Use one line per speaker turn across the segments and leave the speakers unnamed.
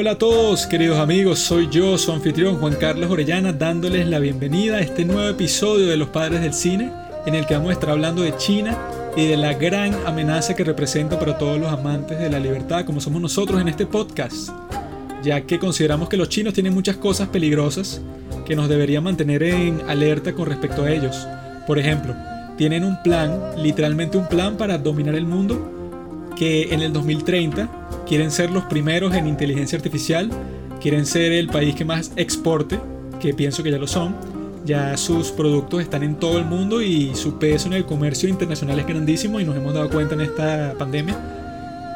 Hola a todos, queridos amigos, soy yo, su anfitrión Juan Carlos Orellana, dándoles la bienvenida a este nuevo episodio de Los Padres del Cine, en el que vamos a estar hablando de China y de la gran amenaza que representa para todos los amantes de la libertad, como somos nosotros en este podcast, ya que consideramos que los chinos tienen muchas cosas peligrosas que nos deberían mantener en alerta con respecto a ellos. Por ejemplo, tienen un plan, literalmente un plan para dominar el mundo, que en el 2030 quieren ser los primeros en inteligencia artificial, quieren ser el país que más exporte, que pienso que ya lo son. Ya sus productos están en todo el mundo y su peso en el comercio internacional es grandísimo y nos hemos dado cuenta en esta pandemia.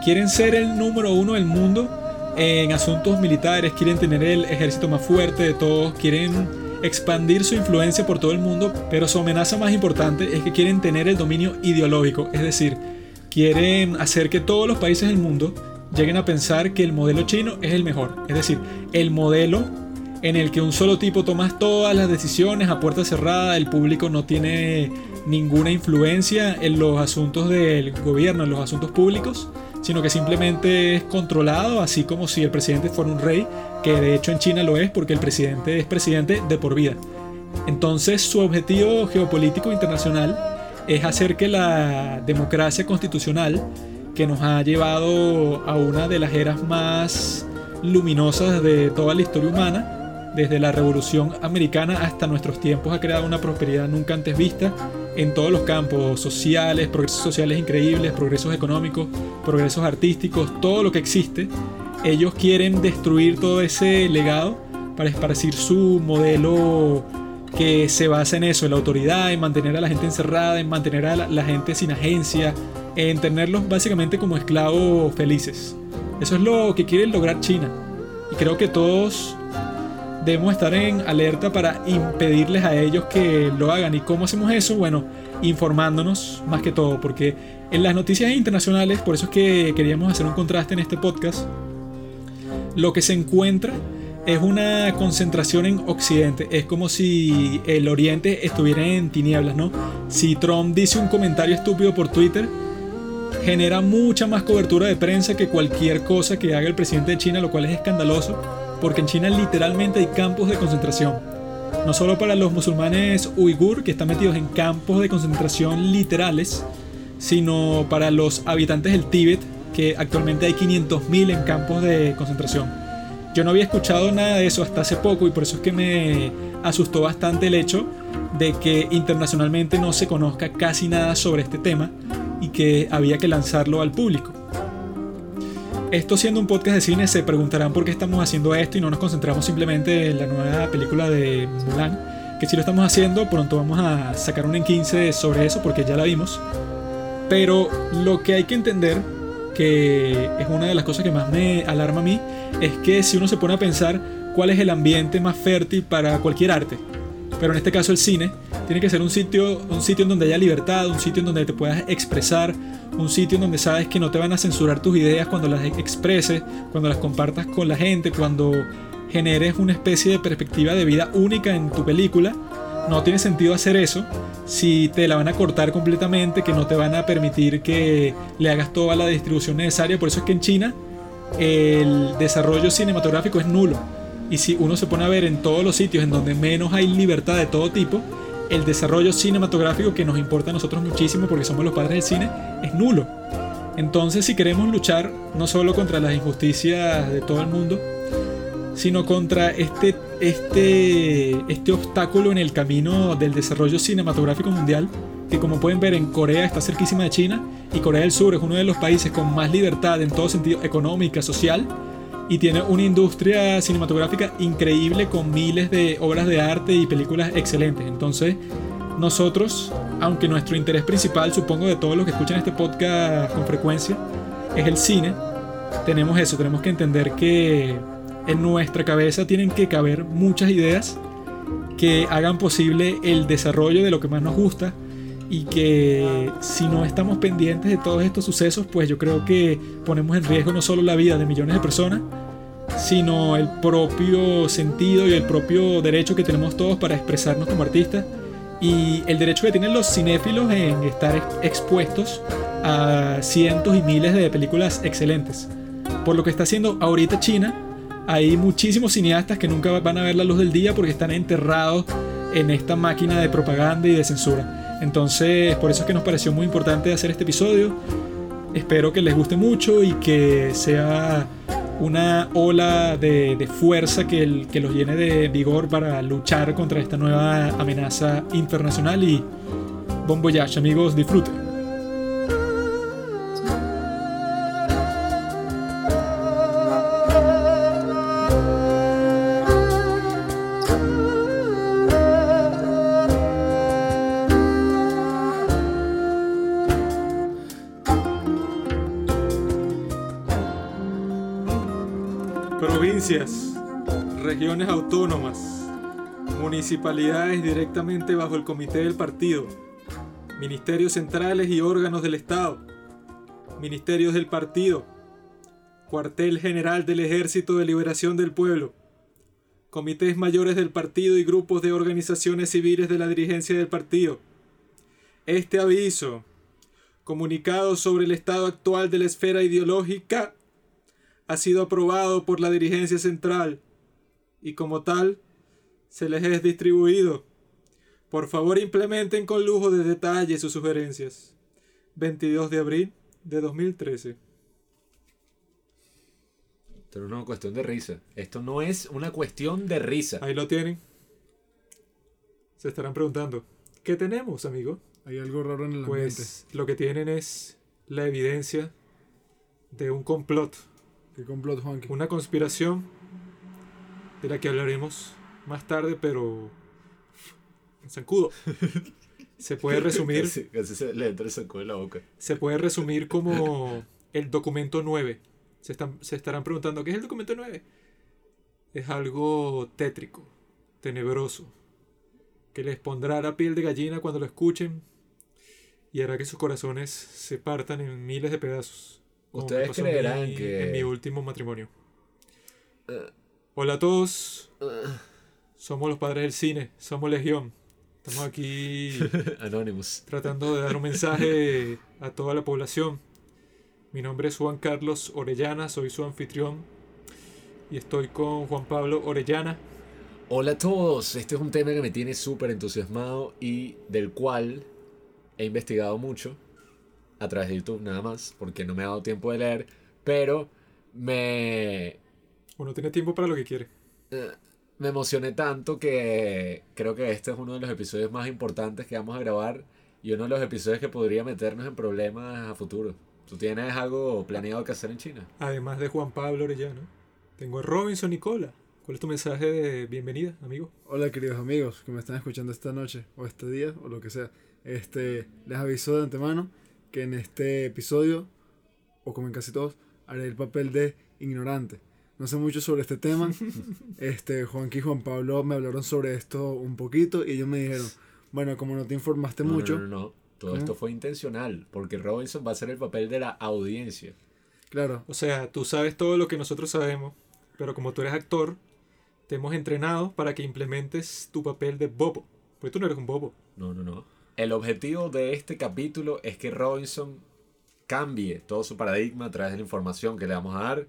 Quieren ser el número uno del mundo en asuntos militares, quieren tener el ejército más fuerte de todos, quieren expandir su influencia por todo el mundo, pero su amenaza más importante es que quieren tener el dominio ideológico, es decir, quieren hacer que todos los países del mundo lleguen a pensar que el modelo chino es el mejor. Es decir, el modelo en el que un solo tipo toma todas las decisiones a puerta cerrada, el público no tiene ninguna influencia en los asuntos del gobierno, en los asuntos públicos, sino que simplemente es controlado, así como si el presidente fuera un rey, que de hecho en China lo es porque el presidente es presidente de por vida. Entonces su objetivo geopolítico internacional es hacer que la democracia constitucional que nos ha llevado a una de las eras más luminosas de toda la historia humana, desde la Revolución Americana hasta nuestros tiempos, ha creado una prosperidad nunca antes vista en todos los campos sociales, progresos sociales increíbles, progresos económicos, progresos artísticos, todo lo que existe. Ellos quieren destruir todo ese legado para esparcir su modelo que se basa en eso, en la autoridad, en mantener a la gente encerrada, en mantener a la, gente sin agencia, en tenerlos básicamente como esclavos felices. Eso es lo que quiere lograr China. Y creo que todos debemos estar en alerta para impedirles a ellos que lo hagan. ¿Y cómo hacemos eso? Bueno, informándonos más que todo, porque en las noticias internacionales, por eso es que queríamos hacer un contraste en este podcast, lo que se encuentra es una concentración en Occidente. Es como si el Oriente estuviera en tinieblas, ¿no? Si Trump dice un comentario estúpido por Twitter, genera mucha más cobertura de prensa que cualquier cosa que haga el presidente de China, lo cual es escandaloso, porque en China literalmente hay campos de concentración. No solo para los musulmanes uigur, que están metidos en campos de concentración literales, sino para los habitantes del Tíbet, que actualmente hay 500.000 en campos de concentración. Yo no había escuchado nada de eso hasta hace poco y por eso es que me asustó bastante el hecho de que internacionalmente no se conozca casi nada sobre este tema y que había que lanzarlo al público. Esto siendo un podcast de cine, se preguntarán por qué estamos haciendo esto y no nos concentramos simplemente en la nueva película de Mulan, que si lo estamos haciendo, pronto vamos a sacar un en 15 sobre eso porque ya la vimos. Pero lo que hay que entender, que es una de las cosas que más me alarma a mí, es que si uno se pone a pensar cuál es el ambiente más fértil para cualquier arte, pero en este caso el cine, tiene que ser un sitio, un sitio en donde haya libertad, un sitio en donde te puedas expresar, un sitio en donde sabes que no te van a censurar tus ideas cuando las expreses, cuando las compartas con la gente, cuando generes una especie de perspectiva de vida única en tu película. No tiene sentido hacer eso si te la van a cortar completamente, que no te van a permitir que le hagas toda la distribución necesaria. Por eso es que en China el desarrollo cinematográfico es nulo. Y si uno se pone a ver en todos los sitios en donde menos hay libertad de todo tipo, el desarrollo cinematográfico que nos importa a nosotros muchísimo porque somos los padres del cine es nulo. Entonces si queremos luchar no solo contra las injusticias de todo el mundo, sino contra este, este, este obstáculo en el camino del desarrollo cinematográfico mundial, que como pueden ver en Corea está cerquísima de China y Corea del Sur es uno de los países con más libertad en todo sentido económica, social y tiene una industria cinematográfica increíble con miles de obras de arte y películas excelentes. Entonces, nosotros, aunque nuestro interés principal, supongo de todos los que escuchan este podcast con frecuencia, es el cine, tenemos eso, tenemos que entender que en nuestra cabeza tienen que caber muchas ideas que hagan posible el desarrollo de lo que más nos gusta y que si no estamos pendientes de todos estos sucesos, pues yo creo que ponemos en riesgo no solo la vida de millones de personas, sino el propio sentido y el propio derecho que tenemos todos para expresarnos como artistas y el derecho que tienen los cinéfilos en estar expuestos a cientos y miles de películas excelentes. Por lo que está haciendo ahorita China, hay muchísimos cineastas que nunca van a ver la luz del día porque están enterrados en esta máquina de propaganda y de censura. Entonces, por eso es que nos pareció muy importante hacer este episodio. Espero que les guste mucho y que sea una ola de, fuerza que, los llene de vigor para luchar contra esta nueva amenaza internacional y bon voyage amigos, disfruten. Municipalidades directamente bajo el comité del partido, ministerios centrales y órganos del Estado, ministerios del partido, cuartel general del Ejército de Liberación del Pueblo, comités mayores del partido y grupos de organizaciones civiles de la dirigencia del partido. Este aviso, comunicado sobre el estado actual de la esfera ideológica ha sido aprobado por la dirigencia central y como tal se les es distribuido. Por favor implementen con lujo de detalle sus sugerencias. 22 de abril de 2013.
Esto no es una cuestión de risa. Esto no es una cuestión de risa.
Ahí lo tienen. Se estarán preguntando, ¿qué tenemos, amigo?
Hay algo raro en el pues,
lo que tienen es la evidencia de un complot
¿Qué complot,
Una conspiración de la que hablaremos más tarde, pero zancudo. Se puede resumir.
se le entra el en la boca.
Se puede resumir como el documento 9. Se, están, se estarán preguntando, ¿qué es el documento 9? Es algo tétrico, tenebroso, que les pondrá la piel de gallina cuando lo escuchen y hará que sus corazones se partan en miles de pedazos.
Ustedes creerán que.
En mi último matrimonio. Eh. Hola a todos. Somos los padres del cine. Somos Legión. Estamos aquí.
Anonymous.
Tratando de dar un mensaje a toda la población. Mi nombre es Juan Carlos Orellana. Soy su anfitrión. Y estoy con Juan Pablo Orellana.
Hola a todos. Este es un tema que me tiene súper entusiasmado y del cual he investigado mucho a través de YouTube nada más, porque no me ha dado tiempo de leer, pero me...
Uno tiene tiempo para lo que quiere.
Eh, me emocioné tanto que creo que este es uno de los episodios más importantes que vamos a grabar y uno de los episodios que podría meternos en problemas a futuro. ¿Tú tienes algo planeado que hacer en China?
Además de Juan Pablo Orellana, tengo a Robinson Nicola. ¿Cuál es tu mensaje de bienvenida, amigo?
Hola, queridos amigos que me están escuchando esta noche o este día o lo que sea. Este, les aviso de antemano que en este episodio, o como en casi todos, haré el papel de ignorante. No sé mucho sobre este tema. Este, Juanqui y Juan Pablo me hablaron sobre esto un poquito y ellos me dijeron, bueno, como no te informaste mucho...
No, no, no. Todo esto fue intencional, porque Robinson va a ser el papel de la audiencia.
Claro. O sea, tú sabes todo lo que nosotros sabemos, pero como tú eres actor, te hemos entrenado para que implementes tu papel de bobo. Porque tú no eres un bobo.
No, no, no. El objetivo de este capítulo es que Robinson cambie todo su paradigma a través de la información que le vamos a dar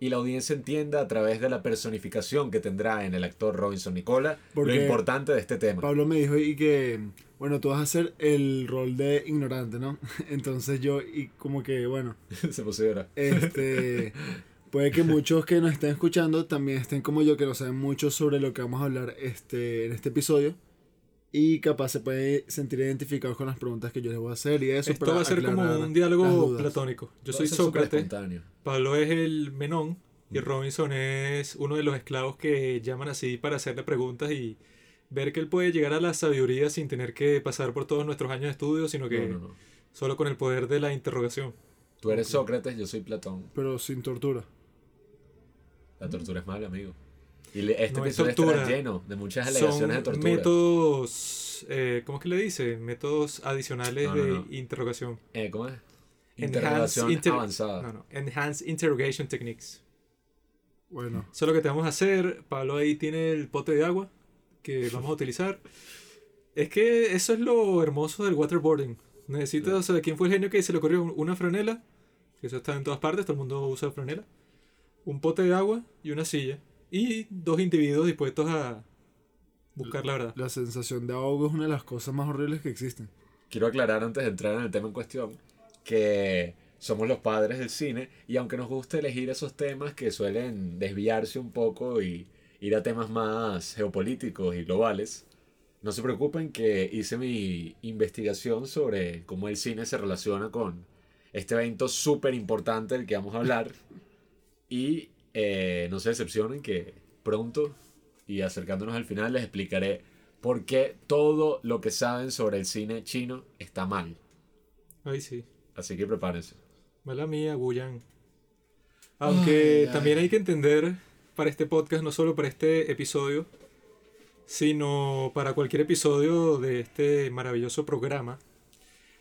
y la audiencia entienda a través de la personificación que tendrá en el actor Robinson Nicola lo importante de este tema.
Pablo me dijo y que, bueno, tú vas a hacer el rol de ignorante, ¿no? Entonces yo, y como que, bueno.
Se puso
Este. Puede que muchos que nos estén escuchando también estén como yo, que no saben mucho sobre lo que vamos a hablar este, en este episodio y capaz se puede sentir identificado con las preguntas que yo les voy a hacer y eso.
Esto va a ser como un diálogo platónico. Yo soy Sócrates, Pablo es el menón y mm. Robinson es uno de los esclavos que llaman así para hacerle preguntas y ver que él puede llegar a la sabiduría sin tener que pasar por todos nuestros años de estudio, sino que solo con el poder de la interrogación.
Tú eres Sócrates, yo soy Platón.
Pero sin tortura.
La tortura es mala, amigo. Y este episodio estará lleno de muchas alegaciones de tortura.
Métodos, eh, ¿cómo es que le dice? Métodos adicionales de interrogación.
Eh, ¿Cómo es? Interrogación avanzada. No,
no. Enhanced Interrogation Techniques.
Bueno.
Eso es lo que te vamos a hacer. Pablo ahí tiene el pote de agua que vamos a utilizar. Es que eso es lo hermoso del waterboarding. Necesitas, o sea, ¿quién fue el genio que se le ocurrió una franela? Que eso está en todas partes, todo el mundo usa franela un pote de agua y una silla. Y dos individuos dispuestos a buscar la verdad.
La sensación de ahogo es una de las cosas más horribles que existen.
Quiero aclarar antes de entrar en el tema en cuestión que somos los padres del cine y aunque nos guste elegir esos temas que suelen desviarse un poco y ir a temas más geopolíticos y globales, no se preocupen que hice mi investigación sobre cómo el cine se relaciona con este evento súper importante del que vamos a hablar y eh, no se decepcionen que pronto y acercándonos al final les explicaré por qué todo lo que saben sobre el cine chino está mal.
Ay, sí.
Así que prepárense.
Mala mía, Guyan. Aunque
Ay, ay.
también hay que entender para este podcast, no solo para este episodio, sino para cualquier episodio de este maravilloso programa,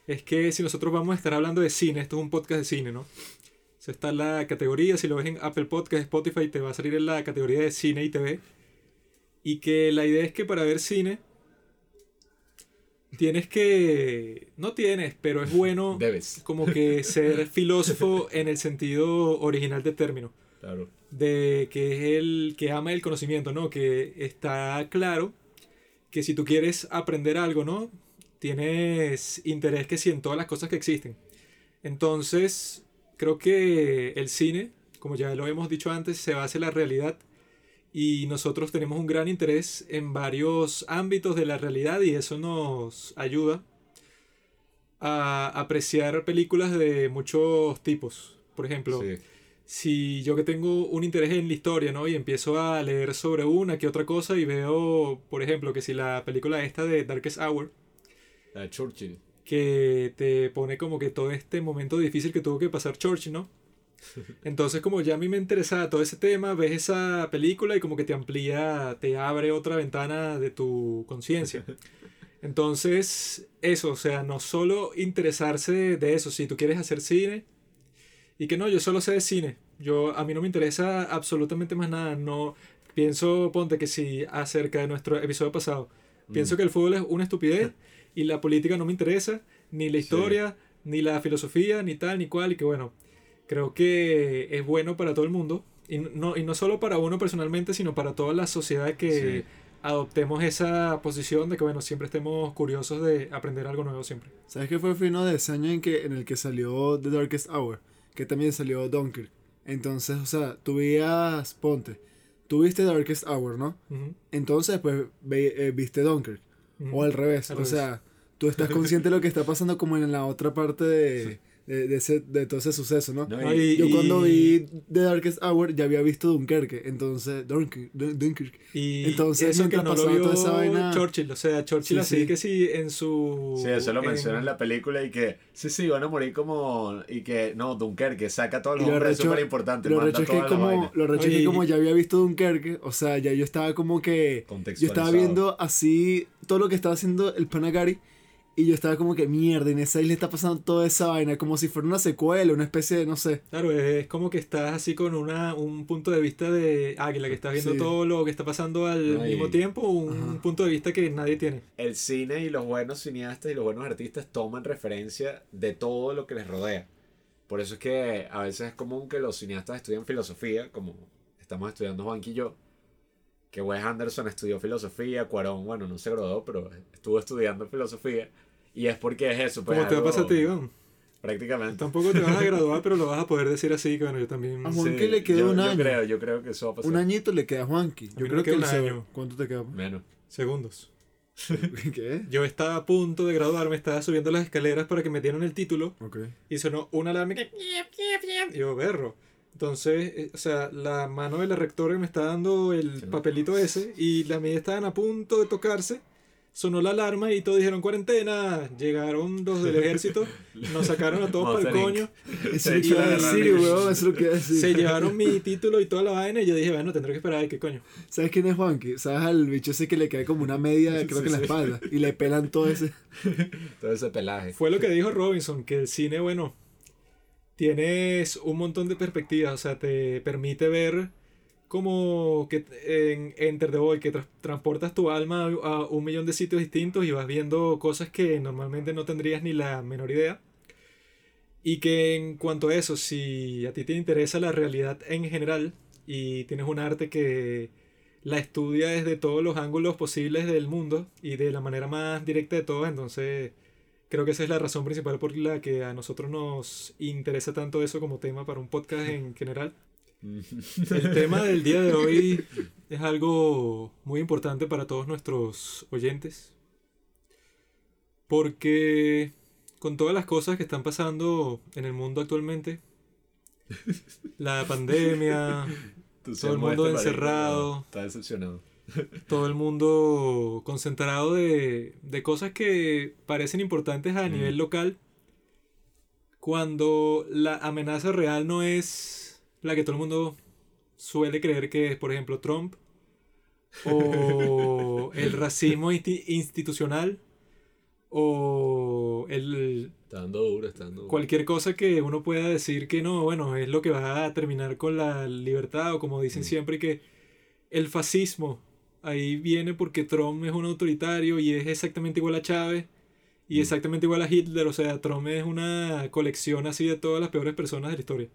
es que si nosotros vamos a estar hablando de cine, esto es un podcast de cine, ¿no? Está la categoría, si lo ves en Apple Podcast, Spotify, te va a salir en la categoría de cine y TV. Y que la idea es que para ver cine, tienes que... No tienes, pero es bueno
Debes.
como que ser filósofo en el sentido original del término,
Claro.
de que es el que ama el conocimiento, ¿no? Que está claro que si tú quieres aprender algo, ¿no? Tienes interés que sí en todas las cosas que existen. Entonces, creo que el cine, como ya lo hemos dicho antes, se basa en la realidad y nosotros tenemos un gran interés en varios ámbitos de la realidad y eso nos ayuda a apreciar películas de muchos tipos. Por ejemplo,
Sí.
si yo que tengo un interés en la historia, ¿no? Y empiezo a leer sobre una que otra cosa y veo, por ejemplo, que si la película esta de Darkest Hour,
La de Churchill.
Que te pone como que todo este momento difícil que tuvo que pasar Churchill, ¿no? Entonces como ya a mí me interesaba todo ese tema, ves esa película y como que te amplía, te abre otra ventana de tu conciencia. Entonces, eso, o sea, no solo interesarse de eso, si tú quieres hacer cine, y que no, yo solo sé de cine, yo, a mí no me interesa absolutamente más nada, no, pienso, ponte que si acerca de nuestro episodio pasado, pienso
Mm.
que el fútbol es una estupidez y la política no me interesa, ni la historia, ni la filosofía, ni tal, ni cual, y que bueno, creo que es bueno para todo el mundo, y no, y no solo para uno personalmente, sino para toda la sociedad que
Sí.
adoptemos esa posición de que bueno, siempre estemos curiosos de aprender algo nuevo siempre.
¿Sabes qué fue el fino de ese año en, que, en el que salió The Darkest Hour? Que también salió Dunkirk. Entonces, o sea, tú veías, ponte, tú viste Darkest Hour, ¿no? Entonces, pues, ve- eh, viste Dunkirk. O al revés.
Al
o
revés.
sea, tú estás consciente de lo que está pasando como en la otra parte de, de, de ese, de todo ese suceso, ¿no?
No, y-
y-
Yo cuando
y-
vi The Darkest Hour ya había visto Dunkerque, entonces Dunkirk, Dun- Dunkirk.
Y
Entonces,
eso que no lo vio
toda esa vaina-
Churchill, o sea, Churchill
Sí,
así
sí.
que sí en su...
Sí, eso lo
en-
menciona en la película y que sí, sí, van a morir como. Y que no, Dunkerque saca todos los
lo
hombres súper importantes,
Lo recho es que como, lo recho es que
Oye,
como ya había visto Dunkerque, o sea, ya yo estaba como que yo estaba viendo así todo lo que estaba haciendo el Panagari y yo estaba como que mierda, en esa isla está pasando toda esa vaina como si fuera una secuela, una especie de no sé.
Claro, es como que estás así con una, un punto de vista de águila, que estás viendo
Sí.
todo lo que está pasando al
No, y-
mismo tiempo, un
Ajá.
punto de vista que nadie tiene.
El cine y los buenos cineastas y los buenos artistas toman referencia de todo lo que les rodea. Por eso es que a veces es común que los cineastas estudien filosofía, como estamos estudiando Juan y yo. Que Wes Anderson estudió filosofía, Cuarón, bueno, no se graduó, pero estuvo estudiando filosofía. Y es porque es eso. Pues,
Como te va a
algo-
pasar a ti, Iván.
Prácticamente.
Tampoco te vas a graduar, pero lo vas a poder decir así, que bueno, yo también...
A Juan que le quedó
yo,
un
yo
año.
creo, yo creo que eso va a pasar.
Un añito le queda a Juanqui. Yo creo que
queda un año.
¿Cuánto te queda?
Menos.
Segundos.
¿Qué?
Yo estaba a punto de graduarme, estaba subiendo las escaleras para que me dieran el título
Ok.
y sonó una alarma que... Y yo, berro. Entonces, eh, o sea, la mano de la rectora me está dando el
Sí,
papelito ese y la mía estaban a punto de tocarse. Sonó la alarma y todos dijeron cuarentena. Llegaron los del ejército, nos sacaron a todos para el coño.
Eso
Se
es lo que
echó
iba a
la
decir,
garra.
weón, eso es lo que iba a decir.
Se llevaron mi título y toda la vaina y yo dije, bueno, tendré que esperar, ¿qué coño?
¿Sabes quién es Juanqui? ¿Sabes al bicho ese que le cae como una media, creo
Sí,
que en la
sí.
espalda? Y le pelan todo ese.
Todo ese pelaje.
Fue lo que dijo Robinson, que el cine, bueno, tienes un montón de perspectivas, o sea, te permite ver como que en Enter the Void, que tra- transportas tu alma a, un millón de sitios distintos y vas viendo cosas que normalmente no tendrías ni la menor idea. Y que en cuanto a eso, si a ti te interesa la realidad en general y tienes un arte que la estudia desde todos los ángulos posibles del mundo y de la manera más directa de todas, entonces creo que esa es la razón principal por la que a nosotros nos interesa tanto eso como tema para un podcast en general. El tema del día de hoy es algo muy importante para todos nuestros oyentes. Porque con todas las cosas que están pasando en el mundo actualmente, la pandemia, todo el mundo encerrado,
está decepcionado.
todo el mundo concentrado de, de cosas que parecen importantes a nivel local, cuando la amenaza real no es la que todo el mundo suele creer que es, por ejemplo, Trump, o el racismo insti- institucional, o el,
Está dando duro, está dando duro.
cualquier cosa que uno pueda decir que no, bueno, es lo que va a terminar con la libertad, o como dicen
Mm.
siempre, que el fascismo ahí viene porque Trump es un autoritario y es exactamente igual a Chávez y
Mm.
exactamente igual a Hitler, o sea, Trump es una colección así de todas las peores personas de la historia.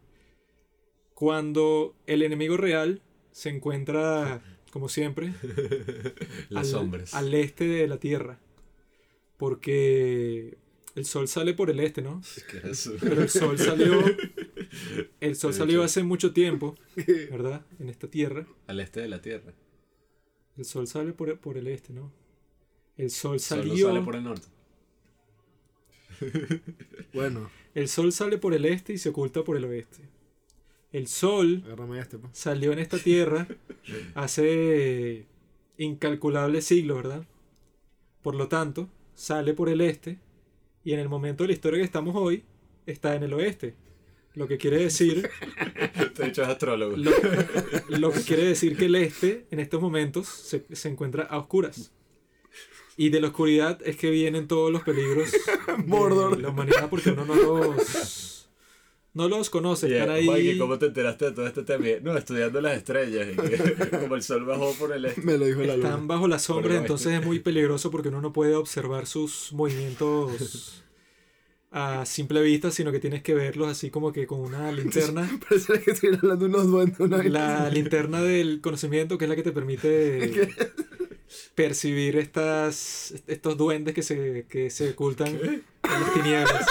Cuando el enemigo real se encuentra, como siempre, al,
hombres.
al este de la Tierra. Porque el sol sale por el este, ¿no? Pero el sol salió. El sol salió hace mucho tiempo, ¿verdad? En esta tierra.
Al este de la Tierra.
El sol sale por, por el este, ¿no? El sol
Solo
salió.
sale por el norte.
Bueno,
El sol sale por el este y se oculta por el oeste. El sol
este, pues.
salió en esta tierra hace incalculables siglos, ¿verdad? Por lo tanto, sale por el este y en el momento de la historia que estamos hoy está en el oeste. Lo que quiere decir,
De hecho es astrólogo.
lo, lo que quiere decir que el este en estos momentos se, se encuentra a oscuras. Y de la oscuridad es que vienen todos los peligros
Mordor.
de la humanidad porque uno no los no los conoce,
Yeah,
están ahí.
Mikey, ¿cómo te enteraste de todo este tema? No, estudiando las estrellas. y que como el sol bajó por el este.
Me lo dijo la
Están
luna.
bajo sombras,
oeste.
entonces es muy peligroso porque uno no puede observar sus movimientos a simple vista, sino que tienes que verlos así como que con una linterna.
Parece que estoy hablando de unos duendes. Una
La linterna del conocimiento, que es la que te permite percibir estas, estos duendes que se, que se ocultan en las tinieblas.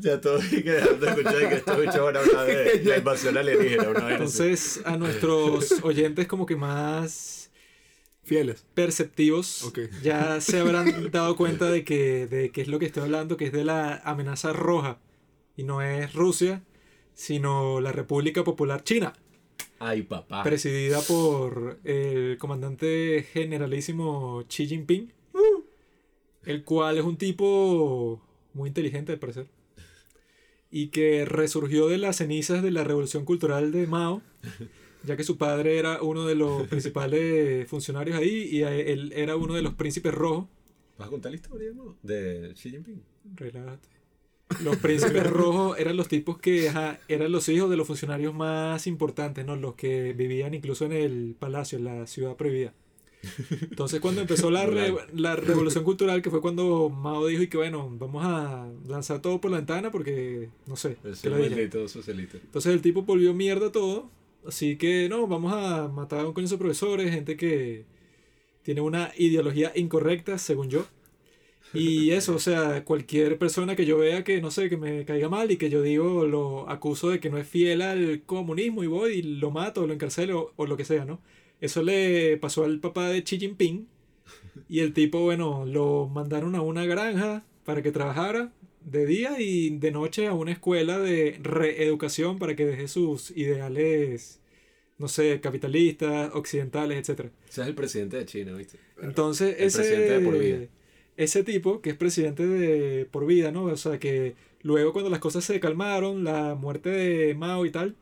Ya todo que dejar de escuchar y que estos bichos van a hablar de la invasión alienígena. Una vez
Entonces, a nuestros oyentes como que más
Fieles.
perceptivos ya se habrán dado cuenta de que de qué es lo que estoy hablando, que es de la amenaza roja. Y no es Rusia, sino la República Popular China,
Ay, papá.
presidida por el comandante generalísimo Xi Jinping, el cual es un tipo muy inteligente al parecer. Y que resurgió de las cenizas de la revolución cultural de Mao, ya que su padre era uno de los principales funcionarios ahí y él era uno de los príncipes rojos.
¿Vas a contar la historia no? de Xi Jinping?
Relájate. Los príncipes rojos eran los tipos que ajá, eran los hijos de los funcionarios más importantes, ¿no? Los que vivían incluso en el palacio, en la ciudad prohibida. Entonces cuando empezó la, re- la revolución cultural, que fue cuando Mao dijo y que bueno, vamos a lanzar todo por la ventana porque, no sé,
El
¿qué le dije?
maldito socialista.
Entonces el tipo volvió mierda todo. Así que no, vamos a matar a un coño de profesores, gente que tiene una ideología incorrecta, según yo. Y eso, o sea, cualquier persona que yo vea que, no sé, que me caiga mal y que yo digo, lo acuso de que no es fiel al comunismo y voy y lo mato, lo encarcelo o lo que sea, ¿no? Eso le pasó al papá de Xi Jinping. Y el tipo, bueno, lo mandaron a una granja para que trabajara de día y de noche a una escuela de reeducación para que deje sus ideales, no sé, capitalistas, occidentales, etc.
Ese es el presidente de China, ¿viste?
Entonces,
El presidente de por vida.
ese, ese tipo, que es presidente de por vida, ¿no? O sea, que luego cuando las cosas se calmaron, la muerte de Mao y tal,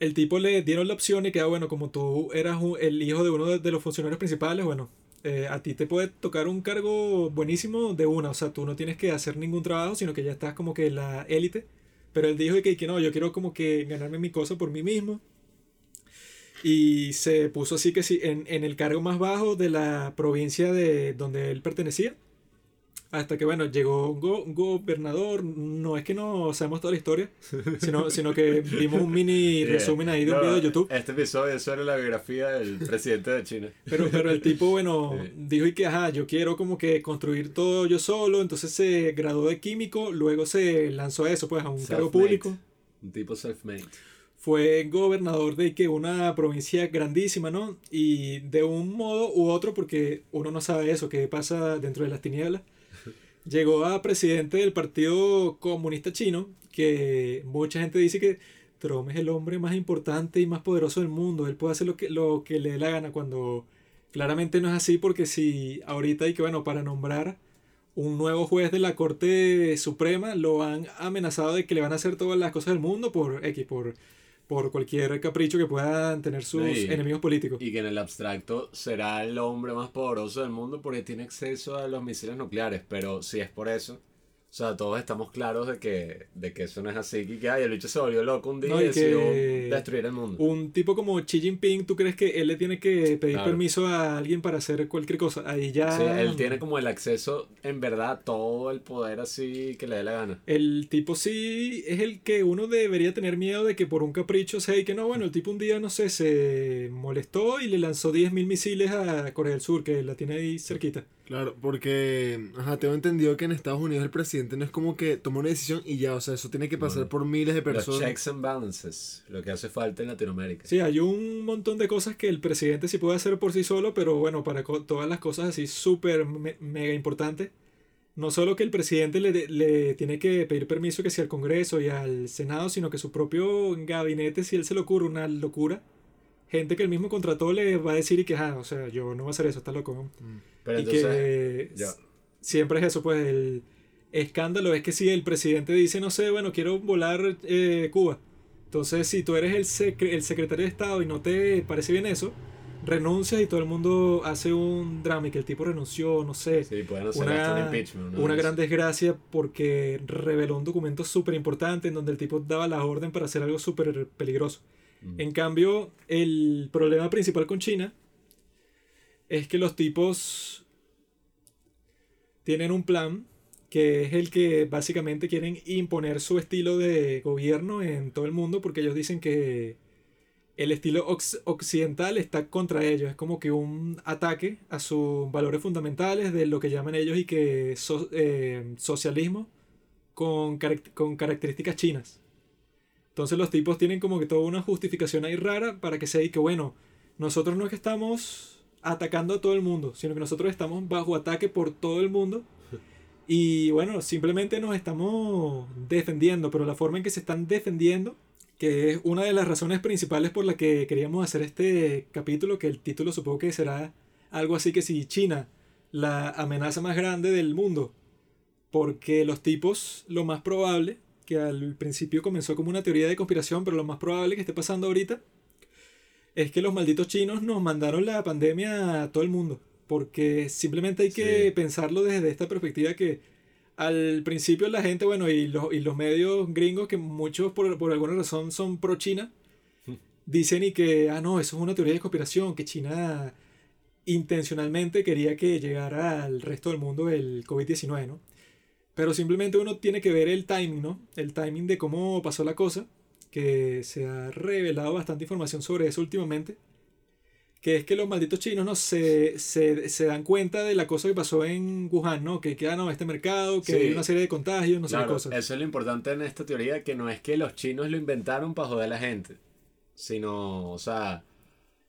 el tipo le dieron la opción y que, ah, bueno, como tú eras el hijo de uno de, de los funcionarios principales, bueno, eh, a ti te puede tocar un cargo buenísimo de una, o sea, tú no tienes que hacer ningún trabajo, sino que ya estás como que en la élite. Pero él dijo que, que no, yo quiero como que ganarme mi cosa por mí mismo. Y se puso así que sí, en, en el cargo más bajo de la provincia de donde él pertenecía. Hasta que, bueno, llegó un, go- un gobernador, no es que no sabemos toda la historia, sino, sino que vimos un mini resumen ahí de un
No,
video de YouTube.
Este episodio es sobre la biografía del presidente de China.
Pero, pero el tipo, bueno, dijo y que, ajá, yo quiero como que construir todo yo solo, entonces se graduó de químico, luego se lanzó a eso, pues, a un cargo público.
Un tipo self-made.
Fue gobernador de que una provincia grandísima, ¿no? Y de un modo u otro, porque uno no sabe eso, qué pasa dentro de las tinieblas, llegó a presidente del Partido Comunista Chino, que mucha gente dice que Trump es el hombre más importante y más poderoso del mundo, él puede hacer lo que, lo que le dé la gana cuando claramente no es así, porque si ahorita hay que, bueno, para nombrar un nuevo juez de la Corte Suprema, lo han amenazado de que le van a hacer todas las cosas del mundo por X, por, por cualquier capricho que puedan tener sus
Sí.
enemigos políticos.
Y que en el abstracto será el hombre más poderoso del mundo porque tiene acceso a los misiles nucleares. Pero si es por eso, o sea, todos estamos claros de que, de que eso no es así. Y que ay, el bicho se volvió loco un día
No,
y
y
decidió destruir el mundo.
Un tipo como Xi Jinping, ¿tú crees que él le tiene que pedir
Claro.
permiso a alguien para hacer cualquier cosa? Ahí ya...
Sí, él tiene como el acceso, en verdad, a todo el poder así que le dé la gana.
El tipo sí es el que uno debería tener miedo de que por un capricho sea y que no, bueno, el tipo un día, no sé, se molestó y le lanzó 10.000 misiles a Corea del Sur, que la tiene ahí cerquita.
Claro, porque, ajá, tengo entendido que en Estados Unidos el presidente no es como que toma una decisión y ya, o sea, eso tiene que pasar
No.
por miles de
Los
personas.
checks and balances, lo que hace falta en Latinoamérica.
Sí, hay un montón de cosas que el presidente sí puede hacer por sí solo, pero bueno, para todas las cosas así súper me- mega importantes, no solo que el presidente le, le tiene que pedir permiso que sea al Congreso y al Senado, sino que su propio gabinete, si él se le ocurre una locura, gente que él mismo contrató le va a decir y que, ah, o sea, yo no voy a hacer eso, está loco. ¿no?".
Pero
y
entonces,
que
ya.
siempre es eso, pues el escándalo es que si el presidente dice, no sé, bueno, quiero volar eh, Cuba. Entonces, si tú eres el, secre- el secretario de Estado y no te parece bien eso, renuncias y todo el mundo hace un drama y que el tipo renunció, no sé.
sí, pueden hacer hasta un
Una,
impeachment. ¿no?
una gran desgracia porque reveló un documento súper importante en donde el tipo daba la orden para hacer algo súper peligroso. En cambio, el problema principal con China es que los tipos tienen un plan que es el que básicamente quieren imponer su estilo de gobierno en todo el mundo porque ellos dicen que el estilo occidental está contra ellos. Es como que un ataque a sus valores fundamentales de lo que llaman ellos y que so- eh, socialismo con, con características chinas. Entonces los tipos tienen como que toda una justificación ahí rara para que sea y que bueno, nosotros no es que estamos atacando a todo el mundo, sino que nosotros estamos bajo ataque por todo el mundo. Y bueno, simplemente nos estamos defendiendo, pero la forma en que se están defendiendo, que es una de las razones principales por la que queríamos hacer este capítulo, que el título supongo que será algo así que si China, la amenaza más grande del mundo, porque los tipos, lo más probable, que al principio comenzó como una teoría de conspiración, pero lo más probable que esté pasando ahorita, es que los malditos chinos nos mandaron la pandemia a todo el mundo. Porque simplemente hay que
Sí.
pensarlo desde esta perspectiva que al principio la gente, bueno, y los, y los medios gringos, que muchos por, por alguna razón son pro China, dicen y que, ah, no, eso es una teoría de conspiración, que China intencionalmente quería que llegara al resto del mundo el COVID-19, ¿no? Pero simplemente uno tiene que ver el timing, ¿no? El timing de cómo pasó la cosa, que se ha revelado bastante información sobre eso últimamente, que es que los malditos chinos no se, se, se dan cuenta de la cosa que pasó en Wuhan, ¿no? Que queda, no, este mercado, que
Sí.
hay una serie de contagios, no sé qué cosas.
eso es lo importante en esta teoría, que no es que los chinos lo inventaron para joder a la gente, sino, o sea,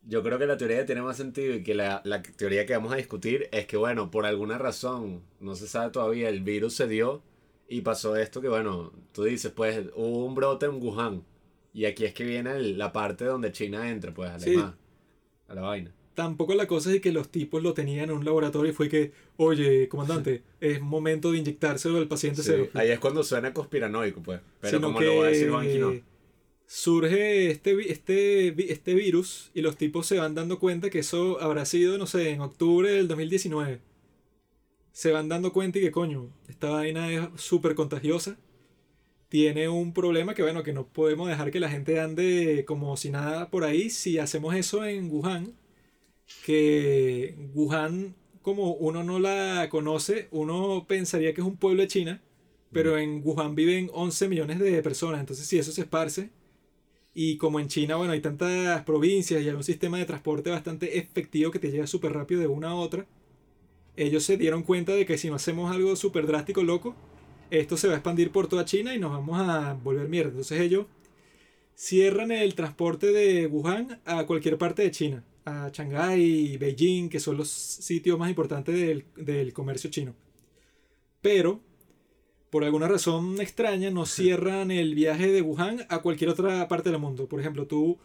yo creo que la teoría tiene más sentido y que la, la teoría que vamos a discutir es que, bueno, por alguna razón, no se sabe todavía, el virus se dio y pasó esto que, bueno, tú dices, pues hubo un brote en Wuhan y aquí es que viene el- la parte donde China entra, pues, a la,
Sí.
ma- a la vaina.
Tampoco la cosa es que los tipos lo tenían en un laboratorio y fue que, oye, comandante, es momento de inyectárselo al paciente
Sí,
cero.
ahí es cuando suena conspiranoico, pues, pero
sino
como
que
lo va a decir Banqui, no.
Surge este, este, este virus y los tipos se van dando cuenta que eso habrá sido, no sé, en octubre del 2019. Se van dando cuenta y que coño, esta vaina es súper contagiosa. Tiene un problema que bueno, que no podemos dejar que la gente ande como si nada por ahí. Si hacemos eso en Wuhan, que Wuhan como uno no la conoce, uno pensaría que es un pueblo de China, pero en Wuhan viven 11 millones de personas, entonces si eso se esparce, y como en China, bueno, hay tantas provincias y hay un sistema de transporte bastante efectivo que te llega súper rápido de una a otra, ellos se dieron cuenta de que si no hacemos algo súper drástico, loco, esto se va a expandir por toda China y nos vamos a volver mierda. Entonces ellos cierran el transporte de Wuhan a cualquier parte de China, a Shanghái, Beijing, que son los sitios más importantes del, del comercio chino. Pero, por alguna razón extraña, no cierran el viaje de Wuhan a cualquier otra parte del mundo. Por ejemplo, tú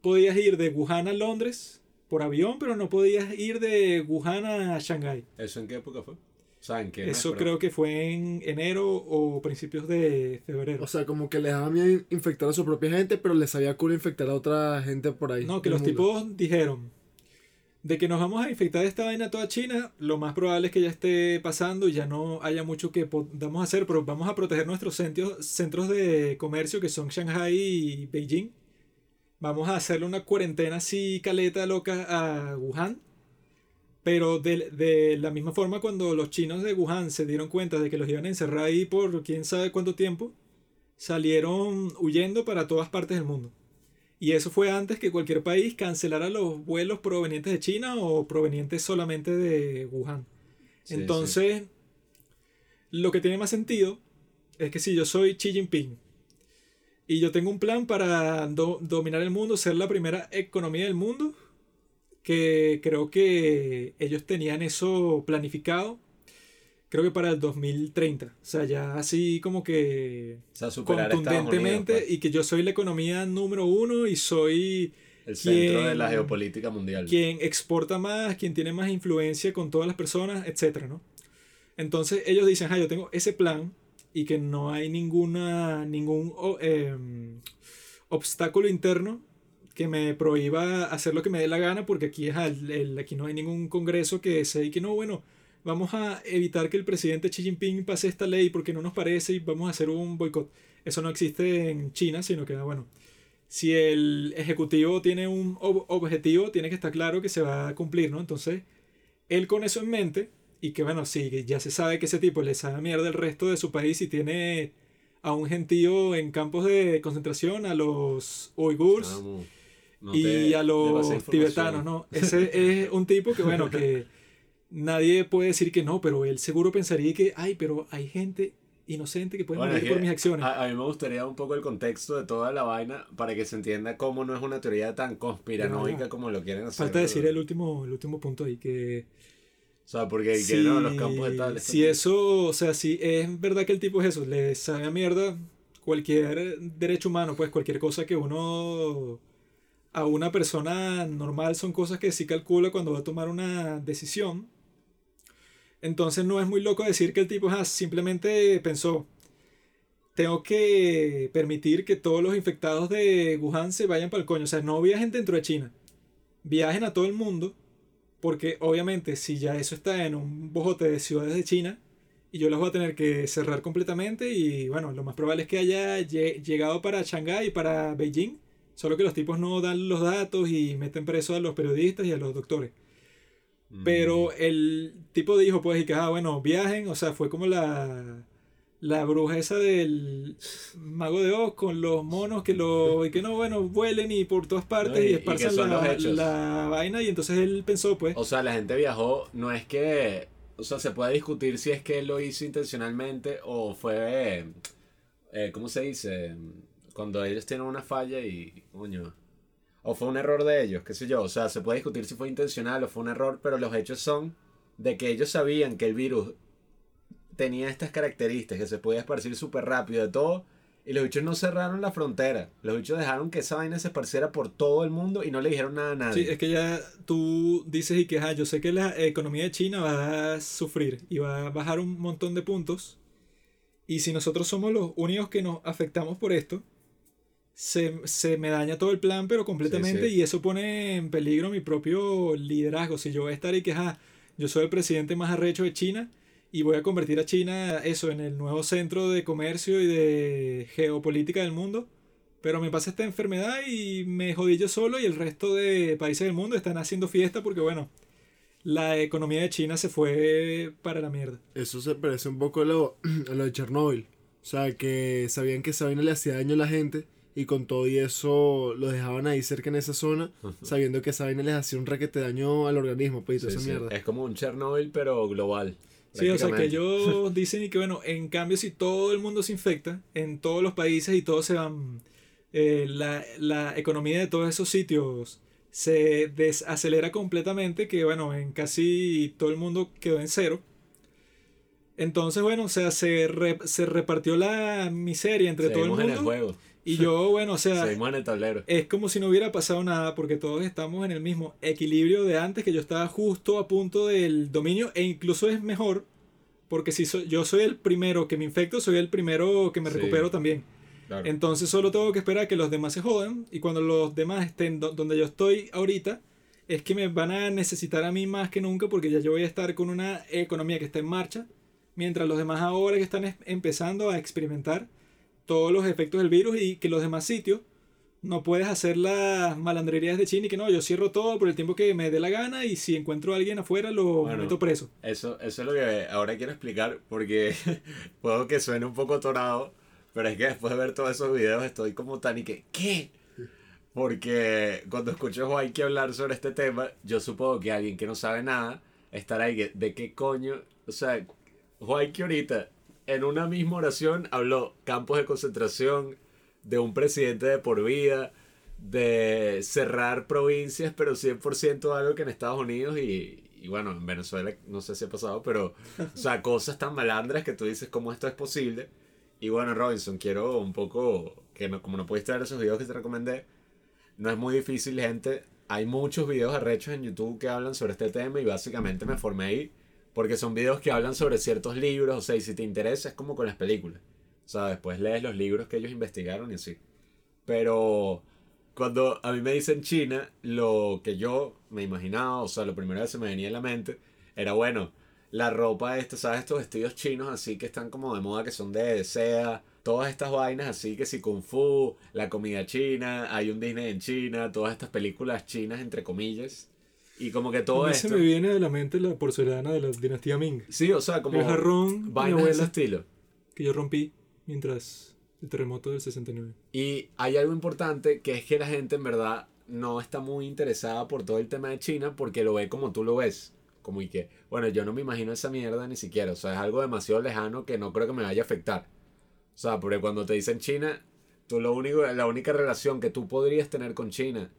podías ir de Wuhan a Londres por avión, pero no podías ir de Wuhan a Shanghái.
¿Eso en qué época fue? O sea, ¿en qué
Eso creo que fue en enero o principios de febrero.
O sea, como que les daba miedo infectar a su propia gente, pero les sabía cool infectar a otra gente por ahí.
No, que los
mundo.
tipos dijeron de que nos vamos a infectar de esta vaina toda China, lo más probable es que ya esté pasando y ya no haya mucho que podamos hacer, pero vamos a proteger nuestros centros, centros de comercio que son Shanghai y Beijing. Vamos a hacerle una cuarentena así caleta loca a Wuhan. Pero de, de la misma forma cuando los chinos de Wuhan se dieron cuenta de que los iban a encerrar ahí por quién sabe cuánto tiempo, salieron huyendo para todas partes del mundo. Y eso fue antes que cualquier país cancelara los vuelos provenientes de China o provenientes solamente de Wuhan.
Sí,
Entonces, lo que tiene más sentido es que si yo soy Xi Jinping y yo tengo un plan para do- dominar el mundo, ser la primera economía del mundo, que creo que ellos tenían eso planificado, creo que para el 2030. O sea, ya así como que
O sea,
contundentemente
Unidos, pues.
y que yo soy la economía número uno y soy
el centro de la geopolítica mundial.
quien exporta más, quien tiene más influencia con todas las personas, etcétera, ¿no? Entonces ellos dicen, ah, yo tengo ese plan y que no hay ninguna, ningún em, obstáculo interno que me prohíba hacer lo que me dé la gana porque aquí, ajá, el- el- aquí no hay ningún congreso que se que no, bueno, vamos a evitar que el presidente Xi Jinping pase esta ley porque no nos parece y vamos a hacer un boicot. Eso no existe en China, sino que, bueno, si el ejecutivo tiene un ob- objetivo, tiene que estar claro que se va a cumplir, ¿no? Entonces, él con eso en mente, y que bueno, sí, ya se sabe que ese tipo le sabe mierda el resto de su país y tiene a un gentío en campos de concentración, a los uigurs
no
y a los tibetanos, ¿no? Ese es un tipo que, bueno, que nadie puede decir que no, pero él seguro pensaría que, ay, pero hay gente inocente que puede
Bueno,
morir
es que
por mis acciones.
A, a mí me gustaría un poco el contexto de toda la vaina para que se entienda cómo no es una teoría tan conspiranoica
Ya.
como lo quieren hacer.
Falta decir el último, el último punto ahí, que
O sea, porque que
si,
no, los campos de tal.
si eso, o sea, si es verdad que el tipo es eso, le sabe a mierda cualquier derecho humano, pues cualquier cosa que uno a una persona normal son cosas que sí calcula cuando va a tomar una decisión. Entonces no es muy loco decir que el tipo simplemente pensó, tengo que permitir que todos los infectados de Wuhan se vayan para el coño. O sea, no viajen dentro de China. Viajen a todo el mundo. Porque obviamente si ya eso está en un bojote de ciudades de China y yo las voy a tener que cerrar completamente y bueno, lo más probable es que haya lle- llegado para Shanghái y para Beijing. Solo que los tipos no dan los datos y meten preso a los periodistas y a los doctores.
Mm.
Pero el tipo dijo, pues, y que, ah, bueno, viajen, o sea, fue como la, la bruja esa del mago de Oz con los monos que lo, y que no, bueno, vuelen y por todas partes
No, y-
y, esparzan la, la vaina y entonces él pensó, pues,
O sea, la gente viajó, no es que. O sea, se puede discutir si es que él lo hizo intencionalmente o fue. eh, ¿Cómo se dice? Cuando ellos tienen una falla y. Coño. O fue un error de ellos, qué sé yo. O sea, se puede discutir si fue intencional o fue un error, pero los hechos son de que ellos sabían que el virus tenía estas características, que se podía esparcir súper rápido de todo. Y los bichos no cerraron la frontera. Los bichos dejaron que esa vaina se esparciera por todo el mundo y no le dijeron nada a nadie.
sí, es que ya tú dices y que, ah, yo sé que la economía de China va a sufrir y va a bajar un montón de puntos. Y si nosotros somos los únicos que nos afectamos por esto, se, se me daña todo el plan, pero completamente,
Sí, sí.
y eso pone en peligro mi propio liderazgo. Si yo voy a estar y que, ah, yo soy el presidente más arrecho de China y voy a convertir a China, eso, en el nuevo centro de comercio y de geopolítica del mundo, pero me pasa esta enfermedad y me jodí yo solo y el resto de países del mundo están haciendo fiesta porque, bueno, la economía de China se fue para la mierda.
Eso se parece un poco a lo, a lo de Chernóbil. O sea, que sabían que esa vaina le hacía daño a la gente y con todo y eso lo dejaban ahí cerca en esa zona, sabiendo que esa vaina les hacía un raquete daño al organismo, pues, y toda
Sí,
esa
sí.
mierda.
Es como un Chernobyl, pero global.
Sí, o sea que ellos dicen y que bueno, en cambio si todo el mundo se infecta en todos los países y todos se van, eh, la, la economía de todos esos sitios se desacelera completamente, que bueno, en casi todo el mundo quedó en cero. Entonces, bueno, o sea, se, re- se repartió la miseria entre todo el
Seguimos en el
mundo.
juego.
Y yo, bueno, o sea,
Seguimos en el tablero.
es como si no hubiera pasado nada porque todos estamos en el mismo equilibrio de antes, que yo estaba justo a punto del dominio e incluso es mejor porque si so- yo soy el primero que me infecto, soy el primero que me
Sí.
recupero también.
Claro.
Entonces solo tengo que esperar a que los demás se jodan y cuando los demás estén do- donde yo estoy ahorita, es que me van a necesitar a mí más que nunca porque ya yo voy a estar con una economía que está en marcha, mientras los demás ahora que están es- empezando a experimentar todos los efectos del virus y que los demás sitios no puedes hacer las malandrerías de China y que no, yo cierro todo por el tiempo que me dé la gana y si encuentro a alguien afuera lo
Bueno.
meto preso.
Eso, eso es lo que ahora quiero explicar porque puedo que suene un poco atorado, pero es que después de ver todos esos videos estoy como tan y que, ¿qué? Porque cuando escucho a Juanqui hablar sobre este tema, yo supongo que alguien que no sabe nada estará ahí que, ¿de qué coño? O sea, Juanqui ahorita en una misma oración habló campos de concentración, de un presidente de por vida, de cerrar provincias, pero 100% algo que en Estados Unidos y, y bueno, en Venezuela no sé si ha pasado, pero, o sea, cosas tan malandras que tú dices, ¿cómo esto es posible? Y bueno, Robinson, quiero un poco, que no, como no pudiste ver esos videos que te recomendé, no es muy difícil, gente. Hay muchos videos arrechos en YouTube que hablan sobre este tema y básicamente me formé ahí porque son videos que hablan sobre ciertos libros, o sea, y si te interesa es como con las películas. O sea, después lees los libros que ellos investigaron y así. Pero cuando a mí me dicen China, lo que yo me imaginaba, o sea, lo primero que se me venía en la mente era, bueno, la ropa esta, ¿sabes? Estos vestidos chinos así que están como de moda, que son de seda, todas estas vainas así que si Kung Fu, la comida china, hay un Disney en China, todas estas películas chinas, entre comillas. Y como que todo
a mí
esto...
se me viene de la mente la porcelana de la dinastía Ming.
Sí, o sea, como
el jarrón
vainas de ese estilo.
que yo rompí mientras el terremoto del 69.
Y hay algo importante que es que la gente en verdad no está muy interesada por todo el tema de China porque lo ve como tú lo ves. Como y que, bueno, yo no me imagino esa mierda ni siquiera. O sea, es algo demasiado lejano que no creo que me vaya a afectar. O sea, porque cuando te dicen China, tú lo único, la única relación que tú podrías tener con China,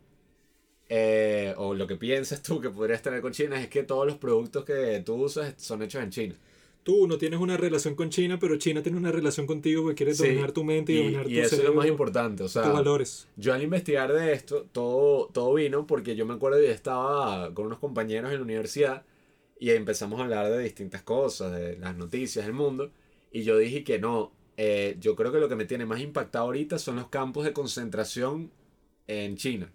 eh, o lo que piensas tú que podrías tener con China, es que todos los productos que tú usas son hechos en China.
Tú no tienes una relación con China, pero China tiene una relación contigo que quiere
Sí,
dominar tu mente y,
Y,
dominar
y
tu
eso es lo
cerebro,
más importante. O sea,
tus valores.
Yo al investigar de esto, todo, todo vino porque yo me acuerdo que estaba con unos compañeros en la universidad y empezamos a hablar de distintas cosas, de las noticias del mundo, y yo dije que no, eh, yo creo que lo que me tiene más impactado ahorita son los campos de concentración en China.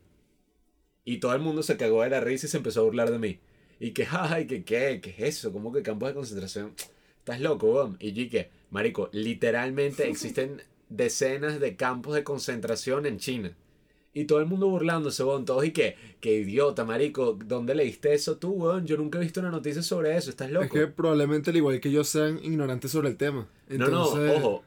Y todo el mundo se cagó de la risa y se empezó a burlar de mí. Y que, ay, que qué, qué es eso, ¿cómo que campos de concentración? Estás loco, weón. Y yo dije, marico, literalmente existen decenas de campos de concentración en China. Y todo el mundo burlándose, weón. Todos y que, qué idiota, marico. ¿Dónde leíste eso tú, weón? Yo nunca he visto una noticia sobre eso. ¿Estás loco?
Es que probablemente al igual que yo sean ignorantes sobre el tema.
no, no, ojo.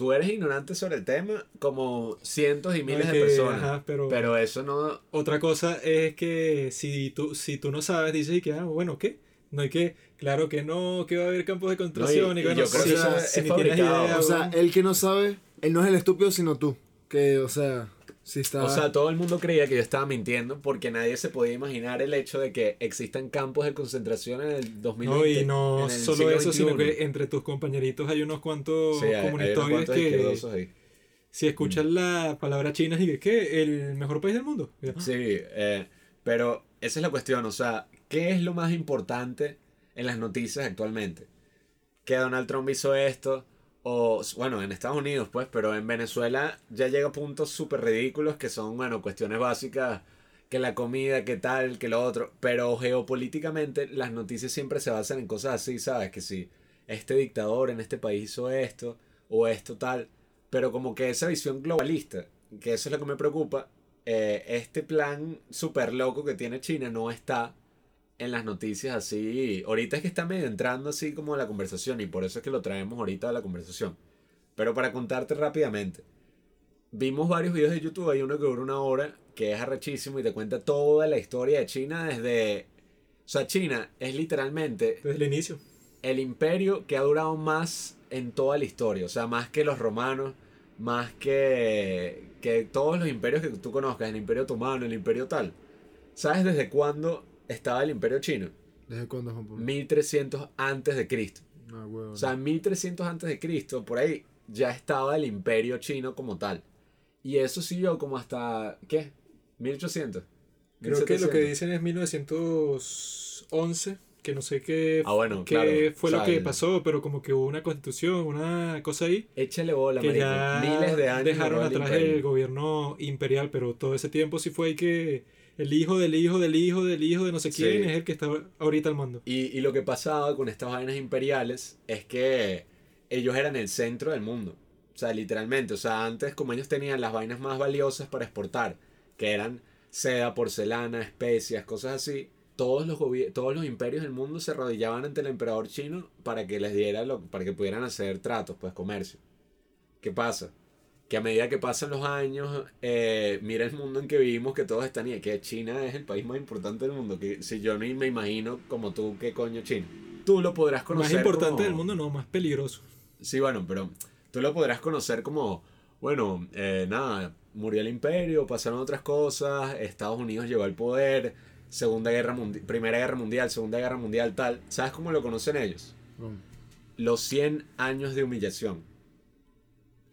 Tú eres ignorante sobre el tema como cientos y miles
es
de personas.
ajá, pero-
pero eso no...
Otra cosa es que si tú, si tú no sabes, dices y que, ah, bueno, ¿qué? No hay que, claro que no, que va a haber campos de concentración
No, y-
y, que
y
no,
yo creo
si-
que eso
si
es
ni tienes
fabricado.
idea,
O sea, el que no sabe, él no es el estúpido, sino tú. Que, o sea,
O sea, todo el mundo creía que yo estaba mintiendo porque nadie se podía imaginar el hecho de que existan campos de concentración en el 2020.
No, y no solo eso, sino que entre tus compañeritos hay unos cuantos
Sí, hay- hay unos cuantos
que
ahí.
si escuchan la palabra china y que, ¿qué? ¿El mejor país del mundo? "Ah".
Sí, eh, pero esa es la cuestión, o sea, ¿qué es lo más importante en las noticias actualmente? Que Donald Trump hizo esto, o bueno, en Estados Unidos pues, pero en Venezuela ya llega a puntos súper ridículos que son, bueno, cuestiones básicas, que la comida, que tal, que lo otro, pero geopolíticamente las noticias siempre se basan en cosas así, ¿sabes? Que si este dictador en este país hizo esto, o esto tal, pero como que esa visión globalista, que eso es lo que me preocupa, eh, este plan súper loco que tiene China no está en las noticias así. Ahorita es que está medio entrando así como a la conversación y por eso es que lo traemos ahorita a la conversación. Pero para contarte rápidamente, vimos varios videos de YouTube, hay uno que dura una hora, que es arrechísimo y te cuenta toda la historia de China desde... O sea, China es literalmente
Desde el inicio.
el imperio que ha durado más en toda la historia. O sea, más que los romanos, más que, que todos los imperios que tú conozcas, el imperio otomano, el imperio tal. ¿Sabes desde cuándo estaba el imperio chino?
¿Desde cuándo, Juan Pablo?
1300 antes de Cristo.
No, huevo.
O sea, en 1300 antes de Cristo, por ahí, ya estaba el imperio chino como tal. Y eso siguió como hasta, ¿qué? 1800.
Creo que lo que
1700.
dicen es 1911, que no sé qué,
Ah, bueno,
qué
claro.
fue
O
lo
sea,
que
el-
pasó, pero como que hubo una constitución, una cosa ahí,
Échale bola,
que ya
Miles de años.
dejaron
el
atrás
imperio.
el gobierno imperial, pero todo ese tiempo sí fue ahí que el hijo del hijo del hijo del hijo de no sé
Sí.
quién es el que está ahorita al mando.
Y, y lo que pasaba con estas vainas imperiales es que ellos eran el centro del mundo. O sea, literalmente. O sea, antes como ellos tenían las vainas más valiosas para exportar, que eran seda, porcelana, especias, cosas así, todos los, todos los imperios del mundo se arrodillaban ante el emperador chino para que les diera lo, para que pudieran hacer tratos, pues comercio. ¿Qué pasa? Que a medida que pasan los años, eh, mira el mundo en que vivimos, que todos están y que China es el país más importante del mundo. Que si yo ni me imagino como tú, ¿qué coño China? Tú lo podrás conocer.
Más importante
como-
del mundo, no, más peligroso.
Sí, bueno, pero tú lo podrás conocer como, bueno, eh, nada, murió el imperio, pasaron otras cosas, Estados Unidos llegó al poder, Segunda Guerra Mundial, Primera Guerra Mundial, Segunda Guerra Mundial, tal. ¿Sabes cómo lo conocen ellos? Los 100 años de humillación.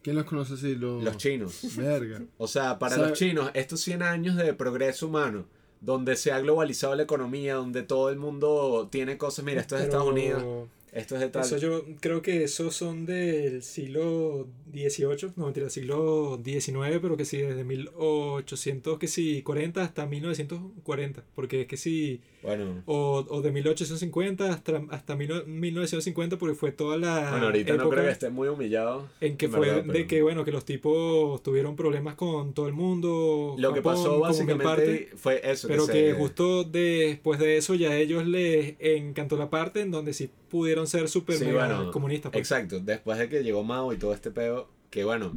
¿Quién los conoce así? Los,
Los chinos.
Verga.
O sea, para los chinos, estos 100 años de progreso humano, donde se ha globalizado la economía, donde todo el mundo tiene cosas, mira, esto es de Estados Unidos, esto es de tal.
Eso yo creo que esos son del siglo XVIII, no mentira, siglo XIX, pero que sí, desde 1800, que sí, 40 hasta 1940, porque es que sí,
Bueno,
o, o de 1850 hasta, hasta 1950, porque fue toda la
bueno, ahorita no creo que esté muy humillado.
en que fue
verdad,
de
pero-
que, bueno, que los tipos tuvieron problemas con todo el mundo,
Lo que pasó básicamente fue eso.
pero que justo después de eso ya a ellos les encantó la parte en donde sí pudieron ser súper
Sí,
mega
bueno,
comunistas. pues.
Exacto, después de que llegó Mao y todo este pedo, que bueno,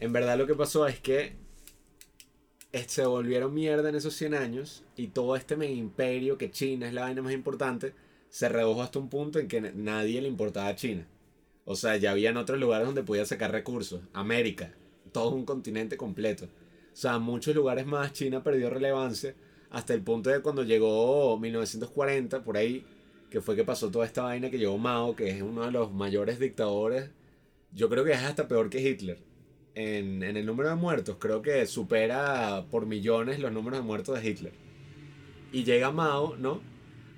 en verdad lo que pasó es que eh, se volvieron mierda en esos 100 años y todo este mega imperio que China es la vaina más importante, se redujo hasta un punto en que nadie le importaba a China. O sea, ya habían otros lugares donde podía sacar recursos. América, todo un continente completo. O sea, muchos lugares más China perdió relevancia hasta el punto de cuando llegó 1940, por ahí, que fue que pasó toda esta vaina que llegó Mao, que es uno de los mayores dictadores. Yo creo que es hasta peor que Hitler. En, en el número de muertos, creo que supera por millones los números de muertos de Hitler. Y llega Mao, ¿no?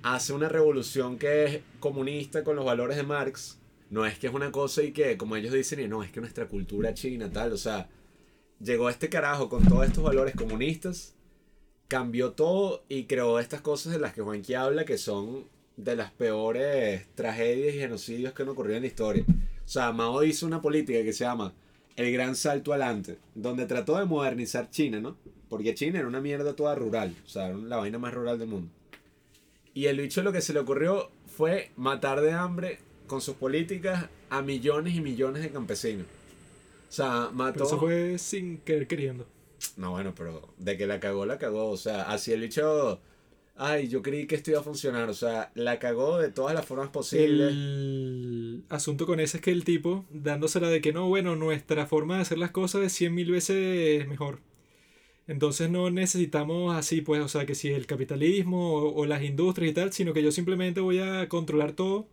Hace una revolución que es comunista con los valores de Marx. No es que es una cosa y que, como ellos dicen, y no, es que nuestra cultura china, tal. O sea, llegó este carajo con todos estos valores comunistas, cambió todo y creó estas cosas de las que Juanqui habla, que son de las peores tragedias y genocidios que han ocurrido en la historia. O sea, Mao hizo una política que se llama el gran salto adelante, donde trató de modernizar China, ¿no? Porque China era una mierda toda rural, o sea, era la vaina más rural del mundo. Y el bicho lo que se le ocurrió fue matar de hambre con sus políticas a millones y millones de campesinos. O sea, mató...
Pero eso fue sin querer queriendo.
No, bueno, pero de que la cagó, la cagó. O sea, así el bicho. Ay, yo creí que esto iba a funcionar. O sea, la cagó de todas las formas posibles.
El asunto con ese es que el tipo, dándosela de que no, bueno, nuestra forma de hacer las cosas es cien mil veces mejor. Entonces no necesitamos así, pues, o sea, que si el capitalismo o, o las industrias y tal, sino que yo simplemente voy a controlar todo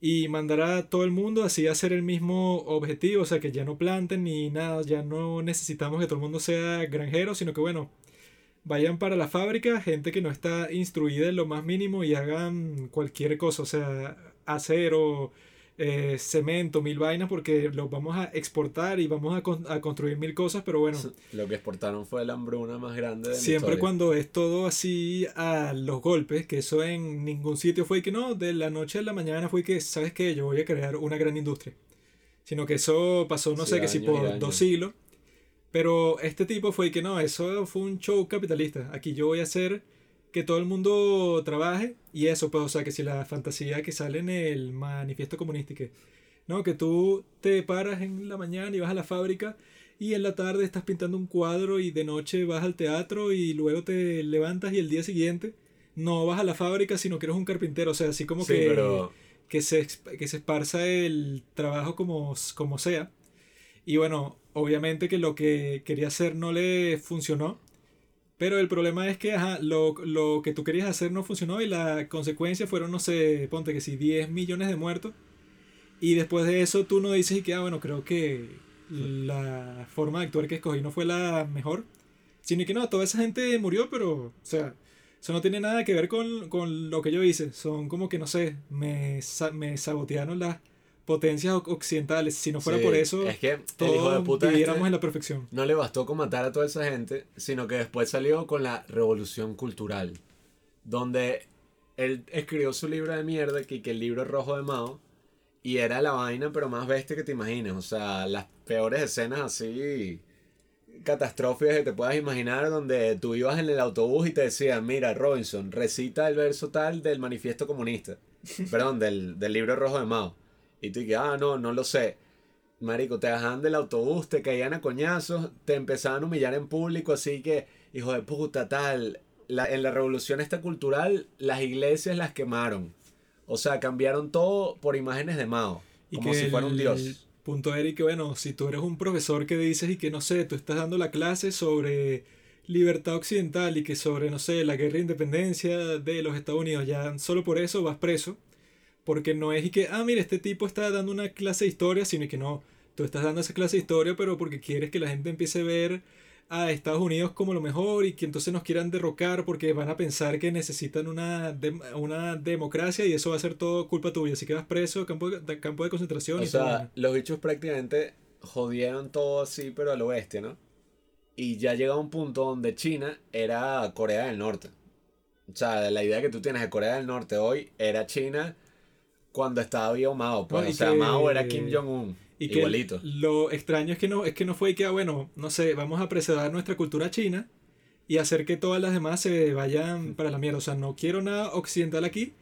y mandar a todo el mundo así a hacer el mismo objetivo, o sea, que ya no planten ni nada, ya no necesitamos que todo el mundo sea granjero, sino que bueno, vayan para la fábrica, gente que no está instruida en lo más mínimo y hagan cualquier cosa, o sea, acero, eh, cemento, mil vainas, porque los vamos a exportar y vamos a, con- a construir mil cosas, pero bueno,
Lo que exportaron fue la hambruna más grande de la
siempre cuando es todo así a los golpes, que eso en ningún sitio fue que no, de la noche a la mañana fue que, ¿sabes qué? Yo voy a crear una gran industria. Sino que eso pasó, no
Sí,
sé, que si por dos siglos. Pero este tipo fue que no, eso fue un show capitalista. Aquí yo voy a hacer que todo el mundo trabaje y eso, pues, o sea, que si la fantasía que sale en el manifiesto comunista, que, ¿no? Que tú te paras en la mañana y vas a la fábrica y en la tarde estás pintando un cuadro y de noche vas al teatro y luego te levantas y el día siguiente no vas a la fábrica, sino que eres un carpintero, o sea, así como
Sí,
que,
pero-
que, se, que se esparza el trabajo como, como sea. Y bueno, obviamente que lo que quería hacer no le funcionó. Pero el problema es que ajá, lo, lo que tú querías hacer no funcionó y la consecuencia fueron, no sé, ponte que si 10 millones de muertos. Y después de eso tú no dices y que, ah, bueno, creo que la forma de actuar que escogí no fue la mejor. Sino que no, toda esa gente murió, pero, o sea, eso no tiene nada que ver con, con lo que yo hice. Son como que, no sé, me, me sabotearon las potencias oc- occidentales. Si no fuera
Sí,
por eso,
Es que el hijo de puta este
en la perfección.
no le bastó con matar a toda esa gente, sino que después salió con la revolución cultural. Donde él escribió su libro de mierda, que, que el libro rojo de Mao. Y era la vaina, pero más bestia que te imagines. O sea, las peores escenas así catastróficas que te puedas imaginar donde tú ibas en el autobús y te decían, mira, Robinson, recita el verso tal del manifiesto comunista. Perdón, del, del libro rojo de Mao. Y tú dices, ah, no, no lo sé. Marico, te bajaban del autobús, te caían a coñazos, te empezaban a humillar en público, así que, hijo de puta, tal. La, en la revolución esta cultural, las iglesias las quemaron. O sea, cambiaron todo por imágenes de Mao.
Y
Como
que
si fuera un dios.
punto que, bueno, si tú eres un profesor que dices y que, no sé, tú estás dando la clase sobre libertad occidental y que sobre, no sé, la guerra de independencia de los Estados Unidos, ya solo por eso vas preso. Porque no es y que, ah, mira, este tipo está dando una clase de historia, sino que no, tú estás dando esa clase de historia, pero porque quieres que la gente empiece a ver a Estados Unidos como lo mejor y que entonces nos quieran derrocar porque van a pensar que necesitan una, una democracia y eso va a ser todo culpa tuya. Así que vas preso, campo de, campo de concentración
O
y todo.
sea, los bichos prácticamente jodieron todo así, pero a lo bestia, ¿no? Y ya llega un punto donde China era Corea del Norte. O sea, la idea que tú tienes de Corea del Norte hoy era China cuando estaba vivo Mao. Pues,
No,
o sea,
que-
Mao era Kim Jong-un.
Y que
Igualito.
lo extraño es que no, es que no fue que, ah, bueno, no sé, vamos a preservar nuestra cultura china y hacer que todas las demás se vayan para la mierda. O sea, no quiero nada occidental aquí,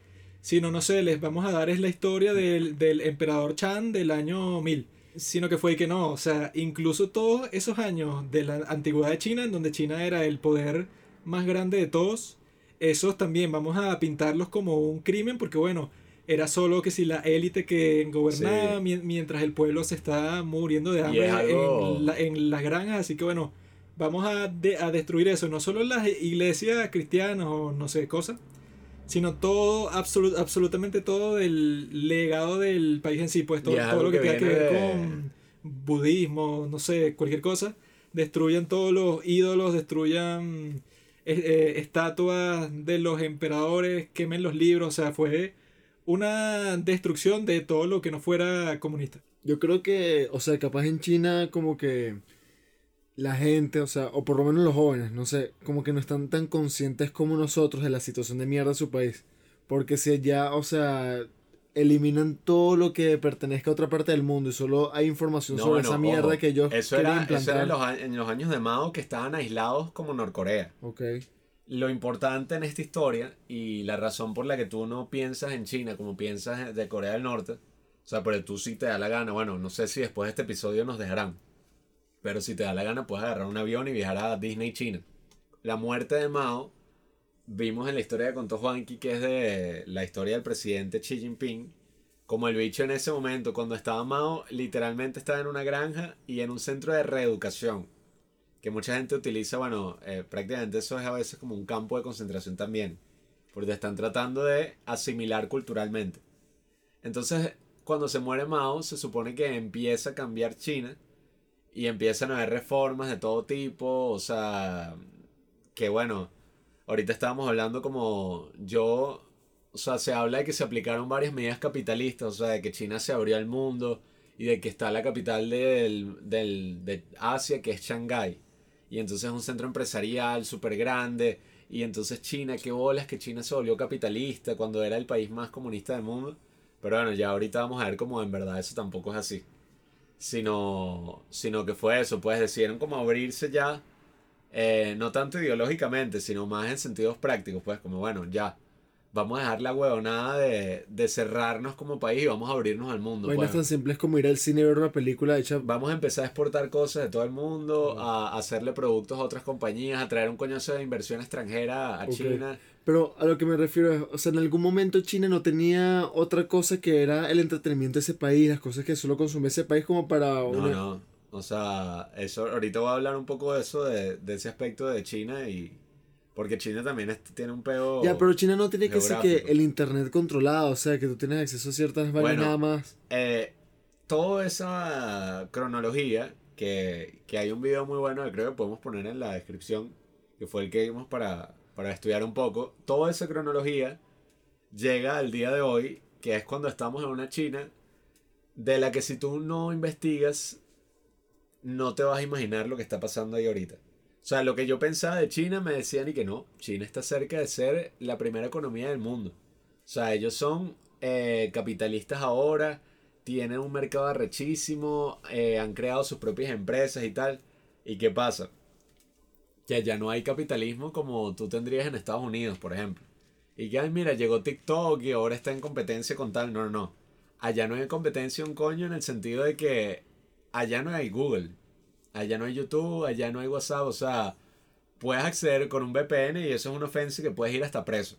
sino, no sé, les vamos a dar es la historia del, del emperador Chan del año 1000. Sino que fue que no, o sea, incluso todos esos años de la antigüedad de China, en donde China era el poder más grande de todos, esos también vamos a pintarlos como un crimen, porque bueno, era solo que si la élite que gobernaba
Sí.
mientras el pueblo se está muriendo de hambre
algo-
en, la- en las granjas, así que bueno, vamos a, de- a destruir eso, no solo las iglesias cristianas o no sé, cosas, sino todo, absolu- absolutamente todo del legado del país en sí, pues todo, lo que,
que
tenga que ver
de-
con budismo, no sé, cualquier cosa, destruyan todos los ídolos, destruyan eh, eh, estatuas de los emperadores, quemen los libros, o sea, fue una destrucción de todo lo que no fuera comunista.
Yo creo que, o sea, capaz en China como que la gente, o sea, o por lo menos los jóvenes, no sé, como que no están tan conscientes como nosotros de la situación de mierda de su país. Porque si allá, o sea, eliminan todo lo que pertenezca a otra parte del mundo y solo hay información
No,
sobre
bueno,
esa mierda
ojo,
que ellos
Eso
quieren
era, eso era en, los, en los años de Mao que estaban aislados como Norcorea.
Ok.
Lo importante en esta historia y la razón por la que tú no piensas en China como piensas de Corea del Norte, o sea, pero tú si te da la gana, bueno, no sé si después de este episodio nos dejarán, pero si te da la gana puedes agarrar un avión y viajar a Disney China. La muerte de Mao, vimos en la historia que contó Juanqui, que es de la historia del presidente Xi Jinping, como el bicho en ese momento, cuando estaba Mao, literalmente estaba en una granja y en un centro de reeducación que mucha gente utiliza, bueno, eh, prácticamente eso es a veces como un campo de concentración también, porque están tratando de asimilar culturalmente. Entonces, cuando se muere Mao, se supone que empieza a cambiar China y empiezan a haber reformas de todo tipo, o sea, que bueno, ahorita estábamos hablando como yo, o sea, se habla de que se aplicaron varias medidas capitalistas, o sea, de que China se abrió al mundo y de que está la capital del, del, de Asia, que es Shanghái. Y entonces es un centro empresarial súper grande. Y entonces China, qué bolas que China se volvió capitalista cuando era el país más comunista del mundo. Pero bueno, ya ahorita vamos a ver cómo en verdad eso tampoco es así. Sino, sino que fue eso, pues decidieron como abrirse ya Eh, no tanto ideológicamente, sino más en sentidos prácticos, pues como bueno, ya, vamos a dejar la huevonada de, de cerrarnos como país y vamos a abrirnos al mundo.
Vainas
pues.
tan simples como ir al cine y ver una película hecha.
Vamos a empezar a exportar cosas de todo el mundo, a hacerle productos a otras compañías, a traer un coñazo de inversión extranjera a. China.
Pero a lo que me refiero es, o sea, en algún momento China no tenía otra cosa que era el entretenimiento de ese país, las cosas que solo consumía ese país como para
No, no. O sea, eso ahorita voy a hablar un poco de eso, de, de ese aspecto de China y... Porque China también es- tiene un peo...
Ya, pero China no tiene que ser que el internet controlado, o sea, que tú tienes acceso a ciertas vainas
Bueno.
nada más.
Eh, toda esa cronología, que, que hay un video muy bueno que creo que podemos poner en la descripción, que fue el que vimos para, para estudiar un poco, toda esa cronología llega al día de hoy, que es cuando estamos en una China, de la que si tú no investigas, no te vas a imaginar lo que está pasando ahí ahorita. O sea, lo que yo pensaba de China me decían y que no, China está cerca de ser la primera economía del mundo. O sea, ellos son eh, capitalistas ahora, tienen un mercado arrechísimo, eh, han creado sus propias empresas y tal. ¿Y qué pasa? Que allá no hay capitalismo como tú tendrías en Estados Unidos, por ejemplo. Y que, ay, mira, llegó TikTok y ahora está en competencia con tal. No, no, no. Allá no hay competencia un coño en el sentido de que allá no hay Google, allá no hay YouTube, allá no hay WhatsApp. O sea, puedes acceder con un VPN y eso es una ofensa que puedes ir hasta preso.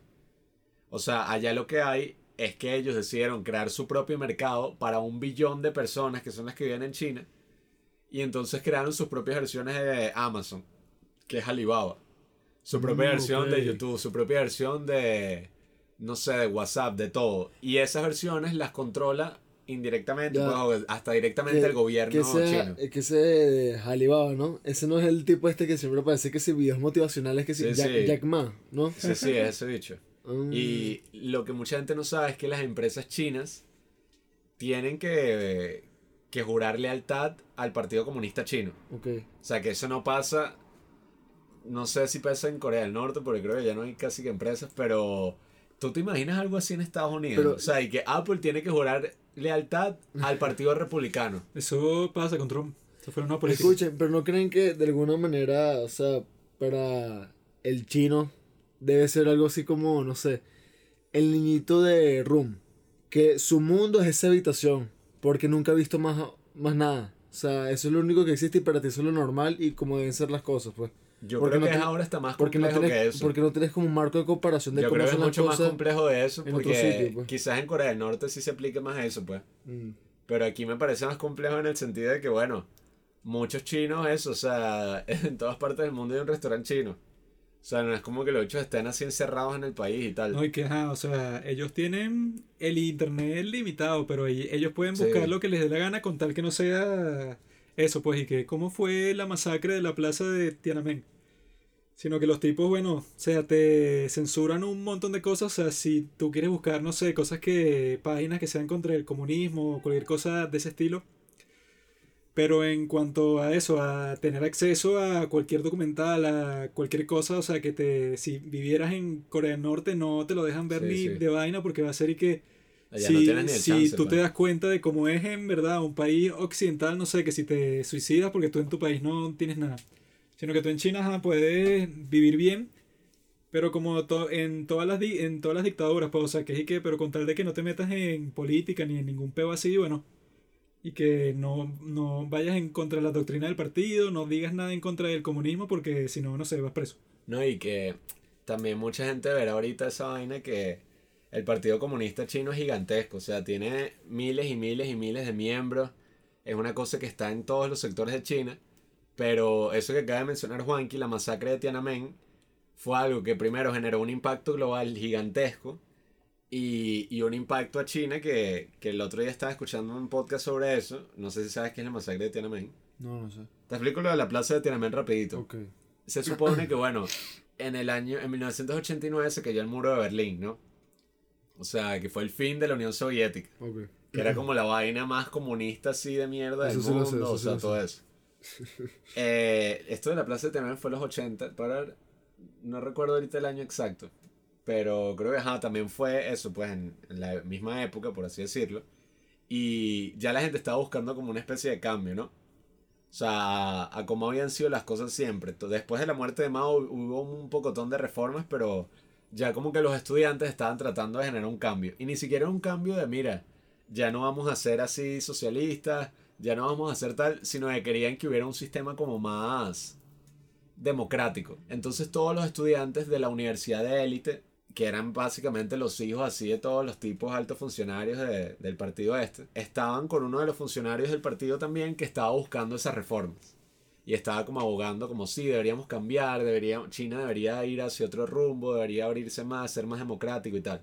O sea, allá lo que hay es que ellos decidieron crear su propio mercado para un billón de personas que son las que viven en China. Y entonces crearon sus propias versiones de Amazon, que es Alibaba. Su propia
Mm,
versión de. YouTube, su propia versión de, no sé, de WhatsApp, de todo. Y esas versiones las controla indirectamente,
Ya.
pues, hasta directamente
Que-
el gobierno
que sea,
chino.
eh, que ese Alibaba, ¿no? Ese no es el tipo este que siempre parece que si videos motivacionales que si
Sí,
Jack,
sí.
Jack Ma, ¿no?
Sí, sí, es ese bicho.
Mm,
Y lo que mucha gente no sabe es que las empresas chinas tienen que, que jurar lealtad al Partido Comunista Chino. O sea, que eso no pasa, no sé si pasa en Corea del Norte, porque creo que ya no hay casi que empresas, pero tú te imaginas algo así en Estados Unidos.
Pero-
o sea, y que Apple tiene que jurar lealtad al Partido Republicano.
Eso pasa con Trump. Eso fue una política.
Escuchen, pero no creen que de alguna manera, o sea, para el chino debe ser algo así como, no sé, el niñito de Room, que su mundo es esa habitación, porque nunca ha visto más, más nada. O sea, eso es lo único que existe y para ti eso es lo normal y como deben ser las cosas, pues.
Yo
Porque
creo
no
que es
tiene-
ahora está más
Porque no,
complejo
tienes,
que eso.
porque no tienes como un marco de comparación de
Yo
cómo
creo que es
las
mucho más complejo de eso, porque
sitio, pues.
quizás en Corea del Norte sí se aplique más eso, pues.
Mm.
Pero aquí me parece más complejo en el sentido de que, bueno, muchos chinos, eso, o sea, en todas partes del mundo hay un restaurante chino. O sea, no es como que los hechos estén así encerrados en el país y tal.
No, y que, ajá, o sea, ellos tienen el internet limitado, pero ellos pueden
Sí.
buscar lo que les dé la gana con tal que no sea eso, pues, y que cómo fue la masacre de la plaza de Tiananmen. Sino que los tipos, bueno, o sea, te censuran un montón de cosas, o sea, si tú quieres buscar, no sé, cosas que, páginas que sean contra el comunismo o cualquier cosa de ese estilo. Pero en cuanto a eso, a tener acceso a cualquier documental, a cualquier cosa, o sea, que te, si vivieras en Corea del Norte no te lo dejan ver
Sí,
ni
sí.
de vaina porque va a ser y que
Allá
si,
no ni
si
chance,
tú te
pues.
das cuenta de cómo es en verdad un país occidental, no sé, que si te suicidas porque tú en tu país no tienes nada, sino que tú en China ajá, puedes vivir bien, pero como to- en todas las en todas las dictaduras, pues, o sea, que es y que, pero con tal de que no te metas en política ni en ningún peo así, bueno, y que no, no vayas en contra de la doctrina del partido, no digas nada en contra del comunismo porque si no, no sé, vas preso.
No, y que también mucha gente verá ahorita esa vaina que el Partido Comunista Chino es gigantesco. O sea, tiene miles y miles y miles de miembros. Es una cosa que está en todos los sectores de China. Pero eso que acaba de mencionar Juanqui, la masacre de Tiananmen, fue algo que primero generó un impacto global gigantesco y, y un impacto a China que, que el otro día estaba escuchando un podcast sobre eso. No sé si sabes qué es la masacre de Tiananmen.
No, no sé.
Te explico lo de la plaza de Tiananmen rapidito. Se supone que, bueno, en el año, en 1989 se cayó el muro de Berlín, ¿no? O sea, que fue el fin de la Unión Soviética. Que era como la vaina más comunista así de mierda del
Eso sí lo
mundo.
sé,
o sea, todo eso. Eh, esto de la Plaza de Tiananmen fue en los 80. Para, no recuerdo ahorita el año exacto. Pero creo que ajá, también fue eso, pues en, la misma época, por así decirlo. Y ya la gente estaba buscando como una especie de cambio, ¿no? O sea, a, a cómo habían sido las cosas siempre. Después de la muerte de Mao hubo un pocotón de reformas, pero ya como que los estudiantes estaban tratando de generar un cambio. Y ni siquiera un cambio de, mira, ya no vamos a ser así socialistas, ya no vamos a hacer tal, sino que querían que hubiera un sistema como más democrático. Entonces todos los estudiantes de la universidad de élite, que eran básicamente los hijos así de todos los tipos altos funcionarios de- del partido este, estaban con uno de los funcionarios del partido también que estaba buscando esas reformas. Y estaba como abogando como sí, deberíamos cambiar, debería, China debería ir hacia otro rumbo, debería abrirse más, ser más democrático y tal.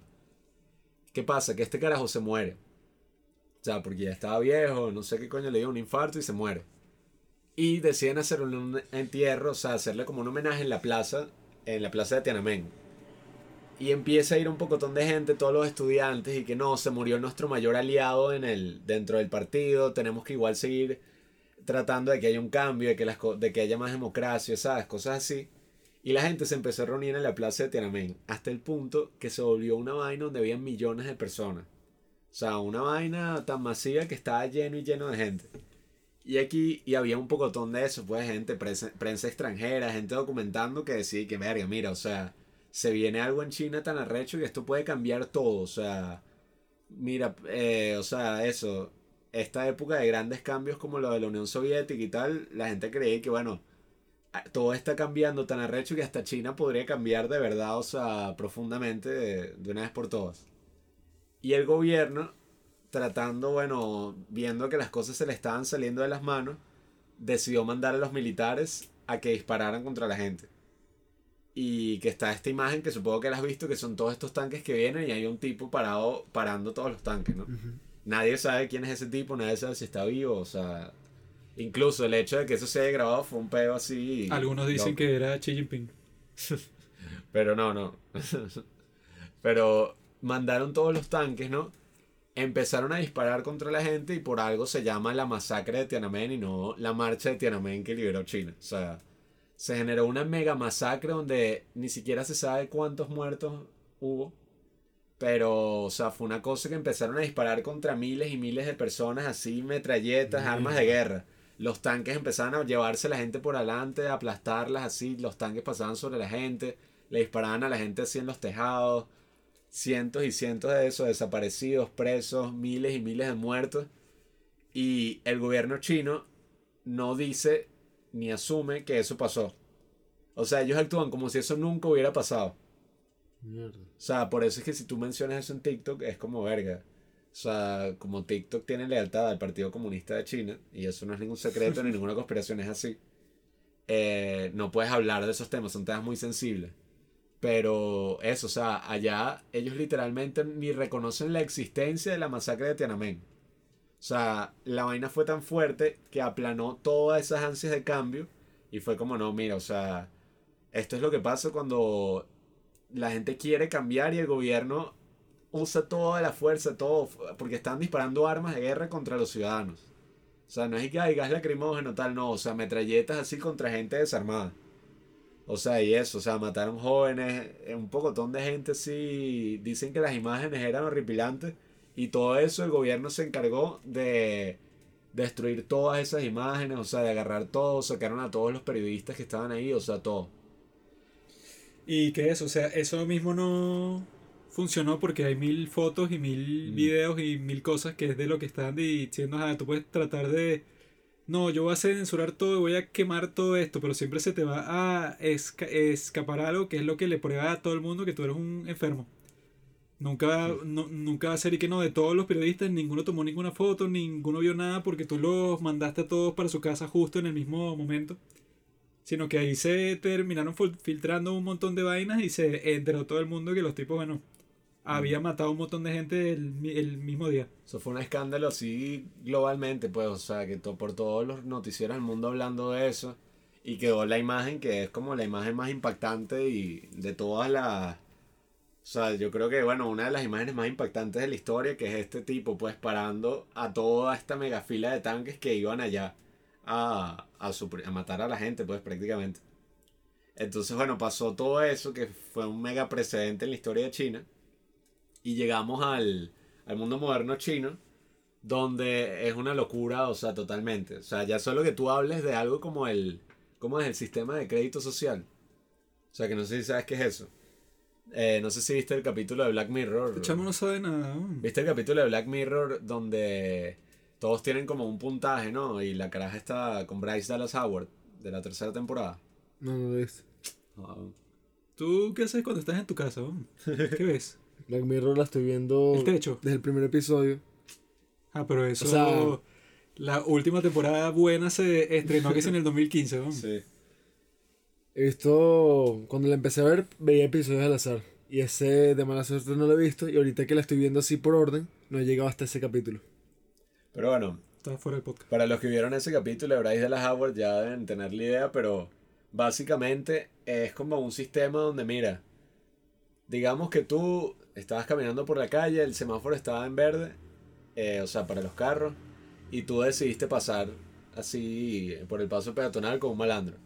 ¿Qué pasa? Que este carajo se muere. O sea, porque ya estaba viejo, no sé qué coño le dio un infarto y se muere. Y deciden hacer un entierro, o sea, hacerle como un homenaje en la plaza, en la plaza de Tiananmen. Y empieza a ir un pocotón de gente, todos los estudiantes, y que no, se murió nuestro mayor aliado en el, dentro del partido, tenemos que igual seguir tratando de que haya un cambio, de que, las, de que haya más democracia, ¿sabes? Cosas así. Y la gente se empezó a reunir en la plaza de Tiananmen, hasta el punto que se volvió una vaina donde había millones de personas. O sea, una vaina tan masiva que estaba lleno y lleno de gente. Y aquí, y había un pocotón de eso, pues gente, prensa, prensa extranjera, gente documentando que decía que, verga, mira, o sea, se viene algo en China tan arrecho que esto puede cambiar todo, o sea, mira, eh, o sea, eso, esta época de grandes cambios como lo de la Unión Soviética y tal, la gente creía que, bueno, todo está cambiando tan arrecho que hasta China podría cambiar de verdad, o sea, profundamente de una vez por todas. Y el gobierno, tratando, bueno, viendo que las cosas se le estaban saliendo de las manos, decidió mandar a los militares a que dispararan contra la gente. Y que está esta imagen que supongo que la has visto, que son todos estos tanques que vienen y hay un tipo parado parando todos los tanques, ¿no? Nadie sabe quién es ese tipo, nadie sabe si está vivo, o sea... Incluso el hecho de que eso se haya grabado fue un pedo así...
Algunos dicen
loco.
que era Xi Jinping.
Pero no, no. Pero mandaron todos los tanques, ¿no? Empezaron a disparar contra la gente y por algo se llama la masacre de Tiananmen y no la marcha de Tiananmen que liberó China. O sea, se generó una mega masacre donde ni siquiera se sabe cuántos muertos hubo. Pero, o sea, fue una cosa que empezaron a disparar contra miles y miles de personas, así, metralletas, armas de guerra. Los tanques empezaban a llevarse a la gente por adelante, a aplastarlas así, los tanques pasaban sobre la gente, le disparaban a la gente así en los tejados, cientos y cientos de esos desaparecidos, presos, miles y miles de muertos. Y el gobierno chino no dice ni asume que eso pasó. O sea, ellos actúan como si eso nunca hubiera pasado.
Mierda.
O sea, por eso es que si tú mencionas eso en TikTok es como verga. O sea, como TikTok tiene lealtad al Partido Comunista de China, y eso no es ningún secreto ni ninguna conspiración, es así. eh, no puedes hablar de esos temas, son temas muy sensibles. Pero eso, o sea, allá ellos literalmente ni reconocen la existencia de la masacre de Tiananmen. O sea, la vaina fue tan fuerte que aplanó todas esas ansias de cambio y fue como, no, mira, o sea, esto es lo que pasa cuando la gente quiere cambiar y el gobierno usa toda la fuerza, todo, porque están disparando armas de guerra contra los ciudadanos. O sea, no es que hay gas lacrimógeno, tal, no, o sea, metralletas así contra gente desarmada. O sea, y eso, o sea, mataron jóvenes, eh, un pocotón de gente así, dicen que las imágenes eran horripilantes y todo eso el gobierno se encargó de destruir todas esas imágenes, o sea, de agarrar todo, sacaron a todos los periodistas que estaban ahí, o sea, todo.
Y que eso, o sea, eso mismo no funcionó porque hay mil fotos y mil
Mm.
videos y mil cosas que es de lo que están diciendo, ah, tú puedes tratar de, no, yo voy a censurar todo y voy a quemar todo esto, pero siempre se te va a esca- escapar algo que es lo que le prueba a todo el mundo que tú eres un enfermo. Nunca, va- no- nunca va a ser y que no, de todos los periodistas, ninguno tomó ninguna foto, ninguno vio nada porque tú los mandaste a todos para su casa justo en el mismo momento. Sino que ahí se terminaron fil- filtrando un montón de vainas y se enteró todo el mundo que los tipos, bueno, había matado un montón de gente el, el mismo día.
Eso fue un escándalo así globalmente, pues, o sea, que to- por todos los noticieros del mundo hablando de eso. Y quedó la imagen que es como la imagen más impactante y de todas las... O sea, yo creo que, bueno, una de las imágenes más impactantes de la historia, que es este tipo, pues, parando a toda esta mega fila de tanques que iban allá a, a, a matar a la gente, pues, prácticamente. Entonces, bueno, pasó todo eso, que fue un mega precedente en la historia de China. Y llegamos al, al mundo moderno chino, donde es una locura, o sea, totalmente. O sea, ya solo que tú hables de algo como el, como es el sistema de crédito social. O sea, que no sé si sabes qué es eso. Eh, no sé si viste el capítulo de Black Mirror.
El chamo no sabe nada.
¿Viste el capítulo de Black Mirror donde todos tienen como un puntaje, ¿no? Y la caraja está con Bryce Dallas Howard de la tercera temporada.
No, no lo ves.
Ah,
¿Tú qué haces cuando estás en tu casa? ¿Qué ves?
Black Mirror la estoy viendo
El techo.
desde el primer episodio.
Ah, pero eso.
O sea-
la última temporada buena se estrenó que es en el 2015. weón.
Sí.
He visto, cuando la empecé a ver, veía episodios al azar. Y ese de mala suerte no lo he visto. Y ahorita que la estoy viendo así por orden, no he llegado hasta ese capítulo.
Pero bueno,
Está fuera del podcast.
Para los que vieron ese capítulo de Bryce Dallas Howard ya deben tener la idea, pero básicamente es como un sistema donde, mira, digamos que tú estabas caminando por la calle, el semáforo estaba en verde, eh, o sea, para los carros, y tú decidiste pasar así por el paso peatonal con un malandro.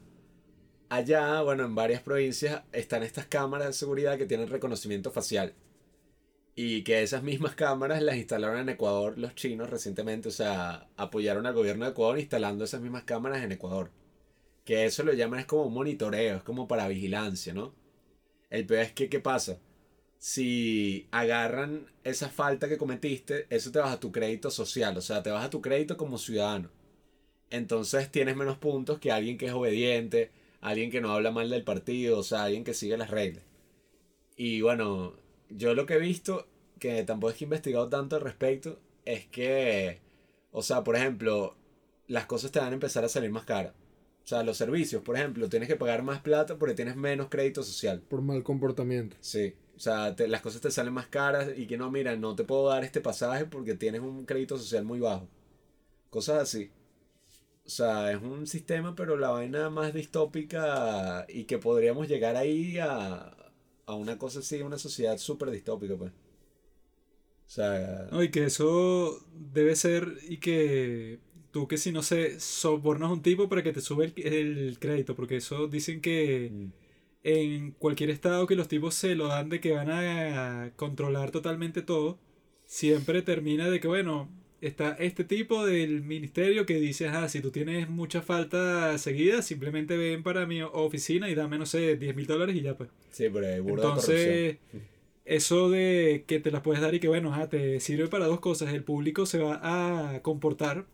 Allá, bueno, en varias provincias están estas cámaras de seguridad que tienen reconocimiento facial. Y que esas mismas cámaras las instalaron en Ecuador los chinos recientemente, o sea, apoyaron al gobierno de Ecuador instalando esas mismas cámaras en Ecuador. Que eso lo llaman es como un monitoreo, es como para vigilancia, ¿no? El peor es que, ¿qué pasa? Si agarran esa falta que cometiste, eso te baja tu crédito social, o sea, te baja tu crédito como ciudadano. Entonces tienes menos puntos que alguien que es obediente, alguien que no habla mal del partido, o sea, alguien que sigue las reglas. Y bueno, yo lo que he visto, que tampoco es que he investigado tanto al respecto, es que, o sea, por ejemplo, las cosas te van a empezar a salir más caras. O sea, los servicios, por ejemplo, tienes que pagar más plata porque tienes menos crédito social.
Por mal comportamiento.
Sí. O sea, te- las cosas te salen más caras y que no, mira, no te puedo dar este pasaje porque tienes un crédito social muy bajo. Cosas así. O sea, es un sistema, pero la vaina más distópica y que podríamos llegar ahí a, a una cosa así, una sociedad súper distópica, pues. O sea,
No, y que eso debe ser y que tú que si no sé, sobornas a un tipo para que te sube el, el crédito, porque eso dicen que
mm,
en cualquier estado que los tipos se lo dan de que van a controlar totalmente todo, siempre termina de que, bueno, está este tipo del ministerio que dice, ah, si tú tienes mucha falta seguida, simplemente ven para mi oficina y dame, no sé, 10 mil dólares y ya pues.
sí, pero hay corrupción.
Entonces, eso de que te las puedes dar y que, bueno, ajá, te sirve para dos cosas. El público se va a comportar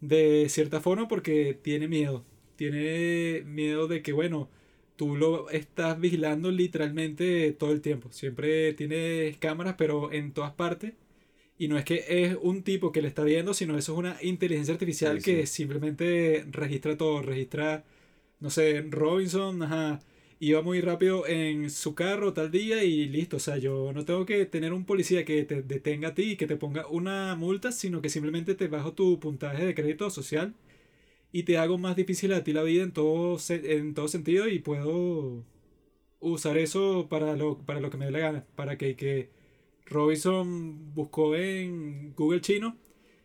de cierta forma porque tiene miedo. Tiene miedo de que, bueno, tú lo estás vigilando literalmente todo el tiempo. Siempre tienes cámaras, pero en todas partes. Y no es que es un tipo que le está viendo, sino eso es una inteligencia artificial
Sí, sí.
que simplemente registra todo. Registra, no sé, Robinson, ajá, iba muy rápido en su carro tal día y listo. O sea, yo no tengo que tener un policía que te detenga a ti y que te ponga una multa, sino que simplemente te bajo tu puntaje de crédito social y te hago más difícil a ti la vida en todo, en todo sentido y puedo usar eso para lo, para lo que me dé la gana. Para que, que Robinson buscó en Google chino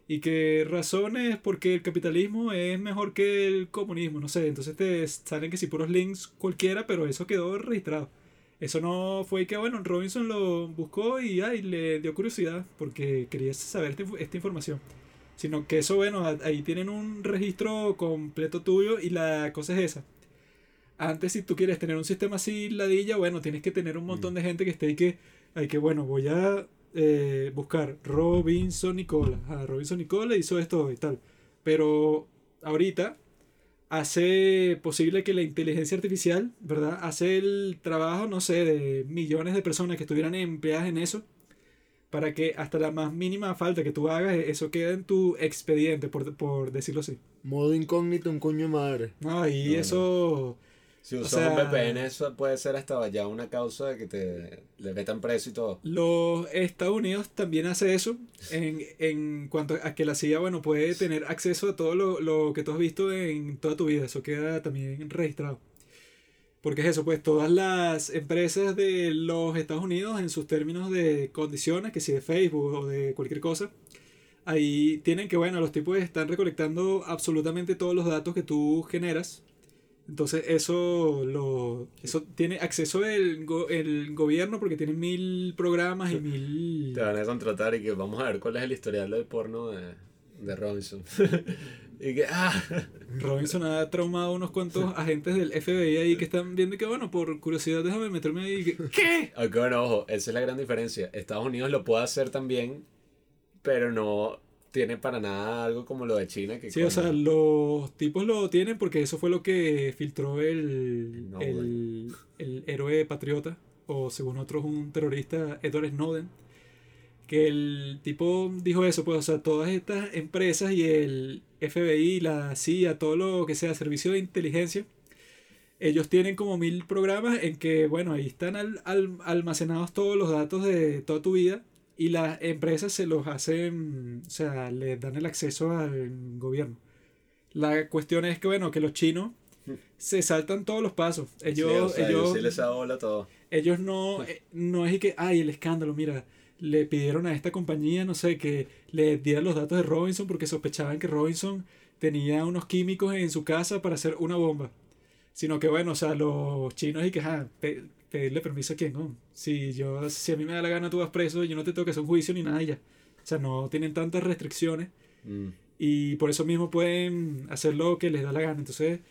y que razones porque el capitalismo es mejor que el comunismo, no sé, entonces te salen que si puros links cualquiera, pero eso quedó registrado. Eso no fue que, bueno, Robinson lo buscó y ay, le dio curiosidad porque quería saber inf- esta información. Sino que eso, bueno, ahí tienen un registro completo tuyo y la cosa es esa. Antes, si tú quieres tener un sistema así, ladilla, bueno, tienes que tener un montón de gente que esté ahí que, hay que, bueno, voy a eh, buscar Robinson Nicola. Ah, Robinson Nicola hizo esto y tal. Pero ahorita hace posible que la inteligencia artificial, ¿verdad? Hace el trabajo, no sé, de millones de personas que estuvieran empleadas en eso, para que hasta la más mínima falta que tú hagas, eso quede en tu expediente, por, por decirlo así.
Modo incógnito, un coño de madre.
No, y
No, no.
eso...
Si
O
usas
sea-
un VPN, eso puede ser hasta ya una causa de que te le metan preso y todo.
Los Estados Unidos también hace eso en, en cuanto a que la CIA, bueno, puede tener acceso a todo lo, lo que tú has visto en toda tu vida. Eso queda también registrado. Porque es eso, pues todas las empresas de los Estados Unidos en sus términos de condiciones, que si de Facebook o de cualquier cosa, ahí tienen que, bueno, los tipos están recolectando absolutamente todos los datos que tú generas Entonces eso lo eso tiene acceso el, go- el gobierno porque tiene mil programas y mil...
Te van a contratar y que vamos a ver cuál es el historial del porno de, de Robinson. y que, ah,
Robinson ha traumado a unos cuantos agentes del FBI ahí que están viendo que bueno, por curiosidad déjame meterme ahí. y que, ¿Qué?
aunque bueno, ojo, esa es la gran diferencia. Estados Unidos lo puede hacer también, pero no tiene para nada algo como lo de China. Que
Sí, o sea, los tipos lo tienen porque eso fue lo que filtró el, el, el héroe patriota, o según otros un terrorista, Edward Snowden, que el tipo dijo eso, pues, o sea, todas estas empresas y el FBI, la CIA, todo lo que sea servicio de inteligencia, ellos tienen como mil programas en que, bueno, ahí están al- al- almacenados todos los datos de toda tu vida y las empresas se los hacen, o sea, les dan el acceso al gobierno. La cuestión es que, bueno, que los chinos se saltan todos los pasos.
sí,
Ellos,
o sea,
ellos,
sí les da bola todo.
ellos no, eh, no es que, ay, el escándalo, mira, le pidieron a esta compañía, no sé, que le diera los datos de Robinson porque sospechaban que Robinson tenía unos químicos en su casa para hacer una bomba. Sino que, bueno, o sea, los chinos y que, ah, pe- pedirle permiso a quién, no. Si, yo, si a mí me da la gana, tú vas preso, yo no te tengo que hacer un juicio ni nada ya. O sea, no tienen tantas restricciones
Mm.
y por eso mismo pueden hacer lo que les da la gana. Entonces,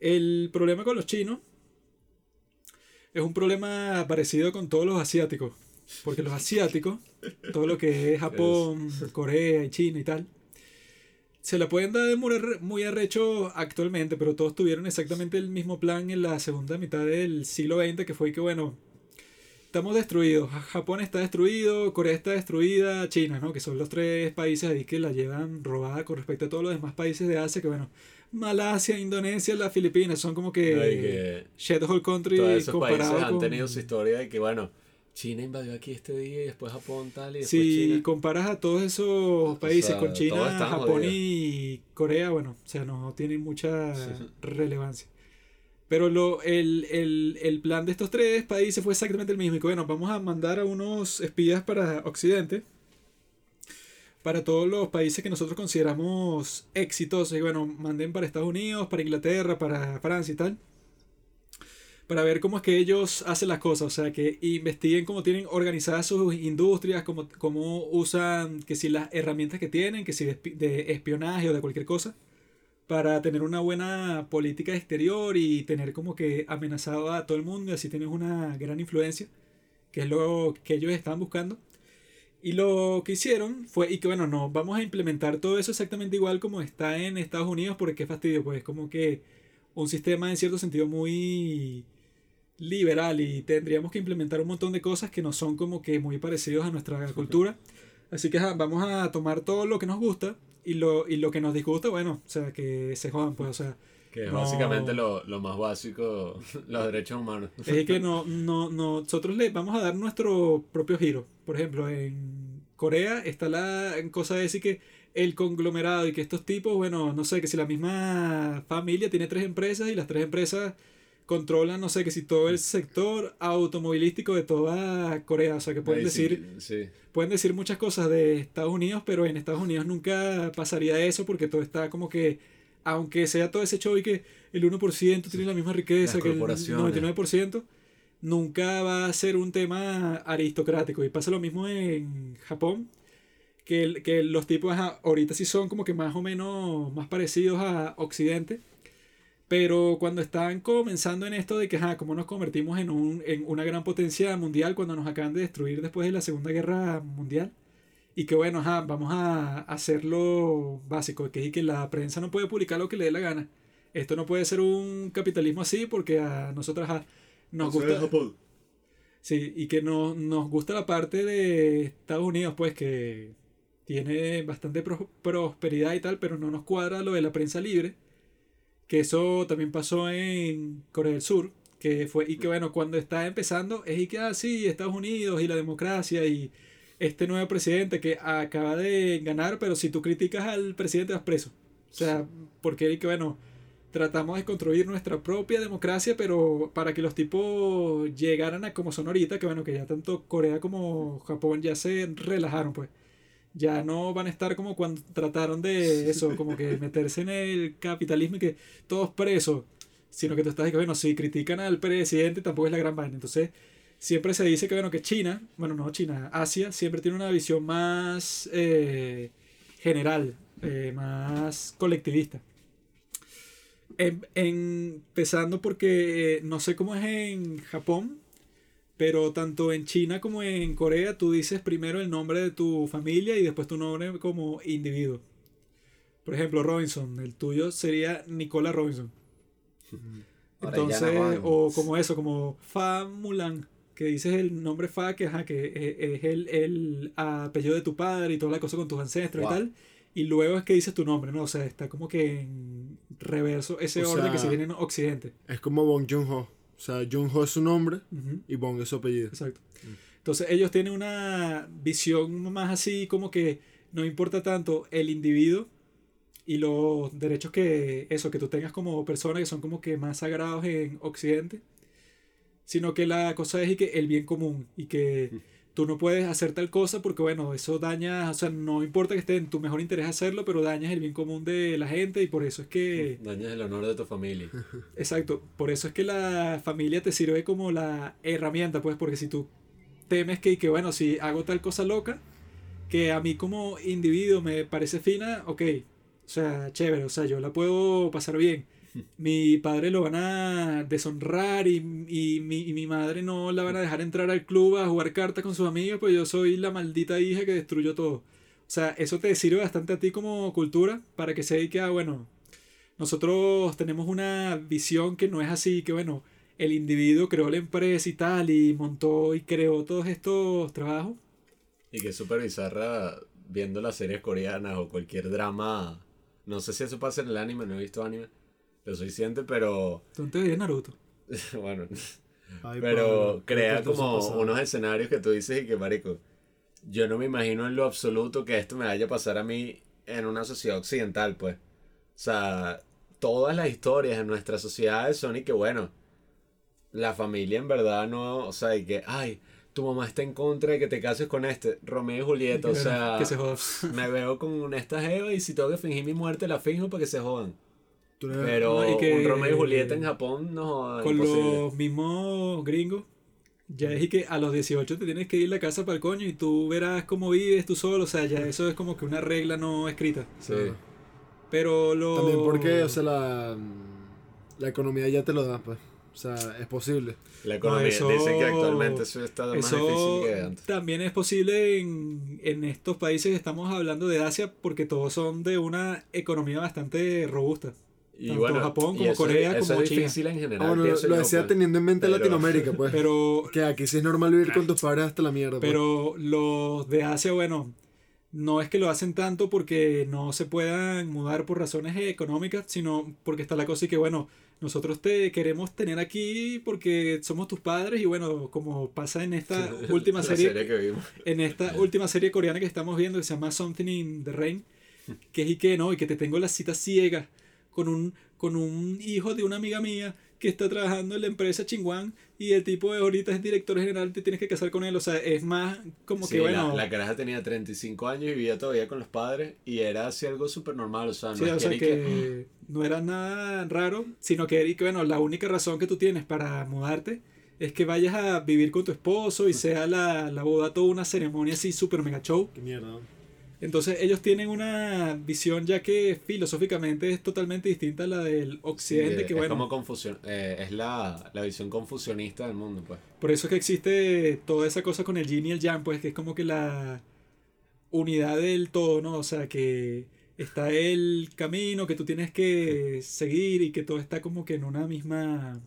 el problema con los chinos es un problema parecido con todos los asiáticos. Porque los asiáticos, todo lo que es Japón, Corea y China y tal, se la pueden dar de muy, arre- muy arrecho actualmente, pero todos tuvieron exactamente el mismo plan en la segunda mitad del siglo XX, que fue que, bueno, estamos destruidos. Ja- Japón está destruido, Corea está destruida, China, ¿no? Que son los tres países ahí que la llevan robada con respecto a todos los demás países de Asia, que bueno, Malasia, Indonesia, las Filipinas, son como que,
Ay, que
shithole country
todos esos países
comparado
han
con...
tenido su historia de que, bueno, China invadió aquí este día y después Japón tal y después
Si
China.
comparas a todos esos países
sea,
con China, Japón
jodidos.
y Corea, bueno, o sea, no tienen mucha
Sí.
relevancia. Pero lo, el, el, el plan de estos tres países fue exactamente el mismo. Y que bueno, vamos a mandar a unos espías para Occidente, para todos los países que nosotros consideramos exitosos. Y bueno, manden para Estados Unidos, para Inglaterra, para Francia y tal. Para ver cómo es que ellos hacen las cosas. O sea, que investiguen cómo tienen organizadas sus industrias, cómo, cómo usan, que si las herramientas que tienen, que si de, espi- de espionaje o de cualquier cosa para tener una buena política exterior y tener como que amenazado a todo el mundo y así tienes una gran influencia, que es lo que ellos estaban buscando. Y lo que hicieron fue, y que bueno, no, vamos a implementar todo eso exactamente igual como está en Estados Unidos, porque qué fastidio, pues como que un sistema en cierto sentido muy liberal y tendríamos que implementar un montón de cosas que no son como que muy parecidos a nuestra cultura. Así que vamos a tomar todo lo que nos gusta y lo, y lo que nos disgusta, bueno, o sea, que se jodan, pues, o sea,
Que es
No.
básicamente lo, lo más básico, los derechos humanos.
es que no, no, no, nosotros le vamos a dar nuestro propio giro. Por ejemplo, en Corea está la cosa de decir que el conglomerado y que estos tipos, bueno, no sé, que si la misma familia tiene tres empresas y las tres empresas controlan, no sé, que si todo el sector automovilístico de toda Corea, o sea, que pueden
Ahí sí,
decir
Sí,
pueden decir muchas cosas de Estados Unidos, pero en Estados Unidos nunca pasaría eso porque todo está como que, aunque sea todo ese show y que el 1% tiene la misma riqueza
Las
que el
corporaciones.
99%, nunca va a ser un tema aristocrático. Y pasa lo mismo en Japón, que, que los tipos ajá, ahorita sí son como que más o menos más parecidos a Occidente. Pero cuando están comenzando en esto de que, ajá, cómo nos convertimos en, un, en una gran potencia mundial cuando nos acaban de destruir después de la Segunda Guerra Mundial. Y que bueno, ajá, vamos a hacerlo básico, que es que la prensa no puede publicar lo que le dé la gana. Esto no puede ser un capitalismo así porque a nosotros ajá, nos gusta... Sí, y que no, nos gusta la parte de Estados Unidos, pues que tiene bastante pro- prosperidad y tal, pero no nos cuadra lo de la prensa libre. Que eso también pasó en Corea del Sur, que fue, y que bueno, cuando está empezando, es y que, ah, sí, Estados Unidos y la democracia y este nuevo presidente que acaba de ganar, pero si tú criticas al presidente vas preso. O sea, porque y que bueno, tratamos de construir nuestra propia democracia, pero para que los tipos llegaran a como son ahorita, que bueno, que ya tanto Corea como Japón ya se relajaron, pues. Ya no van a estar como cuando trataron de eso, como que meterse en el capitalismo y que todos presos. sino que tú estás diciendo, bueno, si critican al presidente tampoco es la gran vaina. Entonces, siempre se dice que, bueno, que China, bueno, no China, Asia, siempre tiene una visión más eh, general, eh, más colectivista. Em- empezando porque no sé cómo es en Japón, pero tanto en China como en Corea tú dices primero el nombre de tu familia y después tu nombre como individuo. Por ejemplo, Robinson, el tuyo sería Nicola Robinson. Entonces, o como eso, como Fa Mulan, que dices el nombre Fa, que, ajá, que es, es el, el apellido de tu padre y toda la cosa con tus ancestros
Wow.
y tal. Y luego es que dices tu nombre, ¿no? O sea, está como que en reverso ese
O
orden que se viene en Occidente.
Es como Bong Joon-ho. O sea, Joon-ho es su nombre y Bong es su apellido.
Exacto. Entonces ellos tienen una visión más así como que no importa tanto el individuo y los derechos que eso que tú tengas como persona que son como que más sagrados en Occidente, sino que la cosa es y que el bien común y que tú no puedes hacer tal cosa porque bueno, eso daña, o sea, no importa que esté en tu mejor interés hacerlo, pero dañas el bien común de la gente y por eso es que
Dañas el honor de tu familia.
Exacto, por eso es que la familia te sirve como la herramienta, pues, porque si tú temes que, que bueno, si hago tal cosa loca, que a mí como individuo me parece fina, ok, o sea, chévere, o sea, yo la puedo pasar bien. Mi padre lo van a deshonrar y, y mi, mi madre no la van a dejar entrar al club a jugar cartas con sus amigas, pues yo soy la maldita hija que destruyó todo. O sea, eso te sirve bastante a ti como cultura para que se que, ah, bueno, nosotros tenemos una visión que no es así, que bueno, el individuo creó la empresa y tal, y montó y creó todos estos trabajos.
Y que es súper bizarra viendo las series coreanas o cualquier drama. No sé si eso pasa en el anime, no he visto anime. Lo suficiente, pero
Entonces veía Naruto.
bueno.
Ay,
Pero crea
¿qué cosa
como unos escenarios que tú dices y que, marico, yo no me imagino en lo absoluto que esto me vaya a pasar a mí en una sociedad occidental, pues. O sea, todas las historias en nuestras sociedades son y que, bueno, la familia en verdad no, o sea, y que, ay, tu mamá está en contra de que te cases con este, Romeo y Julieta, o
Que-
sea,
que se
me veo con esta jeva y si tengo que fingir mi muerte, la finjo para que se jodan. Pero
No, y que-
un Romeo y Julieta en Japón no
Con
imposible.
los mismos gringos. Ya es y que a los 18 te tienes que ir a la casa para el coño y tú verás cómo vives tú solo. O sea, ya eso es como que una regla no escrita.
Sí.
Pero lo.
También porque, o sea, la, la economía ya te lo da, pues. O sea, es posible.
La economía
eso-
dice que actualmente eso está más
Eso
difícil que antes.
también es posible en, en estos países que estamos hablando de Asia porque todos son de una economía bastante robusta.
Y
tanto
bueno,
Japón
y
como
eso-
Corea
eso
como
es
China.
difícil en general.
Ah, bueno, lo, lo
yo,
decía
pues.
teniendo en mente
Pero-
Latinoamérica, pues.
Pero
que aquí sí es normal vivir con tus padres hasta la mierda. pues.
Pero los de Asia, bueno, no es que lo hacen tanto porque no se puedan mudar por razones económicas, sino porque está la cosa y que, bueno, nosotros te queremos tener aquí porque somos tus padres y bueno, como pasa en esta última serie,
serie que vimos.
en esta última serie coreana que estamos viendo que se llama Something in the Rain, que es y que no, y que te tengo la cita ciega con un, con un hijo de una amiga mía que está trabajando en la empresa Chingwan y el tipo de ahorita es director general, te tienes que casar con él, o sea, es más como
Sí,
que
la-
bueno,
la, caraja tenía 35 años y vivía todavía con los padres y era así algo súper normal. O sea, no
sí,
es
o
que
sea
ni
que no era nada raro, sino que, que, bueno, la única razón que tú tienes para mudarte es que vayas a vivir con tu esposo y sea la, la boda toda una ceremonia así súper mega show.
Qué mierda.
Entonces ellos tienen una visión ya que filosóficamente es totalmente distinta a la del occidente,
Sí,
que
es
bueno,
como confusión, eh, es la, la visión confusionista del mundo, pues.
por eso es que existe toda esa cosa con el yin y el yang, pues que es como que la unidad del todo, ¿no? O sea, que está el camino que tú tienes que seguir y que todo está como que en una misma...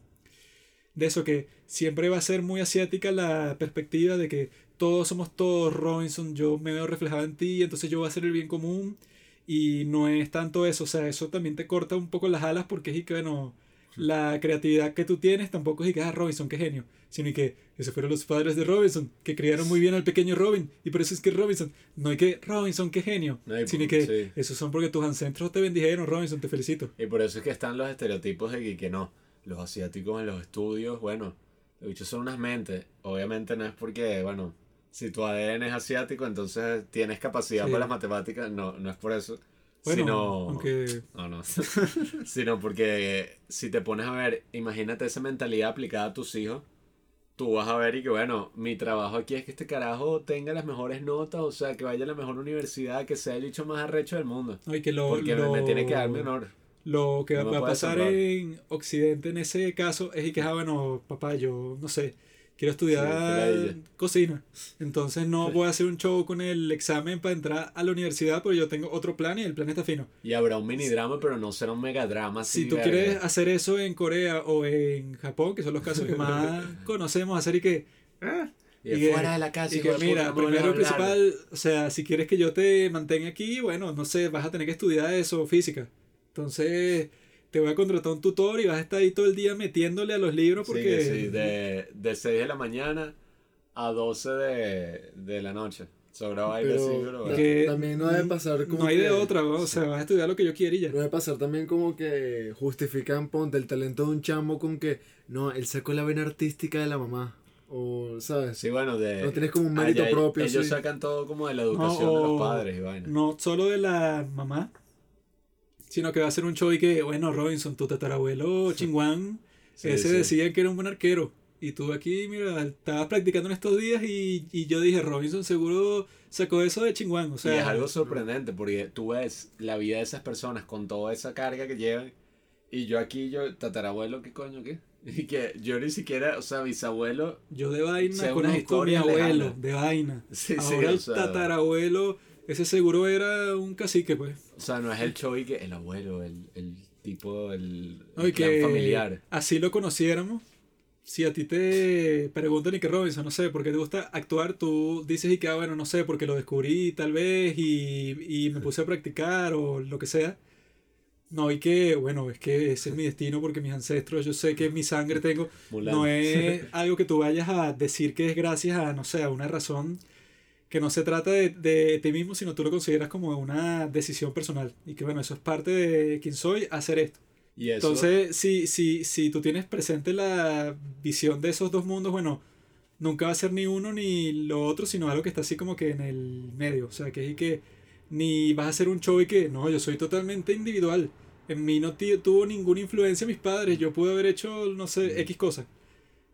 De eso que siempre va a ser muy asiática la perspectiva de que todos somos todos Robinson, yo me veo reflejado en ti, entonces yo voy a hacer el bien común y no es tanto eso, o sea, eso también te corta un poco las alas porque es que, bueno, la creatividad que tú tienes tampoco es que, ah, Robinson, qué genio, sino que esos fueron los padres de Robinson, que criaron muy bien al pequeño Robin, y por eso es que Robinson, no hay que, Robinson, qué genio,
No
sino que
sí.
esos son porque tus ancestros te bendijeron, Robinson, te felicito.
Y por eso es que están los estereotipos de que, que no, los asiáticos en los estudios, bueno, los bichos son unas mentes. Obviamente no es porque, bueno, si tu ADN es asiático, entonces tienes capacidad
Sí.
para las matemáticas, no, no es por eso.
Bueno,
sino,
aunque
no, no, sino porque si te pones a ver, imagínate esa mentalidad aplicada a tus hijos, tú vas a ver y que bueno, mi trabajo aquí es que este carajo tenga las mejores notas, o sea, que vaya a la mejor universidad, que sea el bicho más arrecho del mundo.
no, y que lo,
Porque me- tiene que dar menor.
Lo que
No
va a pasar
salvar.
en Occidente en ese caso es y que, ah, bueno, papá, yo no sé, quiero estudiar cocina. Entonces no voy a hacer un show con el examen para entrar a la universidad, pero yo tengo otro plan y el plan está fino.
Y habrá un mini drama, pero no será un megadrama.
Si
así,
tú
verga.
quieres hacer eso en Corea o en Japón, que son los casos que más conocemos, hacer y que... ah,
Y,
y que-
fuera de la casa,
y que mira, primero principal, o sea, si quieres que yo te mantenga aquí, bueno, no sé, vas a tener que estudiar eso, física. Entonces, te voy a contratar un tutor y vas a estar ahí todo el día metiéndole a los libros
Sí,
porque...
que sí, de, de 6 de la mañana a 12 de, de la noche. Sobra baile
Pero
así, pero
Que
también no debe pasar como
No hay de otra, ¿no? o sea, vas a estudiar lo que yo quiera y ya.
No debe pasar también como que justifican, ponte, el talento de un chamo con que, no, él sacó la vena artística de la mamá. O, ¿sabes?
Sí, bueno, de...
No tienes como un mérito
allá
propio,
Ellos
sí.
sacan todo como de la educación
No,
de los padres y vaina.
No solo de la mamá, sino que va a ser un show y que, bueno, Robinson, tu tatarabuelo Chinguán,
Sí,
ese
sí.
decía que era un buen arquero. Y tú aquí, mira, estabas practicando en estos días y, y yo dije, Robinson seguro sacó eso de Chinguán. O sea,
y es algo sorprendente porque tú ves la vida de esas personas con toda esa carga que llevan. Y yo aquí, yo, tatarabuelo, ¿qué coño qué? Y que yo ni siquiera, o sea, bisabuelo.
yo de vaina conozco a mi
historia
abuelo,
lejana.
de vaina.
Sí, sí,
Ahora
o sea,
tatarabuelo, ese seguro era un cacique, pues.
O sea, no es el y que el abuelo, el, el tipo, el, clan familiar.
así lo conociéramos. Si a ti te preguntan y que Robinson, no sé, ¿por qué te gusta actuar? Tú dices y que, ah, bueno, no sé, porque lo descubrí tal vez y, y me puse a practicar o lo que sea. No, y que, bueno, es que ese es mi destino porque mis ancestros, yo sé que mi sangre tengo.
Mulan.
No es algo que tú vayas a decir que es gracias a, no sé, a una razón que no se trata de, de ti mismo, sino tú lo consideras como una decisión personal. Y que, bueno, eso es parte de quién soy, hacer esto.
Y eso,
Entonces, si, si, si tú tienes presente la visión de esos dos mundos, bueno, nunca va a ser ni uno ni lo otro, sino algo que está así como que en el medio. O sea, que es que ni vas a hacer un show y que, no, yo soy totalmente individual. En mí no tuvo ninguna influencia mis padres, yo pude haber hecho, no sé, X cosas.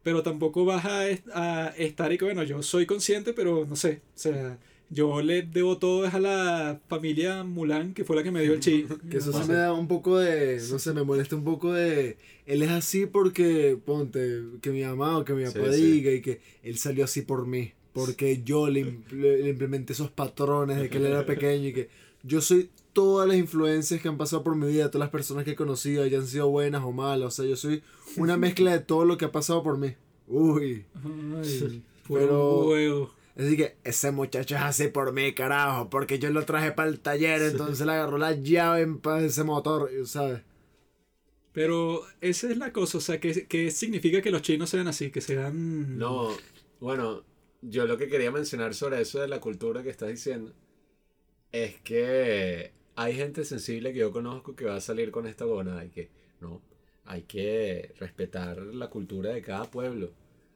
Pero tampoco vas a, a estar y que, bueno, yo soy consciente, pero no sé. O sea, yo le debo todo es a la familia Mulan, que fue la que me dio el chi.
Que eso
No
sí me da un poco de, no sé, me molesta un poco de, él es así porque, ponte, que mi mamá o que mi
Sí,
papá
sí.
diga y que él salió así por mí, porque yo le, impl- le implementé esos patrones de que él era pequeño y que yo soy todas las influencias que han pasado por mi vida, todas las personas que he conocido, hayan sido buenas o malas, o sea, yo soy una mezcla de todo lo que ha pasado por mí. Uy.
Ay,
Pero-
pero... huevo.
Así que ese muchacho es así por mí, carajo, porque yo lo traje para el taller, entonces le agarró la llave para ese motor, ¿sabes?
Pero esa es la cosa, o sea, ¿qué, qué significa que los chinos sean así? Que sean...
no, bueno, yo lo que quería mencionar sobre eso de la cultura que estás diciendo es que hay gente sensible que yo conozco que va a salir con esta buena y que no, hay que respetar la cultura de cada pueblo.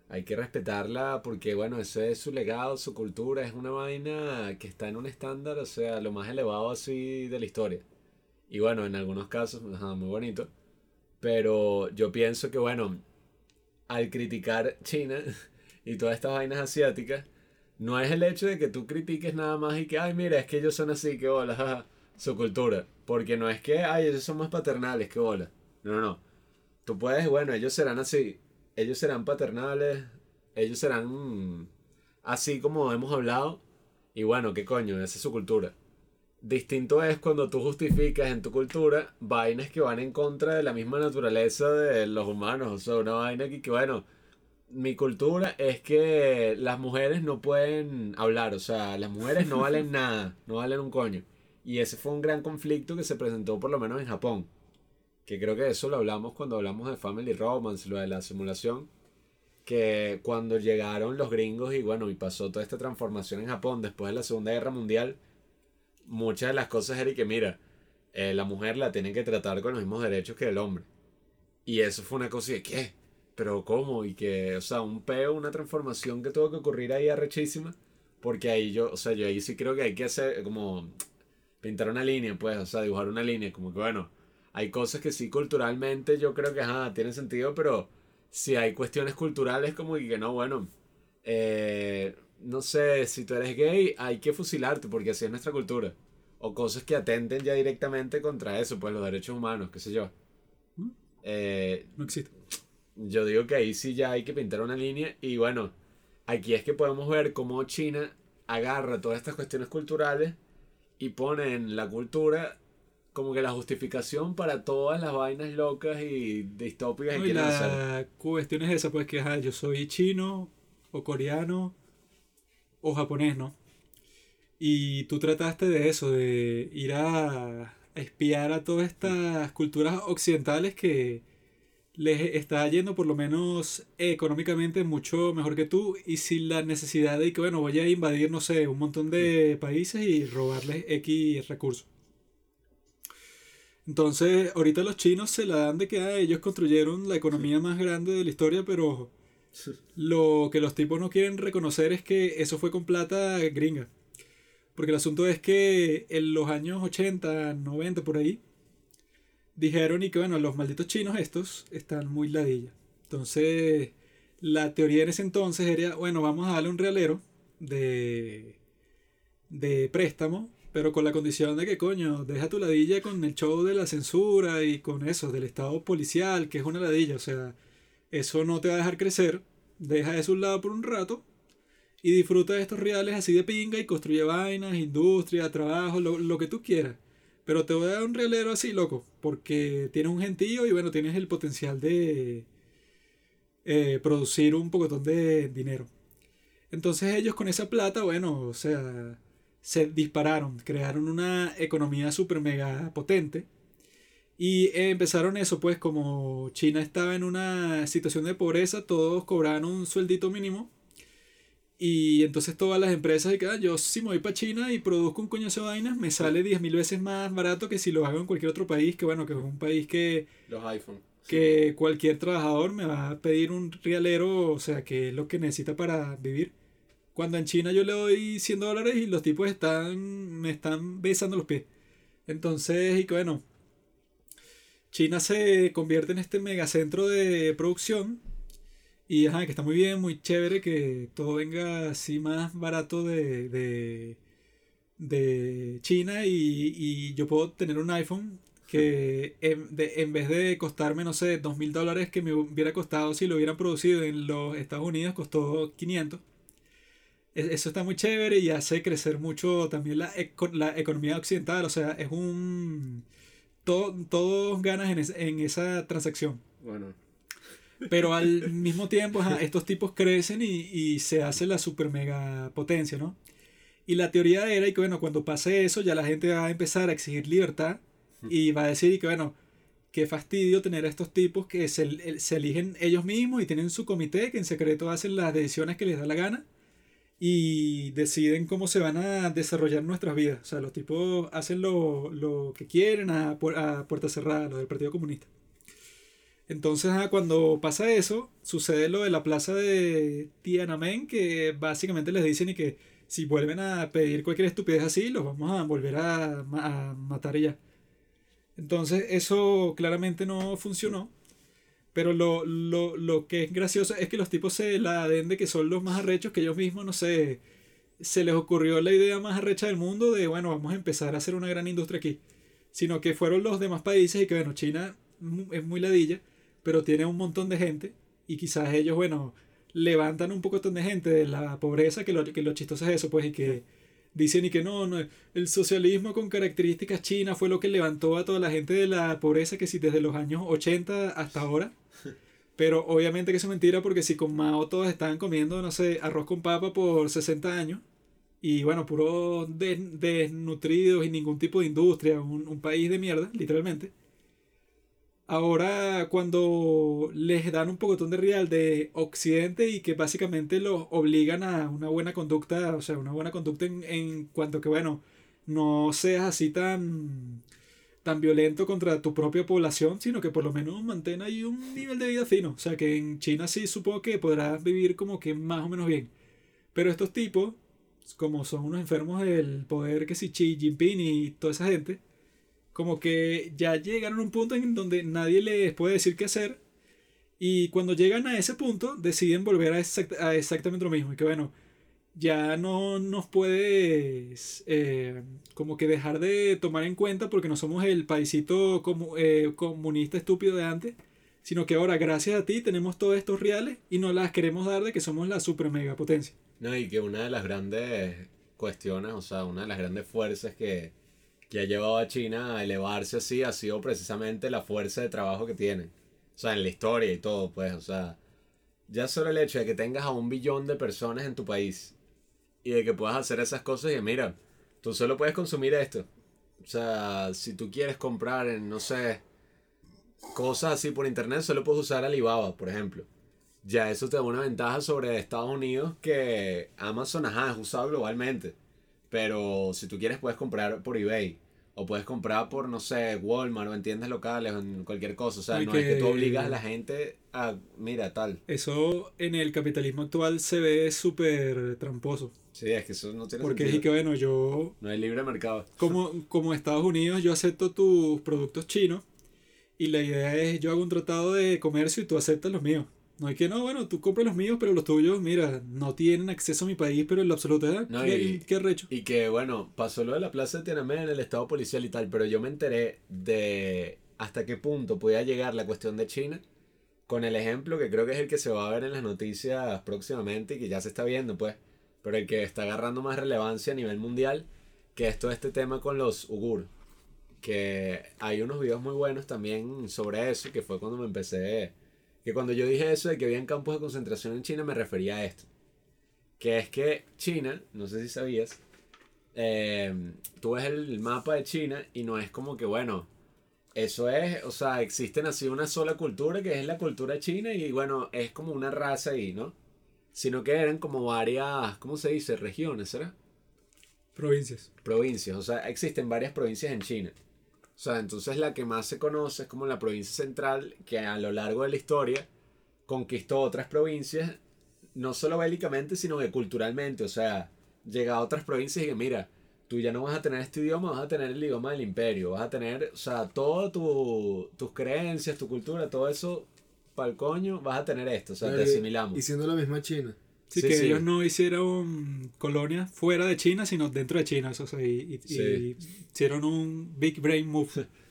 Hay que respetarla porque, bueno, ese es su legado, su cultura, es una vaina que está en un estándar, o sea, lo más elevado así de la historia. Y bueno, en algunos casos, ajá, muy bonito. Pero yo pienso que, bueno, al criticar China y todas estas vainas asiáticas, no es el hecho de que tú critiques nada más y que, ay, mira, es que ellos son así, que bola, jaja, su cultura. Porque no es que, ay, ellos son más paternales, que bola. No, no, no. Tú puedes, bueno, ellos serán así, ellos serán paternales, ellos serán así como hemos hablado. Y bueno, qué coño, esa es su cultura. Distinto es cuando tú justificas en tu cultura vainas que van en contra de la misma naturaleza de los humanos. O sea, una vaina que, que bueno, mi cultura es que las mujeres no pueden hablar. O sea, las mujeres no valen nada, no valen un coño. Y ese fue un gran conflicto que se presentó por lo menos en Japón. Que creo que eso lo hablamos cuando hablamos de Family Romance, lo de la simulación. Que cuando llegaron los gringos y bueno, y pasó toda esta transformación en Japón después de la Segunda Guerra Mundial, muchas de las cosas era y que mira, eh, la mujer la tienen que tratar con los mismos derechos que el hombre. Y eso fue una cosa de ¿qué? Pero ¿cómo? Y que, o sea, un peo, una transformación que tuvo que ocurrir ahí arrechísima. Porque ahí yo, o sea, yo ahí sí creo que hay que hacer como pintar una línea, pues, o sea, dibujar una línea, como que bueno, hay cosas que sí culturalmente yo creo que, ajá, tienen sentido, pero si hay cuestiones culturales como que no, bueno, eh, no sé, si tú eres gay, hay que fusilarte porque así es nuestra cultura. O cosas que atenten ya directamente contra eso, pues los derechos humanos, qué sé yo.
¿Mm?
Eh,
No existe.
yo digo que ahí sí ya hay que pintar una línea y bueno, aquí es que podemos ver cómo China agarra todas estas cuestiones culturales y pone en la cultura como que la justificación para todas las vainas locas y distópicas que
No, y
quieren hacer.
la cuestión es esa, pues que ajá, yo soy chino o coreano o japonés, ¿no? Y tú trataste de eso, de ir a, a espiar a todas estas culturas occidentales que les está yendo por lo menos económicamente mucho mejor que tú y sin la necesidad de que, bueno, voy a invadir, no sé, un montón de países y robarles X recursos. Entonces, ahorita los chinos se la dan de que ah, ellos construyeron la economía más grande de la historia, pero lo que los tipos no quieren reconocer es que eso fue con plata gringa. Porque el asunto es que en los años 80, 90 por ahí, dijeron y que bueno, los malditos chinos estos están muy ladilla. Entonces, la teoría en ese entonces era, bueno, vamos a darle un realero de, de préstamo, pero con la condición de que, coño, deja tu ladilla con el show de la censura y con eso, del estado policial, que es una ladilla. O sea, eso no te va a dejar crecer. Deja eso a un lado por un rato y disfruta de estos reales así de pinga y construye vainas, industria, trabajo, lo, lo que tú quieras. Pero te voy a dar un realero así, loco, porque tienes un gentío y bueno, tienes el potencial de eh, producir un pocotón de dinero. Entonces ellos con esa plata, bueno, o sea, se dispararon, crearon una economía super mega potente. Y eh, empezaron eso, pues como China estaba en una situación de pobreza, todos cobraban un sueldito mínimo. Y entonces todas las empresas, de que, ah, yo si me voy para China y produzco un coñazo de vainas, me sale 10.000 veces más barato que si lo hago en cualquier otro país, que bueno, que es un país que,
Los iPhone.
que cualquier trabajador me va a pedir un realero, o sea, que es lo que necesita para vivir. Cuando en China yo le doy 100 dólares y los tipos están, me están besando los pies. Entonces, y que bueno, China se convierte en este megacentro de producción y ajá, que está muy bien, muy chévere que todo venga así más barato de, de, de China y, y yo puedo tener un iPhone que en, de- en vez de costarme, no sé, dos mil dólares que me hubiera costado si lo hubieran producido en los Estados Unidos, costó 500. E- Eso está muy chévere y hace crecer mucho también la, eco- la economía occidental. O sea, es un... todo- todos ganan en, es- en esa transacción.
Bueno,
Pero al mismo tiempo, ajá, estos tipos crecen y, y se hace la super mega potencia, ¿no? Y la teoría era y que, bueno, cuando pase eso, ya la gente va a empezar a exigir libertad y va a decir y que, bueno, qué fastidio tener a estos tipos que se, el- se eligen ellos mismos y tienen su comité que en secreto hacen las decisiones que les da la gana y deciden cómo se van a desarrollar nuestras vidas. O sea, los tipos hacen lo, lo que quieren a, a puerta cerrada, lo del Partido Comunista. Entonces, cuando pasa eso, sucede lo de la plaza de Tiananmen, que básicamente les dicen y que si vuelven a pedir cualquier estupidez así, los vamos a volver a, a matar ya. Entonces, eso claramente no funcionó. Pero lo, lo, lo que es gracioso es que los tipos se la den de que son los más arrechos, que ellos mismos, no sé, se les ocurrió la idea más arrecha del mundo de, bueno, vamos a empezar a hacer una gran industria aquí. Sino que fueron los demás países y que, bueno, China es muy ladilla, pero tiene un montón de gente y quizás ellos, bueno, levantan un poco de gente de la pobreza, que lo, que lo chistoso es eso, pues, y que dicen y que no, no, el socialismo con características chinas fue lo que levantó a toda la gente de la pobreza, que si desde los años 80 hasta ahora. Pero obviamente que es mentira porque si con Mao todos estaban comiendo, no sé, arroz con papa por 60 años y bueno, puros des- desnutridos y ningún tipo de industria, un, un país de mierda, literalmente. Ahora cuando les dan un pocotón de real de Occidente y que básicamente los obligan a una buena conducta, o sea, una buena conducta en, en cuanto que, bueno, no seas así tan tan violento contra tu propia población, sino que por lo menos mantén ahí un nivel de vida fino. O sea, que en China sí supongo que podrás vivir como que más o menos bien. Pero estos tipos como son unos enfermos del poder que si Xi Jinping y toda esa gente, como que ya llegaron a un punto en donde nadie les puede decir qué hacer. Y cuando llegan a ese punto, deciden volver a, exact- a exactamente lo mismo. Y que bueno, ya no nos puedes eh, como que dejar de tomar en cuenta porque no somos el paisito comu- eh, comunista estúpido de antes, sino que ahora gracias a ti tenemos todos estos reales y nos las queremos dar de que somos la super mega potencia.
No, y que una de las grandes cuestiones, o sea, una de las grandes fuerzas que, que ha llevado a China a elevarse así ha sido precisamente la fuerza de trabajo que tienen. O sea, en la historia y todo, pues, o sea, ya solo el hecho de que tengas a un billón de personas en tu país y de que puedas hacer esas cosas y mira, tú solo puedes consumir esto. O sea, si tú quieres comprar en, no sé, cosas así por internet, solo puedes usar Alibaba, por ejemplo. Ya eso te da una ventaja sobre Estados Unidos que Amazon, ajá, es usado globalmente. Pero si tú quieres puedes comprar por eBay. O puedes comprar por, no sé, Walmart o en tiendas locales o en cualquier cosa. O sea, no es que tú obligas a la gente a, mira, tal.
Eso en el capitalismo actual se ve súper tramposo.
Sí, es que eso no tiene
Porque es que bueno, yo
No hay libre mercado.
como, como Estados Unidos, yo acepto tus productos chinos y la idea es yo hago un tratado de comercio y tú aceptas los míos. No hay que, no, bueno, tú compras los míos, pero los tuyos, mira, no tienen acceso a mi país, pero en la absoluta,
No,
¿qué,
y-
qué arrecho?
Y que bueno, pasó lo de la plaza de Tiananmen en el estado policial y tal, pero yo me enteré de hasta qué punto podía llegar la cuestión de China con el ejemplo que creo que es el que se va a ver en las noticias próximamente y que ya se está viendo, pues, pero el que está agarrando más relevancia a nivel mundial, que es todo este tema con los ugur. Que hay unos videos muy buenos también sobre eso, que fue cuando me empecé, que cuando yo dije eso de que había campos de concentración en China me refería a esto que es que China, no sé si sabías, eh, tú ves el mapa de China y no es como que, bueno, eso es, o sea, existen así una sola cultura que es la cultura china y bueno, es como una raza ahí, ¿no? Sino que eran como varias, ¿cómo se dice? Regiones, ¿será?
Provincias.
Provincias, o sea, existen varias provincias en China. O sea, entonces la que más se conoce es como la provincia central, que a lo largo de la historia conquistó otras provincias, no solo bélicamente, sino que culturalmente. O sea, llega a otras provincias y que, mira, tú ya no vas a tener este idioma, vas a tener el idioma del imperio, vas a tener, o sea, todas tu, tus creencias, tu cultura, todo eso, pa'l coño, vas a tener esto, o sea, te asimilamos.
Y siendo la misma China.
Sí,
Sí,
que
sí.
ellos no hicieron colonias fuera de China, sino dentro de China, eso, sea, y, y-
Sí.
y hicieron un big brain move.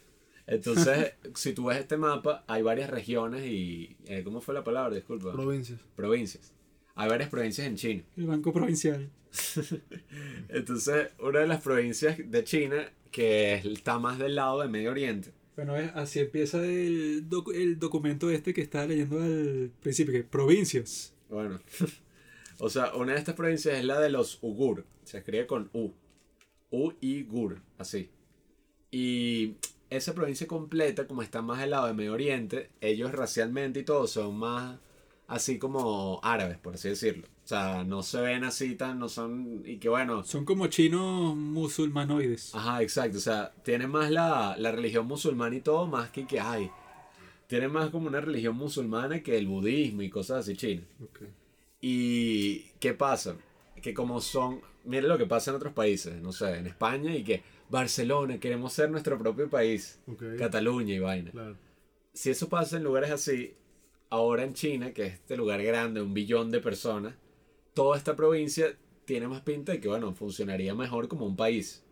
Entonces, si tú ves este mapa, hay varias regiones y... eh, ¿Cómo fue la palabra? Disculpa.
Provincias.
provincias. Hay varias provincias en China.
El Banco Provincial.
Entonces, una de las provincias de China que está más del lado del Medio Oriente.
Bueno, es- así empieza el, docu- el documento este que estaba leyendo al principio, que provincias.
Bueno, o sea, una de estas provincias es la de los Ugur. Se escribe con U. U y Gur, así. Y esa provincia completa, como está más del lado del Medio Oriente, ellos racialmente y todo son más así como árabes, por así decirlo. O sea, no se ven así tan, no son, y que bueno,
Son como chinos musulmanoides.
Ajá, exacto. O sea, tienen más la, la religión musulmana y todo, más que que hay. Tienen más como una religión musulmana que el budismo y cosas así chinas.
Ok.
¿Y qué pasa? Que como son, mira lo que pasa en otros países, no sé, en España y que Barcelona, queremos ser nuestro propio país,
Ok.
Cataluña y vaina.
Claro.
Si eso pasa en lugares así, ahora en China, que es este lugar grande, un billón de personas, toda esta provincia tiene más pinta de que, bueno, funcionaría mejor como un país.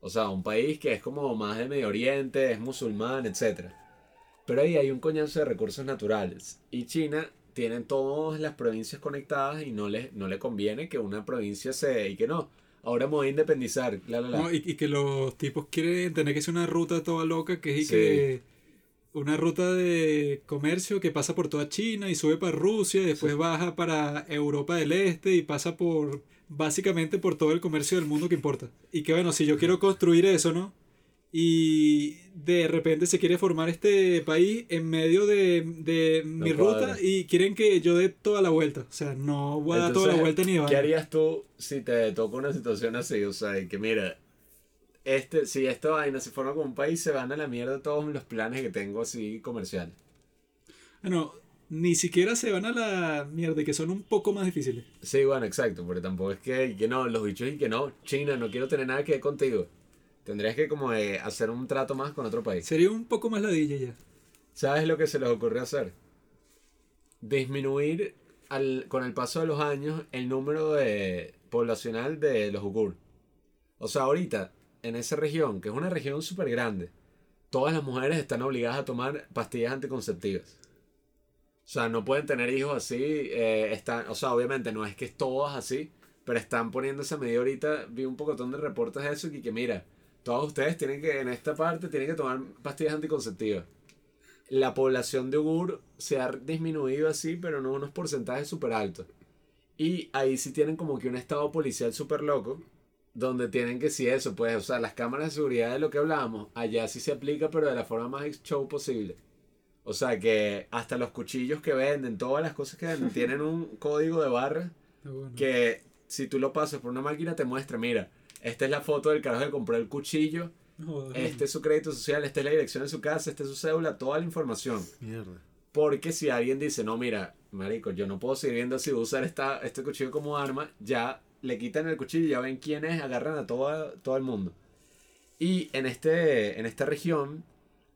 O sea, un país que es como más de Medio Oriente, es musulmán, etc. Pero ahí hay un coñazo de recursos naturales. Y China tiene todas las provincias conectadas y no le, no le conviene que una provincia se... y que no. Ahora me voy a independizar. La, la, la.
No, y, y que los tipos quieren tener que ser una ruta toda loca, que es y
Sí.
que una ruta de comercio que pasa por toda China y sube para Rusia, y después baja para Europa del Este y pasa por básicamente por todo el comercio del mundo que importa. Y que bueno, si yo quiero construir eso, ¿no? Y de repente se quiere formar este país en medio de, de mi ruta y quieren que yo dé toda la vuelta. O sea, no voy a dar toda la vuelta ni de
¿Qué harías tú si te toca una situación así? O sea, que mira, este, si esta vaina se forma como un país, se van a la mierda todos los planes que tengo así comerciales.
Bueno, ni siquiera se van a la mierda y que son un poco más difíciles.
Sí, bueno, exacto, porque tampoco es que, que no, los bichos y que no, China, no quiero tener nada que ver contigo. Tendrías que como eh, hacer un trato más con otro país.
Sería un poco más ladilla ya.
¿Sabes lo que se les ocurrió hacer? Disminuir al, con el paso de los años el número de, poblacional de los ugur. O sea, ahorita, en esa región, que es una región súper grande, todas las mujeres están obligadas a tomar pastillas anticonceptivas. O sea, no pueden tener hijos así. eh, están, o sea, obviamente no es que es todas así, pero están poniendo esa medida ahorita. Vi un pocotón de reportes de eso y que mira, todos ustedes tienen que, en esta parte, tienen que tomar pastillas anticonceptivas. La población de Ugur se ha disminuido así, pero no unos porcentajes súper altos. Y ahí sí tienen como que un estado policial súper loco, donde tienen que sí eso, pues, o sea, las cámaras de seguridad de lo que hablábamos, allá sí se aplica, pero de la forma más show posible. O sea, que hasta los cuchillos que venden, todas las cosas que venden, tienen un código de
bueno.
que si tú lo pasas por una máquina te muestra, mira, esta es la foto del carajo que compró el cuchillo,
jodas.
este es su crédito social, esta es la dirección de su casa, esta es su cédula, toda la información.
Mierda.
Porque si alguien dice, no, mira, marico, yo no puedo seguir viendo así, voy a usar esta, este cuchillo como arma, ya le quitan el cuchillo, ya ven quién es, agarran a todo, todo el mundo. Y en, este, en esta región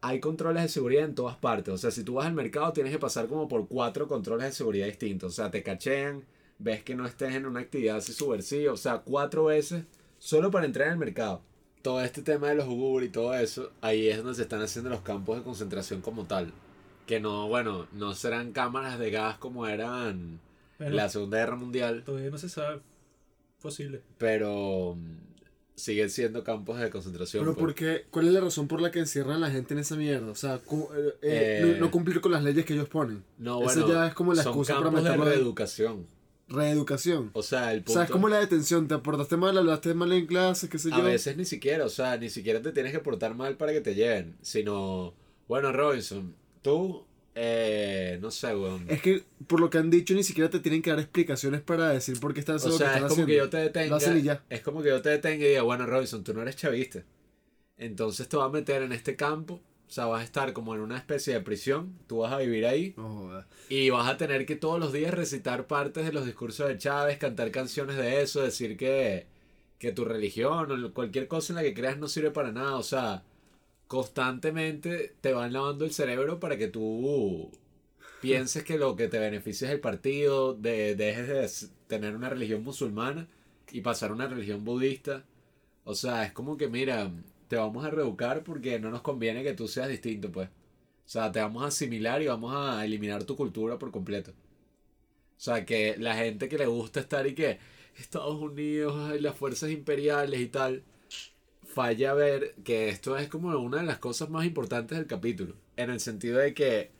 hay controles de seguridad en todas partes. O sea, si tú vas al mercado tienes que pasar como por cuatro controles de seguridad distintos. O sea, te cachean, ves que no estés en una actividad así subversiva. O sea, cuatro veces solo para entrar al mercado. Todo este tema de los ugur y todo eso, ahí es donde se están haciendo los campos de concentración como tal. Que no, bueno, no serán cámaras de gas como eran
Bueno,
la Segunda Guerra Mundial,
Todavía no se sabe. Posible.
pero mm, siguen siendo campos de concentración.
Pero
pues.
¿por qué? ¿Cuál es la razón por la que encierran a la gente en esa mierda? O sea, cu- eh, eh,
Eh,
no, no cumplir con las leyes que ellos ponen.
No,
Eso
bueno,
ya es como la
son
excusa para
campos de
meterlo ahí.
reeducación.
Reeducación.
O sea, el
O sea, es como la detención. Te aportaste mal, hablaste mal en clase, qué sé yo.
A veces ni siquiera, o sea, ni siquiera te tienes que portar mal para que te lleven, sino, bueno, Robinson, tú, eh, no sé, weón.
Es que, por lo que han dicho, ni siquiera te tienen que dar explicaciones para decir por qué están
O
haciendo
sea,
lo
es como que yo te detenga,
Lo hacen y ya.
es como que yo te detenga y diga, bueno, Robinson, tú no eres chavista. Entonces te vas a meter en este campo, o sea, vas a estar como en una especie de prisión, tú vas a vivir ahí y vas a tener que todos los días recitar partes de los discursos de Chávez, cantar canciones de eso, decir que, que tu religión o cualquier cosa en la que creas no sirve para nada. O sea, constantemente te van lavando el cerebro para que tú pienses que lo que te beneficia es el partido, de, dejes de tener una religión musulmana y pasar a una religión budista. O sea, es como que, mira, te vamos a reeducar porque no nos conviene que tú seas distinto, pues. O sea, te vamos a asimilar y vamos a eliminar tu cultura por completo. O sea, que la gente que le gusta estar y que Estados Unidos, las fuerzas imperiales y tal, falla ver que esto es como una de las cosas más importantes del capítulo. En el sentido de que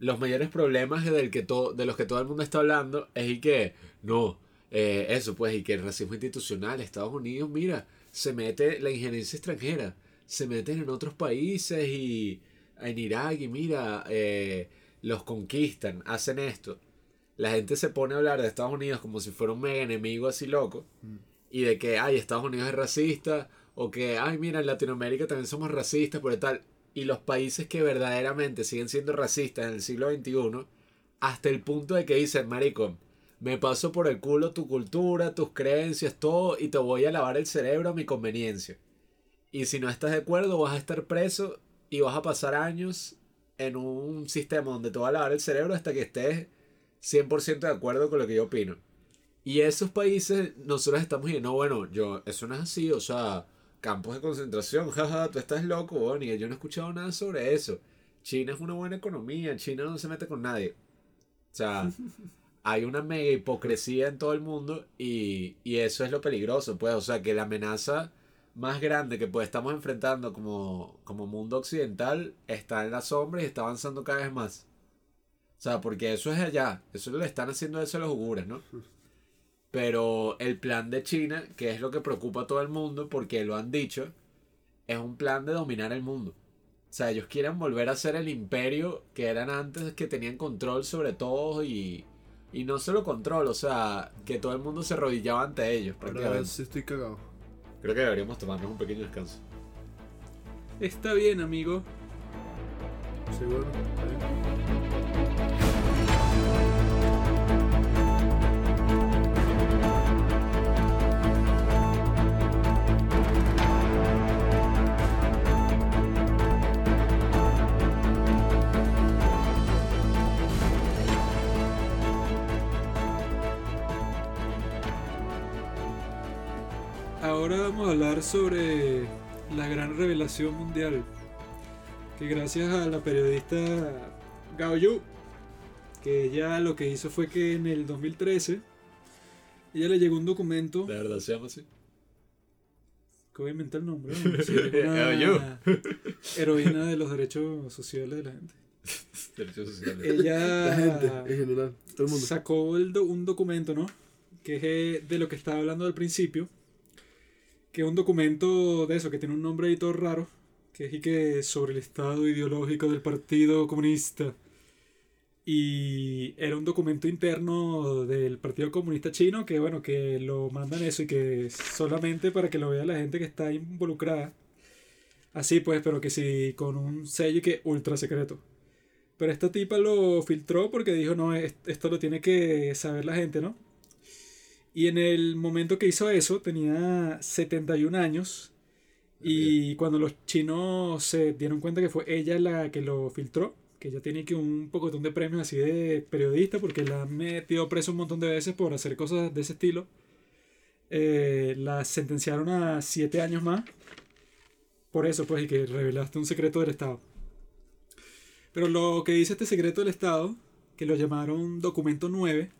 los mayores problemas del que de los que todo el mundo está hablando es y que, no, eh, eso pues, y que el racismo institucional, Estados Unidos, mira, se mete la injerencia extranjera, se meten en otros países y en Irak y mira, eh, los conquistan, hacen esto. La gente se pone a hablar de Estados Unidos como si fuera un mega enemigo así loco. Y de que, ay, Estados Unidos es racista. O que, ay, mira, en Latinoamérica también somos racistas, por tal. Y los países que verdaderamente siguen siendo racistas en el siglo XXI, hasta el punto de que dicen, marico, me paso por el culo tu cultura, tus creencias, todo, y te voy a lavar el cerebro a mi conveniencia. Y si no estás de acuerdo, vas a estar preso y vas a pasar años en un sistema donde te va a lavar el cerebro hasta que estés 100% de acuerdo con lo que yo opino. Y esos países, nosotros estamos diciendo, no, bueno, yo, eso no es así, o sea, campos de concentración, jaja, tú estás loco, y yo no he escuchado nada sobre eso. China es una buena economía, China no se mete con nadie. O sea, hay una mega hipocresía en todo el mundo y, y eso es lo peligroso, pues, o sea, que la amenaza más grande que pues estamos enfrentando como, como mundo occidental está en la sombra y está avanzando cada vez más. O sea, porque eso es allá, eso le están haciendo eso a los ugures, ¿no? Pero el plan de China, que es lo que preocupa a todo el mundo, porque lo han dicho, es un plan de dominar el mundo. O sea, ellos quieren volver a ser el imperio que eran antes, que tenían control sobre todo y, y no solo control, o sea, que todo el mundo se arrodillaba ante ellos.
Ahora sí estoy cagado.
Creo que deberíamos tomarnos un pequeño descanso.
Está bien, amigo.
Sí, bueno. está bien.
Ahora vamos a hablar sobre la gran revelación mundial. Que gracias a la periodista Gao Yu, que ella lo que hizo fue que en el 2013 ella le llegó un documento.
¿De verdad se llama así?
Que voy a inventar el nombre. ¿no? Sí, una heroína de los derechos sociales de la gente.
Derechos sociales.
Ella
La gente, en general, todo el mundo.
sacó el do- un documento, ¿no? Que es eh, de lo que estaba hablando al principio. Que un documento de eso, que tiene un nombre ahí todo raro. Que es y que sobre el estado ideológico del Partido Comunista. Y era un documento interno del Partido Comunista Chino que, bueno, que lo mandan eso y que solamente para que lo vea la gente que está involucrada. Así pues, pero que sí, con un sello que ultra secreto. Pero esta tipa lo filtró porque dijo, no, es- esto lo tiene que saber la gente, ¿no? Y en el momento que hizo eso, tenía 71 años. Y cuando los chinos se dieron cuenta que fue ella la que lo filtró, que ella tiene que un pocotón de premios así de periodista, porque la han metido preso un montón de veces por hacer cosas de ese estilo, eh, la sentenciaron a 7 años más. Por eso, pues, y que revelaste un secreto del Estado. Pero lo que dice este secreto del Estado, que lo llamaron documento 9,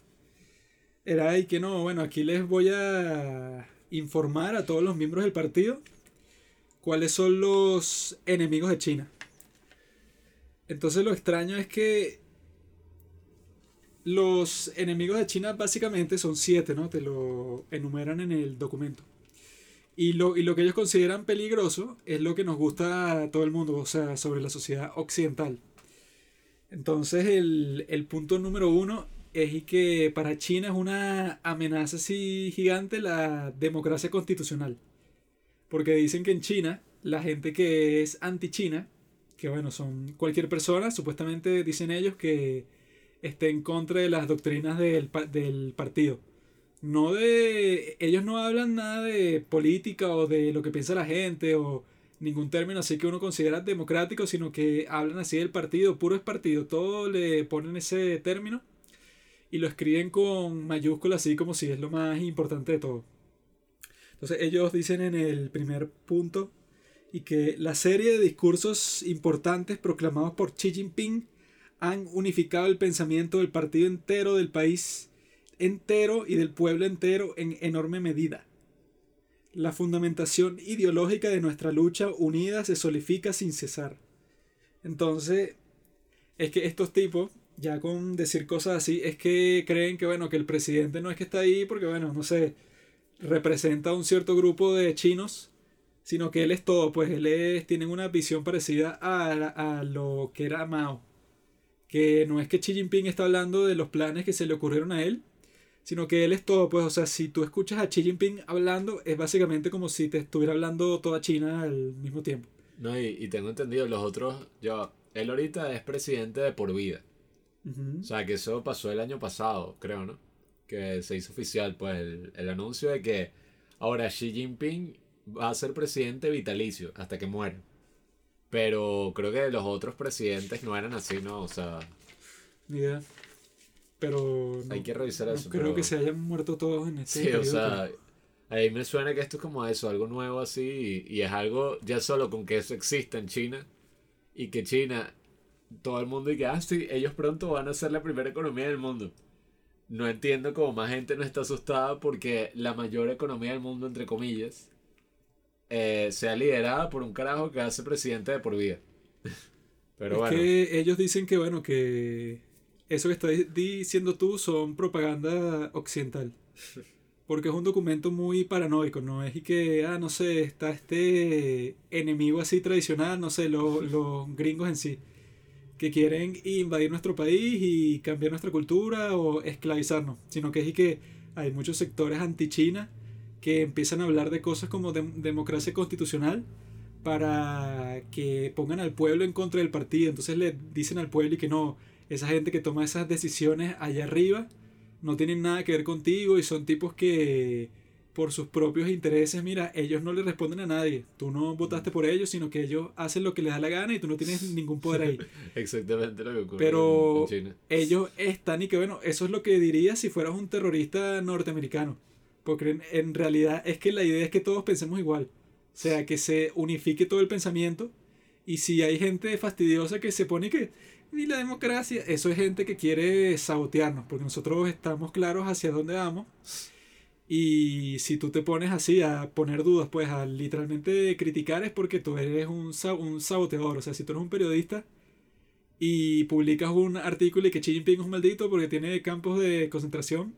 era ahí que no, bueno, aquí les voy a informar a todos los miembros del partido cuáles son los enemigos de China. Entonces lo extraño es que los enemigos de China básicamente son siete, ¿no? Te lo enumeran en el documento. Y lo, y lo que ellos consideran peligroso es lo que nos gusta a todo el mundo, o sea, sobre la sociedad occidental. Entonces el, el punto número uno es y que para China es una amenaza así gigante la democracia constitucional. Porque dicen que en China la gente que es anti-China, que bueno, son cualquier persona, supuestamente dicen ellos que esté en contra de las doctrinas del, del partido. No de. Ellos no hablan nada de política o de lo que piensa la gente o ningún término así que uno considera democrático, sino que hablan así del partido, puro es partido. Todo le ponen ese término y lo escriben con mayúsculas así como si es lo más importante de todo. Entonces ellos dicen en el primer punto y que la serie de discursos importantes proclamados por Xi Jinping han unificado el pensamiento del partido entero del país entero y del pueblo entero en enorme medida. La fundamentación ideológica de nuestra lucha unida se solidifica sin cesar. Entonces, es que estos tipos, ya con decir cosas así, es que creen que, bueno, que el presidente no es que está ahí porque, bueno, no sé, representa a un cierto grupo de chinos, sino que él es todo, pues él es, tienen una visión parecida a, a lo que era Mao. Que no es que Xi Jinping está hablando de los planes que se le ocurrieron a él, sino que él es todo, pues, o sea, si tú escuchas a Xi Jinping hablando, es básicamente como si te estuviera hablando toda China al mismo tiempo.
No, y, y tengo entendido, los otros, yo, él ahorita es presidente de por vida. O sea, que eso pasó el año pasado, creo, ¿no? Que se hizo oficial, pues, el, el anuncio de que ahora Xi Jinping va a ser presidente vitalicio hasta que muera. Pero creo que los otros presidentes no eran así, ¿no? O sea,
Ni idea. Pero no,
hay que revisar
no
eso.
creo
pero-
que se hayan muerto todos en este
Sí, o sea, ahí me suena que esto es como eso, algo nuevo así, y, y es algo ya solo con que eso exista en China, y que China, todo el mundo y que, ah, sí, ellos pronto van a ser la primera economía del mundo. No entiendo cómo más gente no está asustada porque la mayor economía del mundo, entre comillas, eh, sea liderada por un carajo que hace presidente de por vida. Pero
es
bueno,
que ellos dicen que, bueno, que eso que estás diciendo tú son propaganda occidental. Porque es un documento muy paranoico, ¿no? Es y que, ah, no sé, está este enemigo así tradicional, no sé, lo- los gringos en sí, que quieren invadir nuestro país y cambiar nuestra cultura o esclavizarnos. Sino que es que hay muchos sectores anti-China que empiezan a hablar de cosas como dem- democracia constitucional para que pongan al pueblo en contra del partido. Entonces le dicen al pueblo y que no, esa gente que toma esas decisiones allá arriba no tienen nada que ver contigo y son tipos que por sus propios intereses, mira, ellos no le responden a nadie. Tú no votaste por ellos, sino que ellos hacen lo que les da la gana y tú no tienes ningún poder ahí.
exactamente lo que ocurre
Pero
en, en China.
ellos están y que bueno, eso es lo que diría si fueras un terrorista norteamericano. Porque en, en realidad es que la idea es que todos pensemos igual. O sea, que se unifique todo el pensamiento. Y si hay gente fastidiosa que se pone que ni la democracia, eso es gente que quiere sabotearnos, porque nosotros estamos claros hacia dónde vamos. Y si tú te pones así a poner dudas, pues a literalmente criticar es porque tú eres un, un saboteador. O sea, si tú eres un periodista y publicas un artículo y que Xi Jinping es un maldito porque tiene campos de concentración,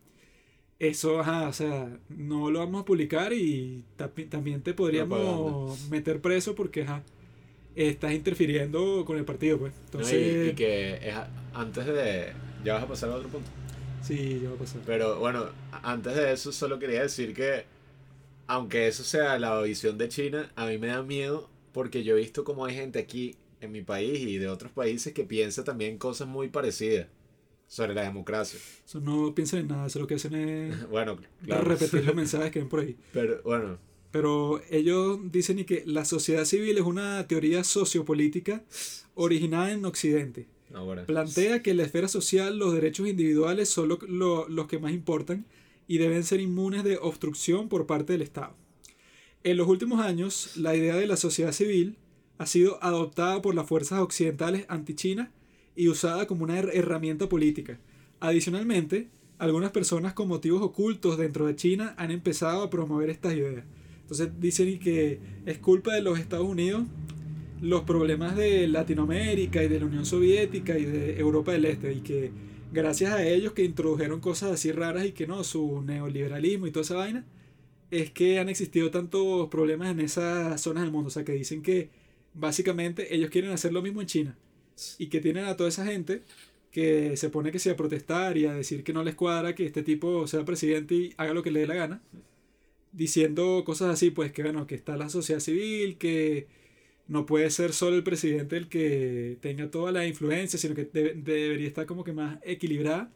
eso, ajá, o sea, no lo vamos a publicar y también te podríamos meter preso porque, ajá, estás interfiriendo con el partido, pues.
¿no? Y-
Entonces,
y, que es antes de... Ya vas a pasar a otro punto.
Sí, ya va a pasar.
Pero bueno, antes de eso solo quería decir que aunque eso sea la visión de China, a mí me da miedo porque yo he visto como hay gente aquí en mi país y de otros países que piensa también cosas muy parecidas sobre la democracia.
Eso no piensan en nada, eso lo que hacen es
Bueno, claro.
repetir los mensajes que ven por ahí.
Pero bueno,
Pero ellos dicen y que la sociedad civil es una teoría sociopolítica originada en Occidente. Plantea que en la esfera social los derechos individuales son lo- lo- los que más importan y deben ser inmunes de obstrucción por parte del Estado. En los últimos años, la idea de la sociedad civil ha sido adoptada por las fuerzas occidentales anti-China y usada como una her- herramienta política. Adicionalmente, algunas personas con motivos ocultos dentro de China han empezado a promover estas ideas. Entonces dicen que es culpa de los Estados Unidos los problemas de Latinoamérica y de la Unión Soviética y de Europa del Este y que gracias a ellos que introdujeron cosas así raras y que no, su neoliberalismo y toda esa vaina, es que han existido tantos problemas en esas zonas del mundo. O sea, que dicen que básicamente ellos quieren hacer lo mismo en China y que tienen a toda esa gente que se pone que sea a protestar y a decir que no les cuadra que este tipo sea presidente y haga lo que le dé la gana, diciendo cosas así, pues que bueno, que está la sociedad civil, que no puede ser solo el presidente el que tenga toda la influencia, sino que debe- debería estar como que más equilibrada.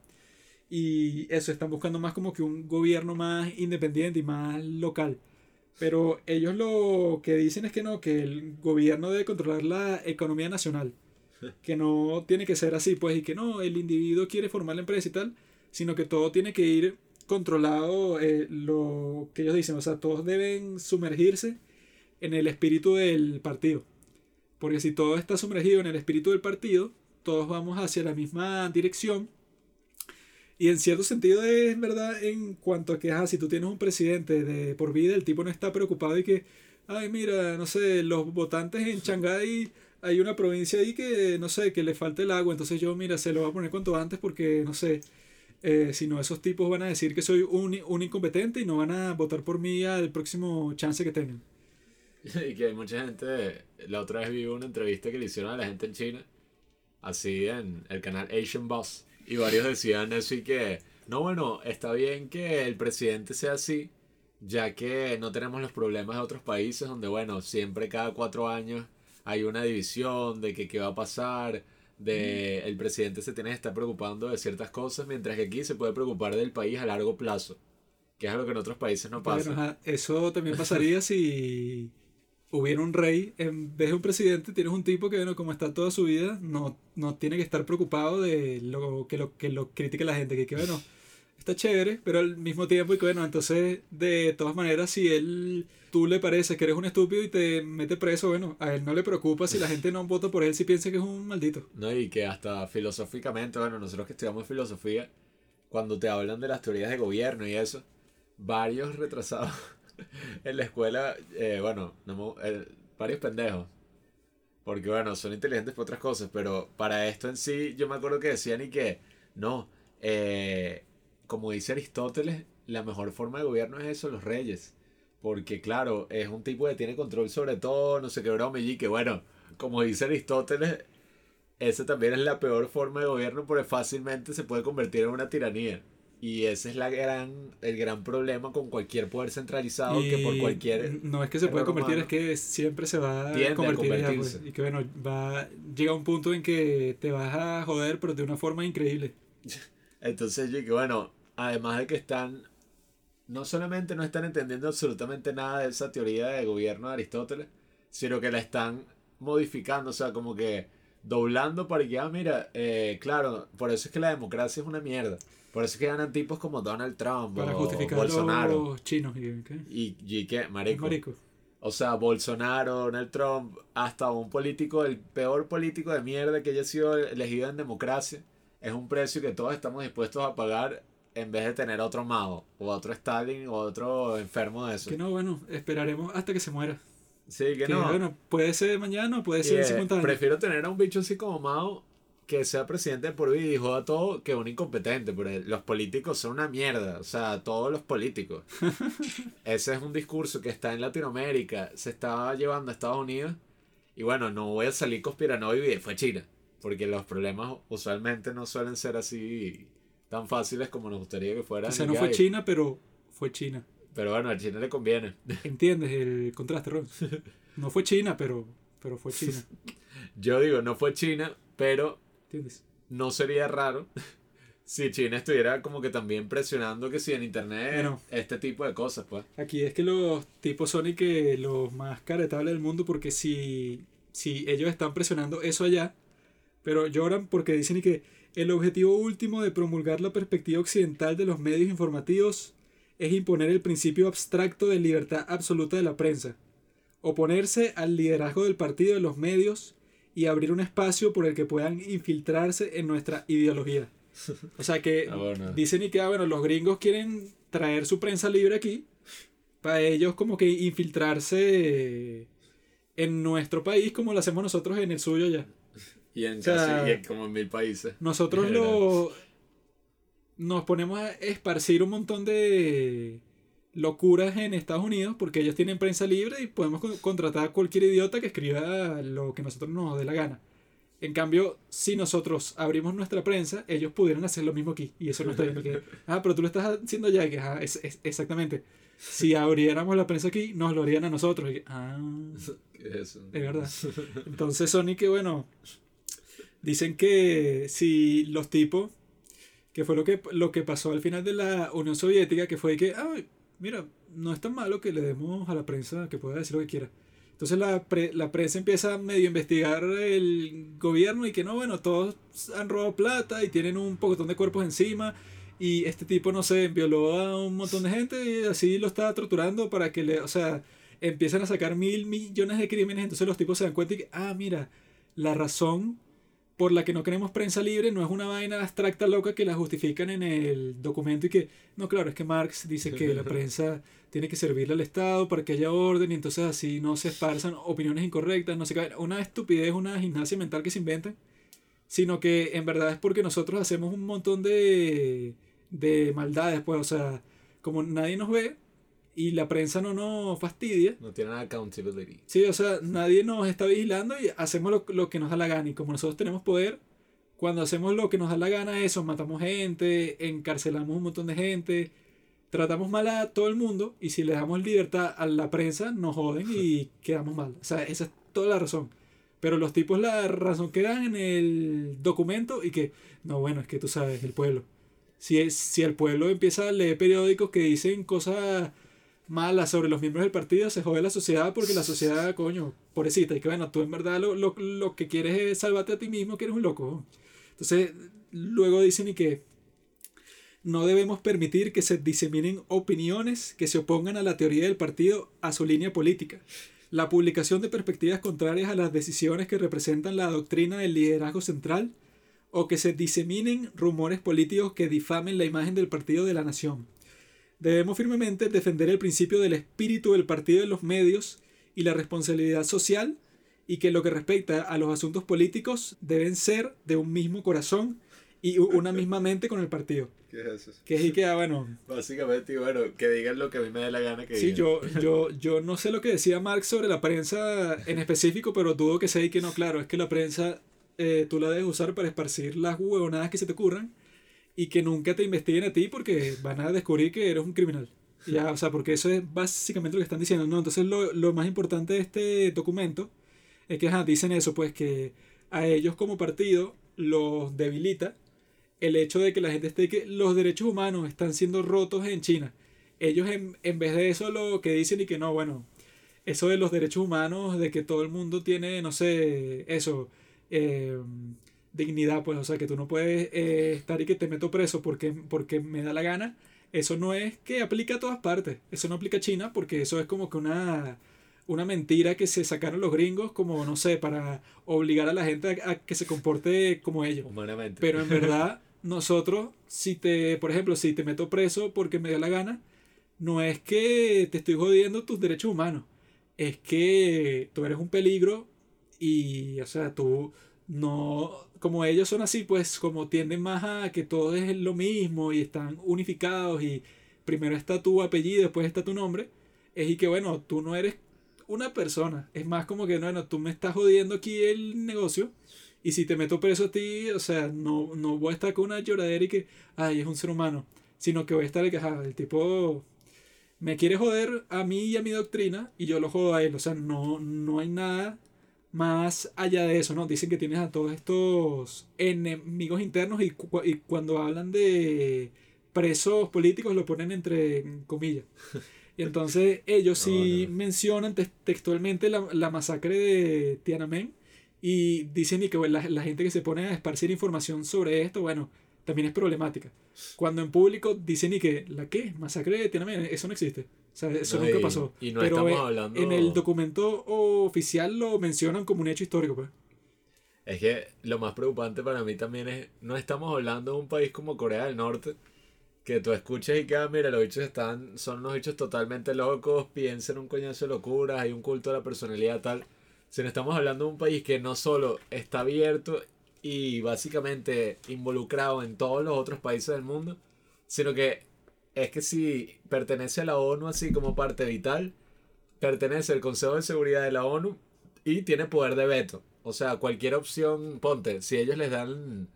Y eso, están buscando más como que un gobierno más independiente y más local. Pero ellos lo que dicen es que no, que el gobierno debe controlar la economía nacional. Que no tiene que ser así, pues, y que no, el individuo quiere formar la empresa y tal, sino que todo tiene que ir controlado, eh, lo que ellos dicen, o sea, todos deben sumergirse en el espíritu del partido. Porque si todo está sumergido en el espíritu del partido, todos vamos hacia la misma dirección. Y en cierto sentido es verdad en cuanto a que, ajá, si tú tienes un presidente de por vida, el tipo no está preocupado y que, ay, mira, no sé, los votantes en Shanghái, hay una provincia ahí que, no sé, que le falta el agua, entonces yo, mira, se lo voy a poner cuanto antes porque, no sé, eh, si no, esos tipos van a decir que soy un, un incompetente y no van a votar por mí al próximo chance que tengan.
Y que hay mucha gente, la otra vez vi una entrevista que le hicieron a la gente en China, así en el canal Asian Boss, y varios decían eso y que, no, bueno, está bien que el presidente sea así, ya que no tenemos los problemas de otros países donde, bueno, siempre cada cuatro años hay una división de que qué va a pasar, de el presidente se tiene que estar preocupando de ciertas cosas, mientras que aquí se puede preocupar del país a largo plazo, que es algo que en otros países no pasa.
Bueno, eso también pasaría si hubiera un rey, en vez de un presidente, tienes un tipo que, bueno, como está toda su vida, no, no tiene que estar preocupado de lo que lo, que lo critique la gente, que, que bueno, está chévere, pero al mismo tiempo, y que bueno, entonces, de todas maneras, si él, tú le parece que eres un estúpido y te mete preso, bueno, a él no le preocupa si la gente no vota por él si piensa que es un maldito.
No, y que hasta filosóficamente, bueno, nosotros que estudiamos filosofía, cuando te hablan de las teorías de gobierno y eso, varios retrasados en la escuela, eh, bueno, varios pendejos. Porque bueno, son inteligentes por otras cosas, pero para esto en sí, yo me acuerdo que decían y que, no, eh, como dice Aristóteles, la mejor forma de gobierno es eso, los reyes. Porque claro, es un tipo que tiene control sobre todo, no sé qué broma, y que bueno, como dice Aristóteles, esa también es la peor forma de gobierno porque fácilmente se puede convertir en una tiranía. Y ese es la gran, el gran problema con cualquier poder centralizado que por cualquier...
no es que se puede convertir,
humano
es que siempre se va a
a
convertir allá, pues, y que bueno, va llega un punto en que te vas a joder, pero de una forma increíble.
Entonces yo que bueno, además de que están, no solamente no están entendiendo absolutamente nada de esa teoría de gobierno de Aristóteles, sino que la están modificando, o sea, como que doblando para que, ah, mira, eh, claro, por eso es que la democracia es una mierda. Por eso es que ganan tipos como Donald Trump
Para
o Bolsonaro.
los chinos. ¿Y qué?
Y, y qué, marico.
Marico.
O sea, Bolsonaro, Donald Trump, hasta un político, el peor político de mierda que haya sido elegido en democracia, es un precio que todos estamos dispuestos a pagar en vez de tener otro Mao, o otro Stalin, o otro enfermo de eso.
Que no, bueno, esperaremos hasta que se muera.
Sí, que,
Que
no.
bueno, puede ser mañana puede ser en
eh,
50 años.
prefiero tener a un bicho así como Mao que sea presidente por vida y joda todo que un incompetente. Porque los políticos son una mierda. O sea, todos los políticos. Ese es un discurso que está en Latinoamérica, se estaba llevando a Estados Unidos. Y bueno, no voy a salir conspiranoico y fue China. Porque los problemas usualmente no suelen ser así tan fáciles como nos gustaría que fueran.
O sea, no fue China, pero fue China.
Pero bueno, a China le conviene.
¿Entiendes el contraste, Ron? No fue China, pero, pero fue China.
Yo digo, no fue China, pero
¿Entiendes?
no sería raro si China estuviera como que también presionando que si en internet
Bueno.
este tipo de cosas, pues.
Aquí es que los tipos son y que los más caretables del mundo porque si, si ellos están presionando eso allá, pero lloran porque dicen que el objetivo último de promulgar la perspectiva occidental de los medios informativos es imponer el principio abstracto de libertad absoluta de la prensa, oponerse al liderazgo del partido de los medios y abrir un espacio por el que puedan infiltrarse en nuestra ideología. O sea que
Ah, bueno.
dicen y que, ah, bueno, los gringos quieren traer su prensa libre aquí para ellos como que infiltrarse en nuestro país como lo hacemos nosotros en el suyo ya.
Y en
O sea,
casi y en como en mil países.
Nosotros lo nos ponemos a esparcir un montón de locuras en Estados Unidos porque ellos tienen prensa libre y podemos con- contratar a cualquier idiota que escriba lo que nosotros nos dé la gana. En cambio, si nosotros abrimos nuestra prensa, ellos pudieran hacer lo mismo aquí. Y eso no está bien. porque, ah, pero tú lo estás haciendo ya. que, ah, es- es- exactamente. Si abriéramos la prensa aquí, nos lo harían a nosotros. y ah,
¿Qué es eso?
es verdad. Entonces Sony que bueno, dicen que si los tipos, que fue lo que, lo que pasó al final de la Unión Soviética, que fue que, ay, mira, no es tan malo que le demos a la prensa que pueda decir lo que quiera. Entonces la, pre- la prensa empieza a medio investigar el gobierno y que no, bueno, todos han robado plata y tienen un pocotón de cuerpos encima y este tipo, no sé, violó a un montón de gente y así lo está torturando para que le, o sea, empiezan a sacar mil millones de crímenes, entonces los tipos se dan cuenta y que, ah, mira, la razón por la que no queremos prensa libre no es una vaina abstracta loca que la justifican en el documento y que, no, claro, es que Marx dice que la prensa tiene que servirle al Estado para que haya orden y entonces así no se esparzan opiniones incorrectas, no sé qué, una estupidez, una gimnasia mental que se inventan, sino que en verdad es porque nosotros hacemos un montón de, de maldades, pues, o sea, como nadie nos ve y la prensa no nos fastidia,
No tienen accountability.
Sí, o sea, nadie nos está vigilando y hacemos lo, lo que nos da la gana. Y como nosotros tenemos poder, cuando hacemos lo que nos da la gana, eso, matamos gente, encarcelamos un montón de gente, tratamos mal a todo el mundo y si le damos libertad a la prensa, nos joden y quedamos mal. O sea, esa es toda la razón. Pero los tipos la razón que dan en el documento y que, no, bueno, es que tú sabes, el pueblo. Si, es, si el pueblo empieza a leer periódicos que dicen cosas malas sobre los miembros del partido, se jode la sociedad porque la sociedad, coño, pobrecita, y que bueno, tú en verdad lo, lo, lo que quieres es salvarte a ti mismo, que eres un loco. Entonces, luego dicen y que no debemos permitir que se diseminen opiniones que se opongan a la teoría del partido, a su línea política. La publicación de perspectivas contrarias a las decisiones que representan la doctrina del liderazgo central o que se diseminen rumores políticos que difamen la imagen del partido de la nación. Debemos firmemente defender el principio del espíritu del partido en los medios y la responsabilidad social y que lo que respecta a los asuntos políticos deben ser de un mismo corazón y una misma mente con el partido.
¿Qué es eso?
Que es y que, ah, bueno,
Básicamente, bueno, que digan lo que a mí me dé la gana que
sí,
digan.
yo, yo, yo no sé lo que decía Marx sobre la prensa en específico, pero dudo que sea y que no, claro, es que la prensa eh, tú la debes usar para esparcir las huevonadas que se te ocurran y que nunca te investiguen a ti porque van a descubrir que eres un criminal. Ya, o sea, porque eso es básicamente lo que están diciendo, ¿no? Entonces lo, lo más importante de este documento es que ajá, dicen eso, pues que a ellos como partido los debilita el hecho de que la gente esté que los derechos humanos están siendo rotos en China. Ellos en, en vez de eso lo que dicen y que no, bueno, eso de los derechos humanos, de que todo el mundo tiene, no sé, eso, eh, dignidad, pues, o sea, que tú no puedes eh, estar y que te meto preso porque, porque me da la gana. Eso no es que aplica a todas partes. Eso no aplica a China porque eso es como que una, una mentira que se sacaron los gringos como, no sé, para obligar a la gente a, a que se comporte como ellos.
Humanamente.
Pero en verdad, nosotros, si te, por ejemplo, si te meto preso porque me da la gana, no es que te estoy jodiendo tus derechos humanos. Es que tú eres un peligro y, o sea, tú no, como ellos son así, pues como tienden más a que todo es lo mismo y están unificados y primero está tu apellido, después está tu nombre, es y que bueno, tú no eres una persona, es más como que bueno, tú me estás jodiendo aquí el negocio y si te meto preso a ti, o sea, no, no voy a estar con una lloradera y que, ay, es un ser humano, sino que voy a estar de que, ajá, el tipo me quiere joder a mí y a mi doctrina y yo lo jodo a él, o sea, no, no hay nada más allá de eso, ¿no? Dicen que tienes a todos estos enemigos internos y, cu- y cuando hablan de presos políticos lo ponen entre comillas. Y entonces ellos sí
No, no.
mencionan te- textualmente la, la masacre de Tiananmen y dicen y que bueno, la, la gente que se pone a esparcir información sobre esto, bueno, también es problemática. Cuando en público dicen y que, ¿la qué? Masacre de Tiananmen, eso no existe. O sea, eso
No,
nunca
y-
pasó.
y no
Pero
estamos hablando-
en el documento oficial lo mencionan como un hecho histórico, pues.
Es que lo más preocupante para mí también es, no estamos hablando de un país como Corea del Norte, que tú escuchas y que, ah, mira, los bichos están, son unos bichos totalmente locos, piensan un coñazo de locuras, hay un culto a la personalidad tal. Sino estamos hablando de un país que no solo está abierto y básicamente involucrado en todos los otros países del mundo, sino que es que si pertenece a la ONU así como parte vital, pertenece al Consejo de Seguridad de la ONU y tiene poder de veto. O sea, cualquier opción, ponte, si ellos les dan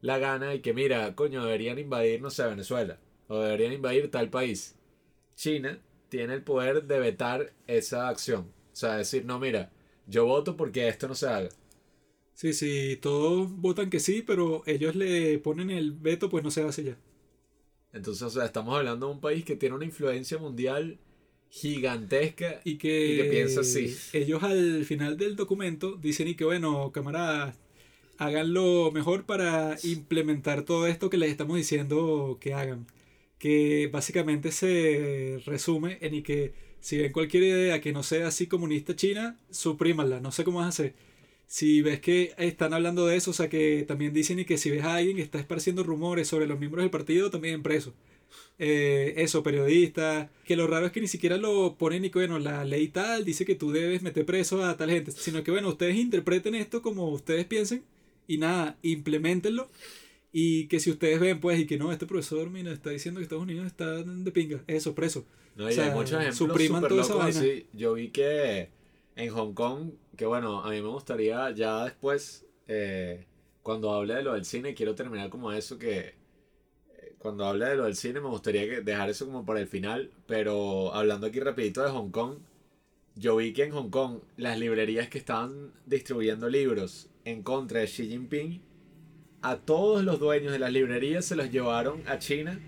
la gana y que mira, coño, deberían invadir, no sé, Venezuela, o deberían invadir tal país. China tiene el poder de vetar esa acción. O sea, decir, no, mira, yo voto porque esto no se haga.
Sí, sí, todos votan que sí, pero ellos le ponen el veto, pues no se hace ya.
Entonces, o sea, estamos hablando de un país que tiene una influencia mundial gigantesca
Y que,
Y que piensa así.
ellos al final del documento dicen y que bueno, camaradas, hagan lo mejor para implementar todo esto que les estamos diciendo que hagan. Que básicamente se resume en y que si ven cualquier idea que no sea así comunista china, suprímanla, no sé cómo vas a hacer. Si ves que están hablando de eso, o sea que también dicen y que si ves a alguien que está esparciendo rumores sobre los miembros del partido, también preso. Eh, eso, periodistas, que lo raro es que ni siquiera lo ponen y que, bueno, la ley tal dice que tú debes meter preso a tal gente, sino que, bueno, ustedes interpreten esto como ustedes piensen y nada, implementenlo y que si ustedes ven, pues, y que no, este profesor, mira, está diciendo que Estados Unidos está de pinga, eso, preso.
No,
O sea,
hay muchos ejemplos
supriman toda esa vaina.
Yo vi que en Hong Kong, que bueno, a mí me gustaría ya después, eh, cuando hable de lo del cine, quiero terminar como eso que eh, cuando hable de lo del cine me gustaría que dejar eso como para el final, pero hablando aquí rapidito de Hong Kong, yo vi que en Hong Kong las librerías que estaban distribuyendo libros en contra de Xi Jinping, a todos los dueños de las librerías se los llevaron a China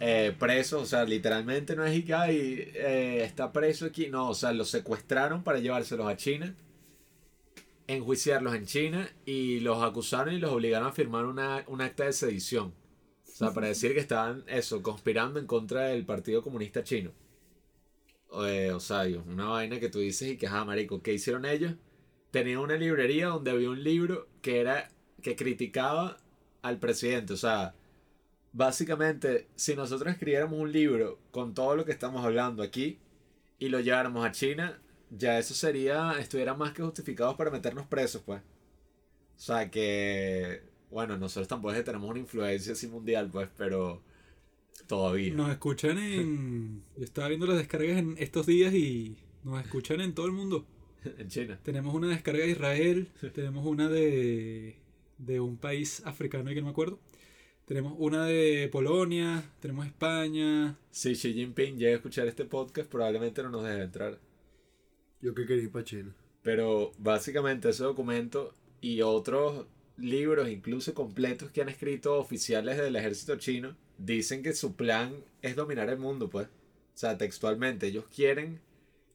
eh, presos, o sea, literalmente no es y que "Ay, eh, está preso aquí, no, o sea, los secuestraron para llevárselos a China, enjuiciarlos en China y los acusaron y los obligaron a firmar una, un acta de sedición. O sea, para decir que estaban, eso, conspirando en contra del Partido Comunista Chino. Eh, o sea, una vaina que tú dices y que, ah, marico, ¿qué hicieron ellos? Tenían una librería donde había un libro que era, que criticaba al presidente, o sea, Básicamente, si nosotros escribiéramos un libro con todo lo que estamos hablando aquí y lo lleváramos a China, ya eso sería, estuviera más que justificados para meternos presos, pues. O sea que, bueno, nosotros tampoco es que tenemos una influencia así mundial, pues, pero todavía.
Nos escuchan en... Yo estaba viendo las descargas en estos días y nos escuchan en todo el mundo.
En China.
Tenemos una descarga de Israel, tenemos una de, de un país africano y que no me acuerdo. Tenemos una de Polonia, tenemos España.
Si Xi Jinping llega a escuchar este podcast, probablemente no nos deje entrar.
Yo que quería ir para China.
Pero básicamente ese documento y otros libros, incluso completos que han escrito oficiales del ejército chino, dicen que su plan es dominar el mundo, pues. O sea, textualmente, ellos quieren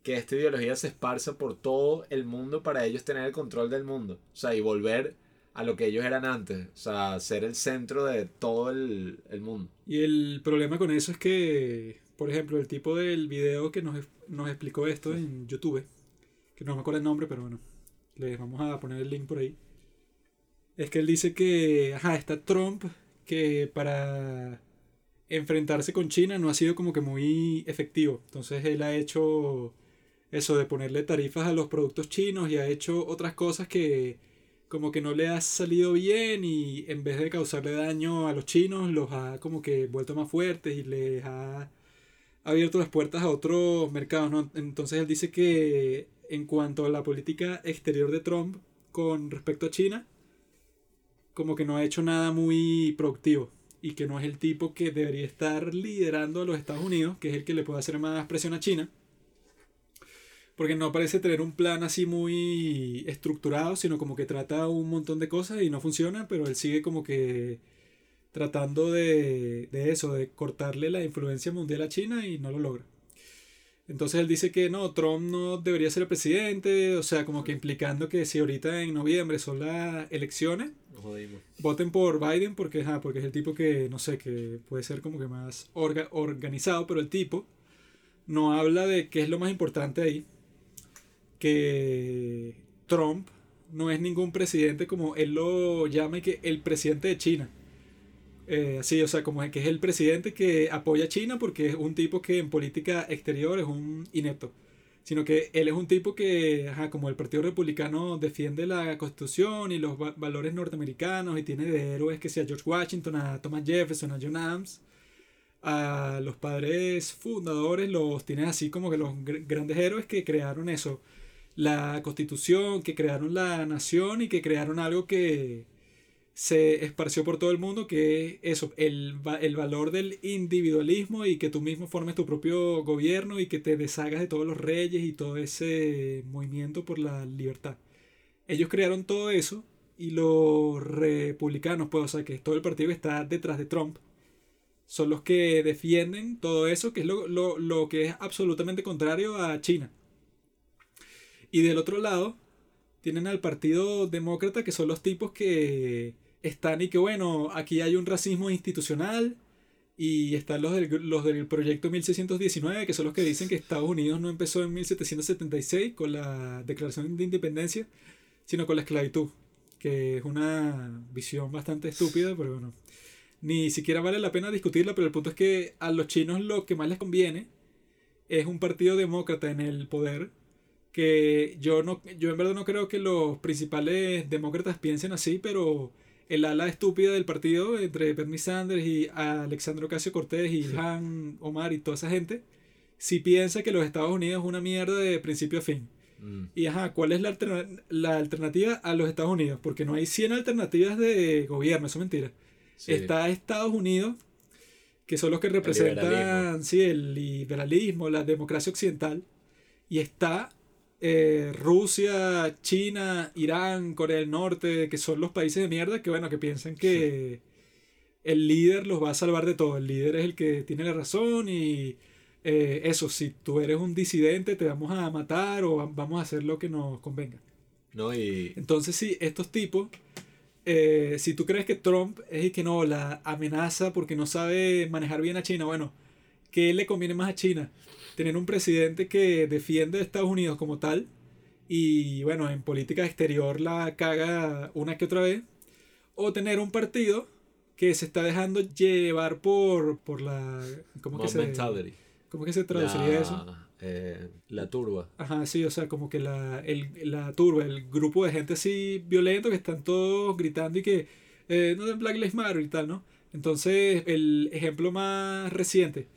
que esta ideología se esparza por todo el mundo para ellos tener el control del mundo. O sea, y volver a lo que ellos eran antes. O sea, ser el centro de todo el, el mundo.
Y el problema con eso es que, por ejemplo, el tipo del video que nos, nos explicó esto en YouTube, que no me acuerdo el nombre, pero bueno, les vamos a poner el link por ahí. Es que él dice que, ajá, está Trump, que para enfrentarse con China no ha sido como que muy efectivo. Entonces él ha hecho eso de ponerle tarifas a los productos chinos y ha hecho otras cosas que como que no le ha salido bien y en vez de causarle daño a los chinos los ha como que vuelto más fuertes y les ha abierto las puertas a otros mercados. ¿no? Entonces él dice que en cuanto a la política exterior de Trump con respecto a China, como que no ha hecho nada muy productivo y que no es el tipo que debería estar liderando a los Estados Unidos, que es el que le puede hacer más presión a China. Porque no parece tener un plan así muy estructurado, sino como que trata un montón de cosas y no funciona, pero él sigue como que tratando de, de eso, de cortarle la influencia mundial a China y no lo logra. Entonces él dice que no, Trump no debería ser el presidente, o sea, como que implicando que si ahorita en noviembre son las elecciones, voten por Biden porque, porque es el tipo que, no sé, que puede ser como que más organizado, pero el tipo no habla de qué es lo más importante ahí, que Trump no es ningún presidente como él lo llama y que el presidente de China. Eh, sí, o sea, como que es el presidente que apoya a China porque es un tipo que en política exterior es un inepto. Sino que él es un tipo que, como el Partido Republicano defiende la Constitución y los valores norteamericanos y tiene de héroes que sea George Washington, a Thomas Jefferson, a John Adams, a los padres fundadores los tiene así como que los grandes héroes que crearon eso, la Constitución, que crearon la nación y que crearon algo que se esparció por todo el mundo, que eso, el, el valor del individualismo y que tú mismo formes tu propio gobierno y que te deshagas de todos los reyes y todo ese movimiento por la libertad. Ellos crearon todo eso y los republicanos, pues, o sea, que todo el partido que está detrás de Trump, son los que defienden todo eso, que es lo, lo, lo que es absolutamente contrario a China. Y del otro lado, tienen al Partido Demócrata, que son los tipos que están y que bueno, aquí hay un racismo institucional y están los del, los del proyecto 1619, que son los que dicen que Estados Unidos no empezó en 1776 con la Declaración de Independencia, sino con la esclavitud, que es una visión bastante estúpida, pero bueno, ni siquiera vale la pena discutirla, pero el punto es que a los chinos lo que más les conviene es un partido demócrata en el poder que yo no yo en verdad no creo que los principales demócratas piensen así, pero el ala estúpida del partido entre Bernie Sanders y Alexandro Casio Cortés y Han Omar y toda esa gente, si piensa que los Estados Unidos es una mierda de principio a fin. Mm. Y ajá, ¿cuál es la, la, alternativa a los Estados Unidos? Porque no hay 100 alternativas de gobierno, eso es mentira. Está Estados Unidos, que son los que representan el sí, el liberalismo, la democracia occidental, y está eh, Rusia, China, Irán, Corea del Norte, que son los países de mierda que, bueno, que piensan que el líder los va a salvar de todo. El líder es el que tiene la razón y eh, eso, si tú eres un disidente, te vamos a matar o vamos a hacer lo que nos convenga.
No, y...
Entonces, sí, estos tipos, eh, si tú crees que Trump es el que no, la amenaza porque no sabe manejar bien a China, bueno, ¿qué le conviene más a China? Tener un presidente que defiende a Estados Unidos como tal y bueno, en política exterior la caga una que otra vez, o tener un partido que se está dejando llevar por, por la... ¿Cómo que se, ¿Cómo que se traduciría eso?
Eh, la turba.
Ajá, sí, o sea, como que la, el, la turba, el grupo de gente así violento que están todos gritando y que eh, no den Black Lives Matter y tal, ¿no? Entonces, el ejemplo más reciente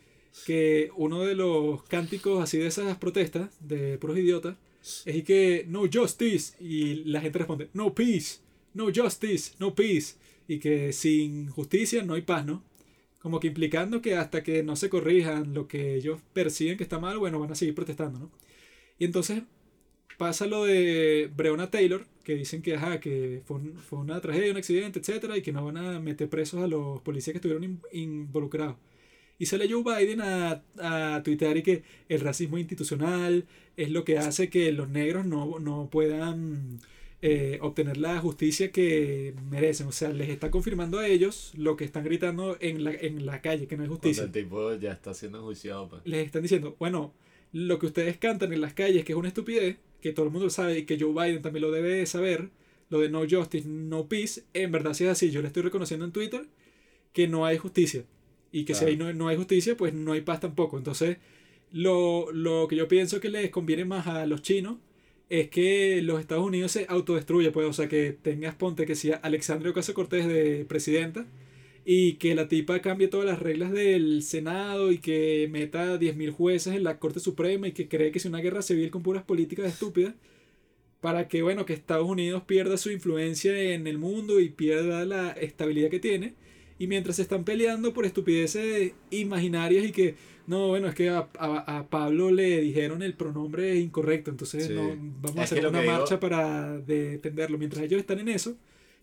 que uno de los cánticos así de esas protestas de puros idiotas es que no justice y la gente responde no peace, no justice, no peace y que sin justicia no hay paz, ¿no? Como que implicando que hasta que no se corrijan lo que ellos perciben que está mal, bueno, van a seguir protestando, ¿no? Y entonces pasa lo de Breonna Taylor, que dicen que, ajá, que fue, fue una tragedia, un accidente, etcétera, y que no van a meter presos a los policías que estuvieron involucrados. Y sale Joe Biden a, a tuitear y que el racismo institucional es lo que hace que los negros no, no puedan eh, obtener la justicia que merecen. O sea, les está confirmando a ellos lo que están gritando en la, en la calle, que no hay justicia.
Cuando el tipo ya está siendo enjuiciado. Pues.
Les están diciendo, bueno, lo que ustedes cantan en las calles, que es una estupidez, que todo el mundo sabe y que Joe Biden también lo debe saber, lo de no justice, no peace, en verdad si es así. Yo le estoy reconociendo en Twitter que no hay justicia. Y que si ahí no, no hay justicia, pues no hay paz tampoco. Entonces, lo, lo que yo pienso que les conviene más a los chinos es que los Estados Unidos se autodestruye, pues, o sea, que tengas, ponte que sea Alexandria Ocasio Cortés de presidenta y que la tipa cambie todas las reglas del Senado y que meta 10.000 jueces en la Corte Suprema y que cree que es una guerra civil con puras políticas estúpidas para que, bueno, que Estados Unidos pierda su influencia en el mundo y pierda la estabilidad que tiene. Y mientras se están peleando por estupideces imaginarias y que no, bueno, es que a, a, Pablo le dijeron el pronombre incorrecto, entonces no, vamos a hacer una marcha para defenderlo. Mientras ellos están en eso,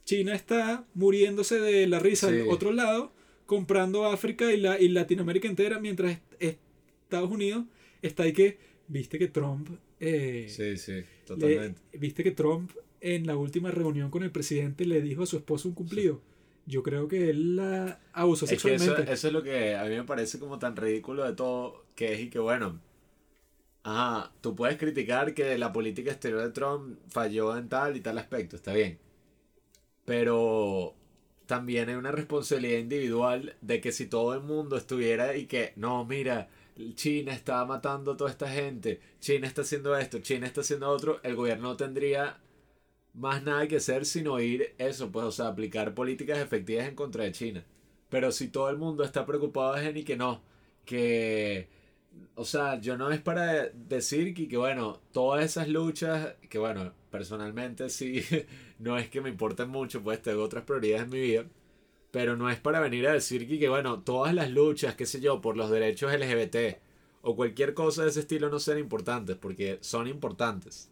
China está muriéndose de la risa al otro lado, comprando África y, la, y Latinoamérica entera, mientras Estados Unidos está ahí que, viste que Trump... Eh,
sí, sí, totalmente.
viste que Trump en la última reunión con el presidente le dijo a su esposo un cumplido yo creo que él la abusó sexualmente.
eso, eso, es lo que a mí me parece como tan ridículo de todo, que es y que bueno, ajá, tú puedes criticar que la política exterior de Trump falló en tal y tal aspecto, está bien. Pero también hay una responsabilidad individual de que si todo el mundo estuviera y que, no, mira, China está matando a toda esta gente, China está haciendo esto, China está haciendo otro, el gobierno tendría más nada que hacer sino ir eso, pues, o sea, aplicar políticas efectivas en contra de China. Pero si todo el mundo está preocupado es en y que no, que, o sea, yo no es para decir que, que, bueno, todas esas luchas, que bueno, personalmente sí, no es que me importen mucho, pues tengo otras prioridades en mi vida, pero no es para venir a decir que, que bueno, todas las luchas, qué sé yo, por los derechos LGBT o cualquier cosa de ese estilo no sean importantes, porque son importantes.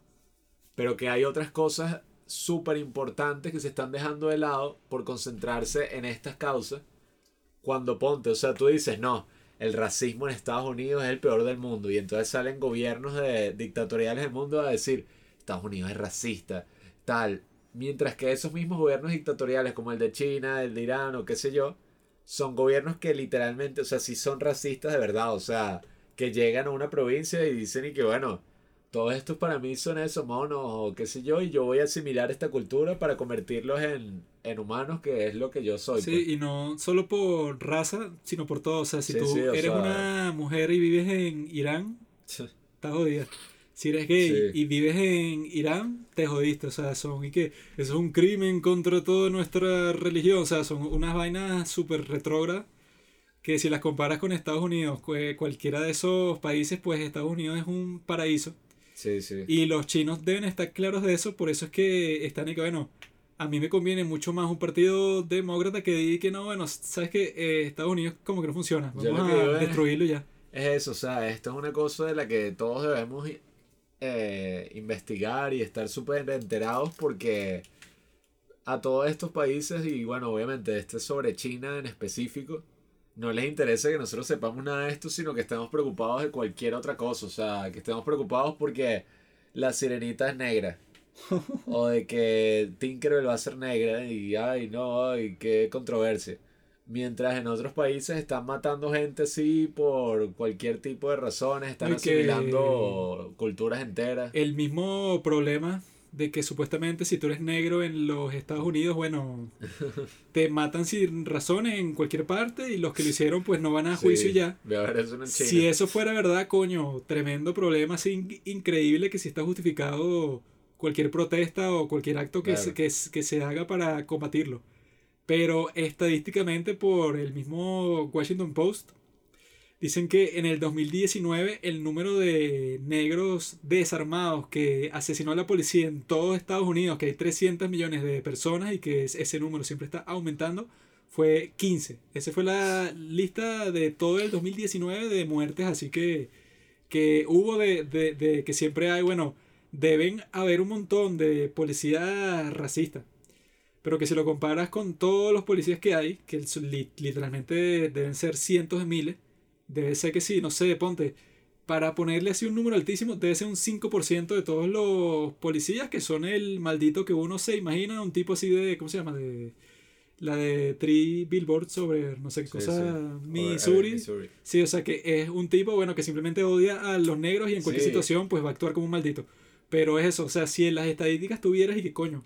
Pero que hay otras cosas súper importantes que se están dejando de lado por concentrarse en estas causas. Cuando ponte, o sea, tú dices, no, el racismo en Estados Unidos es el peor del mundo. Y entonces salen gobiernos de, dictatoriales del mundo a decir, Estados Unidos es racista, tal. Mientras que esos mismos gobiernos dictatoriales como el de China, el de Irán o qué sé yo, son gobiernos que literalmente, o sea, sí son racistas de verdad. O sea, que llegan a una provincia y dicen y que bueno, todos estos para mí son esos monos o qué sé yo, y yo voy a asimilar esta cultura para convertirlos en, humanos, que es lo que yo soy.
Sí, pues. y no solo por raza, sino por todo. O sea, si tú eres una mujer y vives en Irán, estás jodida. Si eres gay y vives en Irán, te jodiste. O sea, son y que eso es un crimen contra toda nuestra religión. O sea, son unas vainas súper retrógradas que si las comparas con Estados Unidos, cualquiera de esos países, pues Estados Unidos es un paraíso. Y los chinos deben estar claros de eso, por eso es que están y que, bueno, a mí me conviene mucho más un partido demócrata que diga que no, bueno, sabes que eh, Estados Unidos como que no funciona, vamos a destruirlo ya.
Es eso, o sea, esto es una cosa de la que todos debemos eh, investigar y estar súper enterados porque a todos estos países, y bueno, obviamente este es sobre China en específico, no les interesa que nosotros sepamos nada de esto, sino que estemos preocupados de cualquier otra cosa. O sea, que estemos preocupados porque la sirenita es negra. o de que Tinkerbell va a ser negra. Y ay, no, ay, qué controversia. Mientras en otros países están matando gente así por cualquier tipo de razones, están asimilando culturas enteras.
El mismo problema de que supuestamente si tú eres negro en los Estados Unidos, bueno, te matan sin razones en cualquier parte y los que lo hicieron pues no van a juicio ya. si eso fuera verdad, coño, tremendo problema, así increíble que si está justificado cualquier protesta o cualquier acto que, se, que, que se haga para combatirlo. Pero estadísticamente por el mismo Washington Post, Dicen que en el 2019 el número de negros desarmados que asesinó a la policía en todo Estados Unidos, que hay 300 millones de personas y que ese número siempre está aumentando, fue 15. Esa fue la lista de todo el 2019 de muertes, así que, que hubo de, de, que siempre hay, bueno, deben haber un montón de policías racistas. Pero que si lo comparas con todos los policías que hay, que literalmente deben ser cientos de miles, debe ser que sí, no sé, ponte, para ponerle así un número altísimo, debe ser un 5% de todos los policías que son el maldito que uno se imagina, un tipo así de, ¿cómo se llama? De la de Three Billboards sobre no sé qué
Sí,
cosa,
sí.
Missouri.
Missouri.
Sí, o sea que es un tipo, bueno, que simplemente odia a los negros y en cualquier
Sí.
situación pues va a actuar como un maldito. Pero es eso, o sea, si en las estadísticas tuvieras y que coño,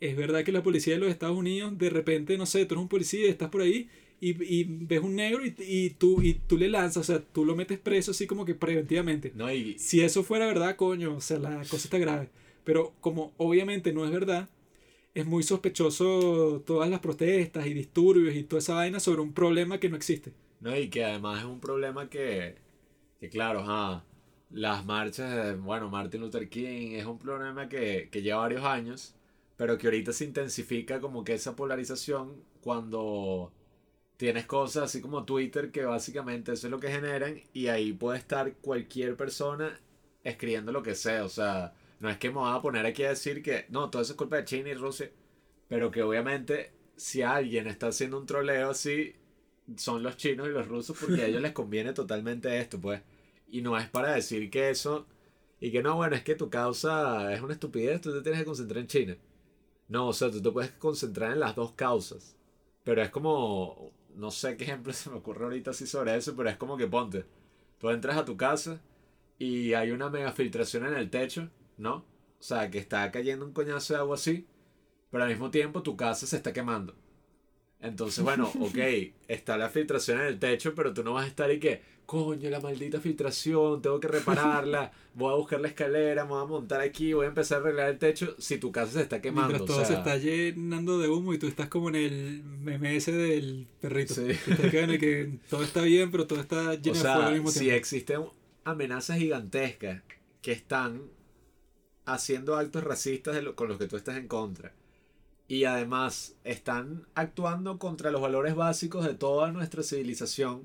es verdad que la policía de los Estados Unidos, de repente, no sé, tú eres un policía y estás por ahí y, y ves un negro y, y, tú, y tú le lanzas, o sea, tú lo metes preso así como que preventivamente.
No, y,
Si eso fuera verdad, coño, o sea, la cosa está grave. Pero como obviamente no es verdad, es muy sospechoso todas las protestas y disturbios y toda esa vaina sobre un problema que no existe.
no, y que además es un problema que, que claro, ajá, las marchas de, bueno, Martin Luther King es un problema que, que lleva varios años, pero que ahorita se intensifica como que esa polarización cuando tienes cosas así como Twitter que básicamente eso es lo que generan y ahí puede estar cualquier persona escribiendo lo que sea, o sea, no es que me voy a poner aquí a decir que no, todo eso es culpa de China y Rusia, pero que obviamente si alguien está haciendo un troleo así, son los chinos y los rusos porque a ellos les conviene totalmente esto, pues. Y no es para decir que eso, y que no, bueno, es que tu causa es una estupidez, tú te tienes que concentrar en China. No, o sea, tú te puedes concentrar en las dos causas. Pero es como, no sé qué ejemplo se me ocurre ahorita así sobre eso, pero es como que ponte, tú entras a tu casa y hay una mega filtración en el techo, ¿no? O sea, que está cayendo un coñazo de agua así, pero al mismo tiempo tu casa se está quemando. Entonces, bueno, ok, está la filtración en el techo, pero tú no vas a estar y que, coño, la maldita filtración, tengo que repararla, voy a buscar la escalera, me voy a montar aquí, voy a empezar a arreglar el techo si tu casa se está quemando.
Mientras
o
todo se está llenando de humo y tú estás como en el meme ese del perrito.
Sí.
Y que todo está bien, pero todo está
O
lleno de fuego al
si existen amenazas gigantescas que están haciendo actos racistas de lo- con los que tú estás en contra. Y además están actuando contra los valores básicos de toda nuestra civilización.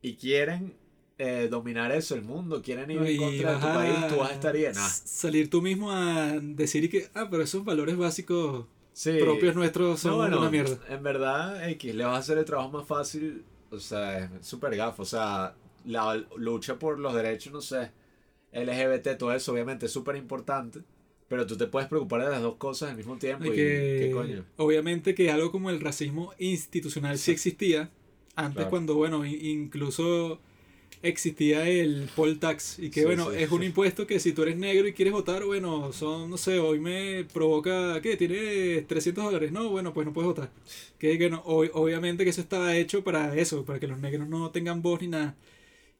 Y quieren eh, dominar eso, el mundo. Quieren ir en contra de tu país. Tú vas a estar bien.
Salir tú mismo a decir que, ah, pero esos valores básicos
sí.
propios nuestros son
No, bueno,
una mierda.
En verdad, X, le vas a hacer el trabajo más fácil. O sea, es súper gafo. O sea, la lucha por los derechos, no sé, LGBT, todo eso, obviamente es súper importante. Pero tú te puedes preocupar de las dos cosas al mismo tiempo.
Y que,
¿Qué coño?
Obviamente que algo como el racismo institucional sí existía. Antes
Claro.
cuando, bueno, incluso existía el poll tax. Y que,
Sí,
bueno,
sí.
es un impuesto que si tú eres negro y quieres votar, bueno, son, no sé, hoy me provoca, ¿qué? Tienes 300 dólares. No, bueno, pues no puedes votar. Que, que no, ob- obviamente que eso estaba hecho para eso, para que los negros no tengan voz ni nada.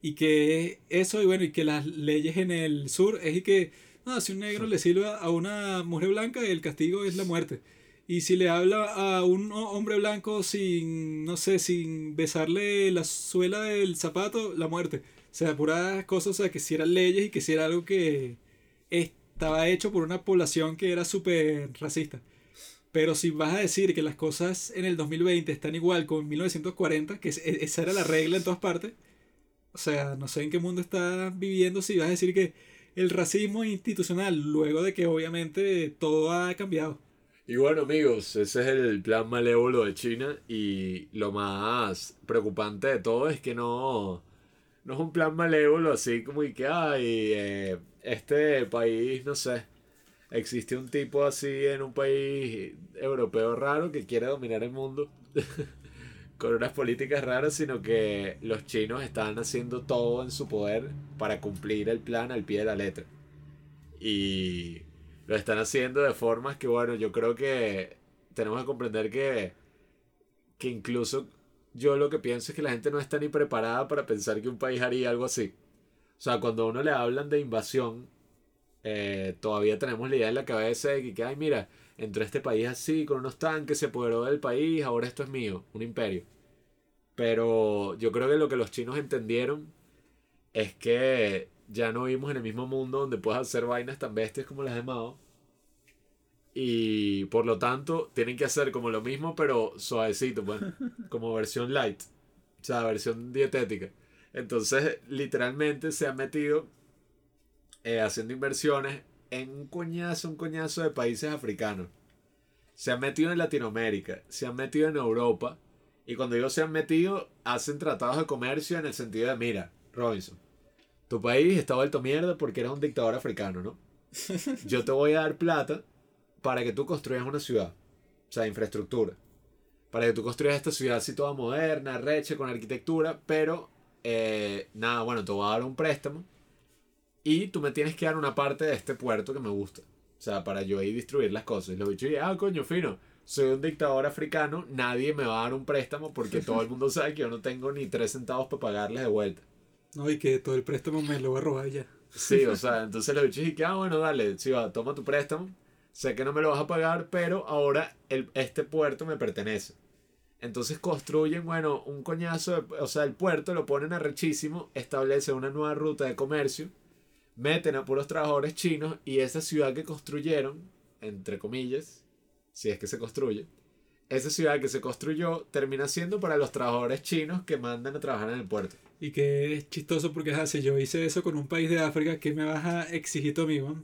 Y que eso, y bueno, y que las leyes en el sur es y que, no, si un negro le sirve a una mujer blanca, el castigo es la muerte. Y si le habla a un ho- hombre blanco sin, no sé, sin besarle la suela del zapato, la muerte. O sea, puras cosas, o sea, que si eran leyes y que si era algo que estaba hecho por una población que era súper racista. Pero si vas a decir que las cosas en el 2020 están igual como en 1940, que e- esa era la regla en todas partes, o sea, no sé en qué mundo estás viviendo si vas a decir que el racismo institucional, luego de que obviamente todo ha cambiado.
Y bueno, amigos, ese es el plan malévolo de China. Y lo más preocupante de todo es que no, no es un plan malévolo así como y que, ay, eh, este país, no sé, existe un tipo así en un país europeo raro que quiere dominar el mundo con unas políticas raras, sino que los chinos están haciendo todo en su poder para cumplir el plan al pie de la letra. Y lo están haciendo de formas que, bueno, yo creo que tenemos que comprender que, que incluso yo lo que pienso es que la gente no está ni preparada para pensar que un país haría algo así. O sea, cuando a uno le hablan de invasión, eh, todavía tenemos la idea en la cabeza de que, ay, mira, entró este país así, con unos tanques, se apoderó del país, ahora esto es mío, un imperio. Pero yo creo que lo que los chinos entendieron es que ya no vivimos en el mismo mundo donde puedes hacer vainas tan bestias como las de Mao. Y por lo tanto, tienen que hacer como lo mismo, pero suavecito, pues, como versión light, o sea, versión dietética. Entonces, literalmente se han metido eh, haciendo inversiones en un coñazo, un coñazo de países africanos. Se han metido en Latinoamérica, se han metido en Europa. Y cuando digo se han metido, hacen tratados de comercio en el sentido de, mira, Robinson, tu país está vuelto mierda porque eres un dictador africano, ¿no? Yo te voy a dar plata para que tú construyas una ciudad, o sea, infraestructura. Para que tú construyas esta ciudad así toda moderna, recha, con arquitectura, pero eh, nada, bueno, te voy a dar un préstamo y tú me tienes que dar una parte de este puerto que me gusta. O sea, para yo ahí distribuir las cosas. Y los bichos, ah, coño, fino. Soy un dictador africano, nadie me va a dar un préstamo porque todo el mundo sabe que yo no tengo ni tres centavos para pagarles de vuelta.
No, y que todo el préstamo me lo va a robar ya.
Sí, o sea, entonces los bichos dicen, ah, bueno, dale, sí, va, toma tu préstamo. Sé que no me lo vas a pagar, pero ahora el, este puerto me pertenece. Entonces construyen, bueno, un coñazo, de- o sea, el puerto lo ponen arrechísimo, establece una nueva ruta de comercio, meten a puros trabajadores chinos y esa ciudad que construyeron, entre comillas, si es que se construye, esa ciudad que se construyó termina siendo para los trabajadores chinos que mandan a trabajar en el puerto.
Y que es chistoso porque es así, yo hice eso con un país de África, ¿qué me vas a exigir tú, amigo?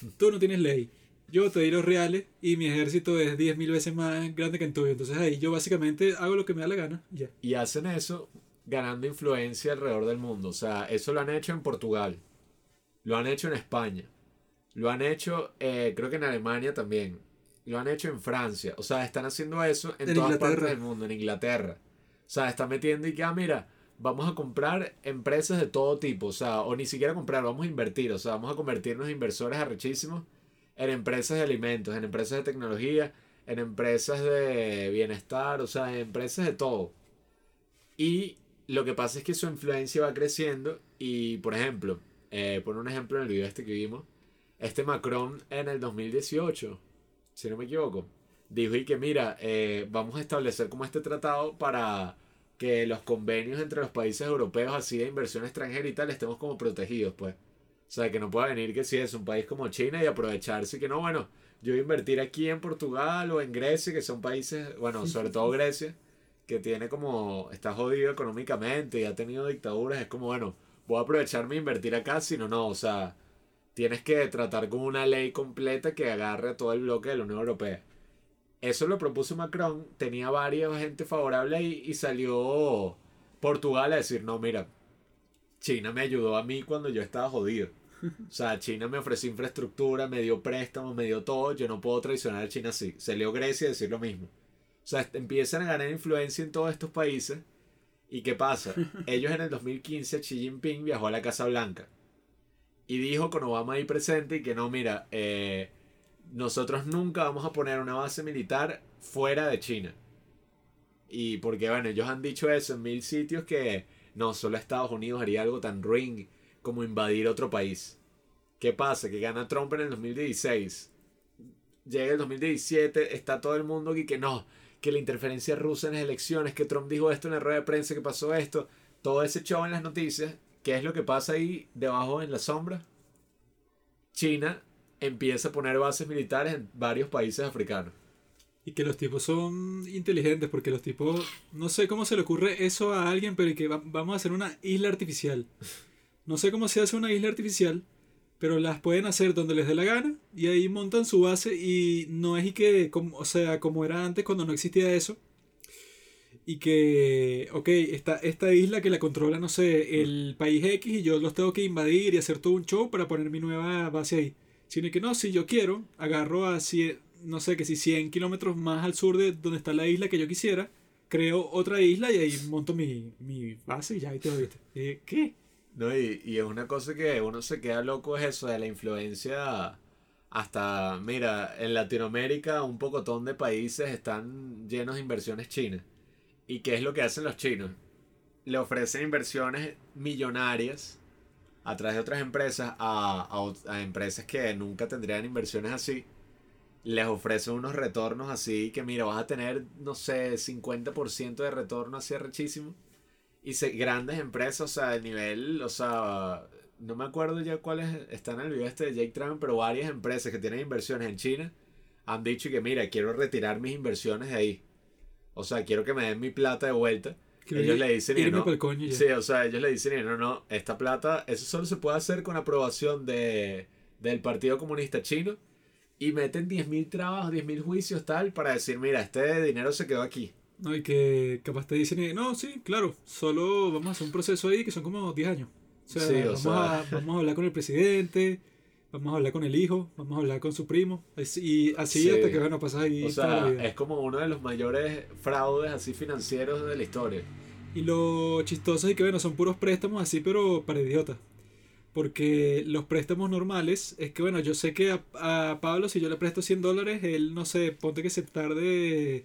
Tú no tienes ley. Yo te doy los reales y mi ejército es 10.000 veces más grande que el tuyo. Entonces ahí yo básicamente hago lo que me da la gana. Ya.
Y hacen eso ganando influencia alrededor del mundo. O sea, eso lo han hecho en Portugal. Lo han hecho en España. Lo han hecho, eh, creo que en Alemania también. Lo han hecho en Francia. O sea, están haciendo eso en,
En
todas
Inglaterra.
partes del mundo. En Inglaterra. O sea, están metiendo y que, ah, mira, vamos a comprar empresas de todo tipo. O sea, o ni siquiera comprar, vamos a invertir. O sea, vamos a convertirnos en inversores arrechísimos en empresas de alimentos, en empresas de tecnología, en empresas de bienestar, o sea, en empresas de todo. Y lo que pasa es que su influencia va creciendo y, por ejemplo, eh, por un ejemplo en el video este que vimos, este Macron en el 2018, si no me equivoco, dijo y que mira, eh, vamos a establecer como este tratado para que los convenios entre los países europeos así de inversión extranjera y tal estemos como protegidos, pues. O sea, que no pueda venir que si es un país como China y aprovecharse que no, bueno, yo voy a invertir aquí en Portugal o en Grecia, que son países, bueno, sobre todo Grecia, que tiene como, está jodido económicamente y ha tenido dictaduras, es como, bueno, voy a aprovecharme e invertir acá, si no, o sea, tienes que tratar con una ley completa que agarre a todo el bloque de la Unión Europea. Eso lo propuso Macron, tenía varias gente favorable y, y salió Portugal a decir, no, mira, China me ayudó a mí cuando yo estaba jodido. O sea, China me ofreció infraestructura, me dio préstamos, me dio todo. Yo no puedo traicionar a China así. Salió Grecia a decir lo mismo. O sea, empiezan a ganar influencia en todos estos países. ¿Y qué pasa? Ellos en el 2015, Xi Jinping viajó a la Casa Blanca. Y dijo con Obama ahí presente y que no, mira, eh, nosotros nunca vamos a poner una base militar fuera de China. Y porque, bueno, ellos han dicho eso en mil sitios que no, solo Estados Unidos haría algo tan ruin como invadir otro país. ¿Qué pasa? Que gana Trump en el 2016. Llega el 2017, está todo el mundo aquí que no, que la interferencia rusa en las elecciones, que Trump dijo esto en la rueda de prensa, que pasó esto, todo ese show en las noticias. ¿Qué es lo que pasa ahí debajo en la sombra? China empieza a poner bases militares en varios países africanos.
Y que los tipos son inteligentes porque los tipos, no sé cómo se le ocurre eso a alguien, pero que va- vamos a hacer una isla artificial. No sé cómo se hace una isla artificial, pero las pueden hacer donde les dé la gana y ahí montan su base y no es y que, como, o sea, como era antes cuando no existía eso. Y que, ok, esta, esta isla que la controla, no sé, el país X y yo los tengo que invadir y hacer todo un show para poner mi nueva base ahí. Sino que no, si yo quiero, agarro a 100, no sé, que si 100 kilómetros más al sur de donde está la isla que yo quisiera, creo otra isla y ahí monto mi, mi base y ya ahí te lo viste. ¿Qué?
No, y, y es una cosa que uno se queda loco, es eso de la influencia hasta, mira, en Latinoamérica un pocotón de países están llenos de inversiones chinas. ¿Y qué es lo que hacen los chinos? Le ofrecen inversiones millonarias a través de otras empresas a, a empresas que nunca tendrían inversiones así. Les ofrecen unos retornos así que, mira, vas a tener, no sé, 50% de retorno así rechísimo. Y se, grandes empresas, o sea, de nivel, o sea, no me acuerdo ya cuáles están en el video este de Jake Trump, pero varias empresas que tienen inversiones en China han dicho que, mira, quiero retirar mis inversiones de ahí. O sea, quiero que me den mi plata de vuelta. Ellos le dicen, y no,
coño
sí, o sea, ellos le dicen, y no, no, esta plata, eso solo se puede hacer con aprobación de, del Partido Comunista Chino y meten 10.000 trabajos, 10.000 juicios, tal, para decir, mira, este dinero se quedó aquí.
No, y que capaz te dicen, eh, no, sí, claro, solo vamos a hacer un proceso ahí que son como 10 años. O sea,
Sí, o
vamos,
sea.
A, vamos a hablar con el presidente, vamos a hablar con el hijo, vamos a hablar con su primo. Y así
Sí.
hasta que, bueno, pasas ahí
O
la
sea,
vida.
es como uno de los mayores fraudes así financieros de la historia.
Y lo chistoso es que, bueno, son puros préstamos así, pero para idiotas. Porque los préstamos normales es que, bueno, yo sé que a, a Pablo, si yo le presto 100 dólares, él, no sé, ponte que se tarde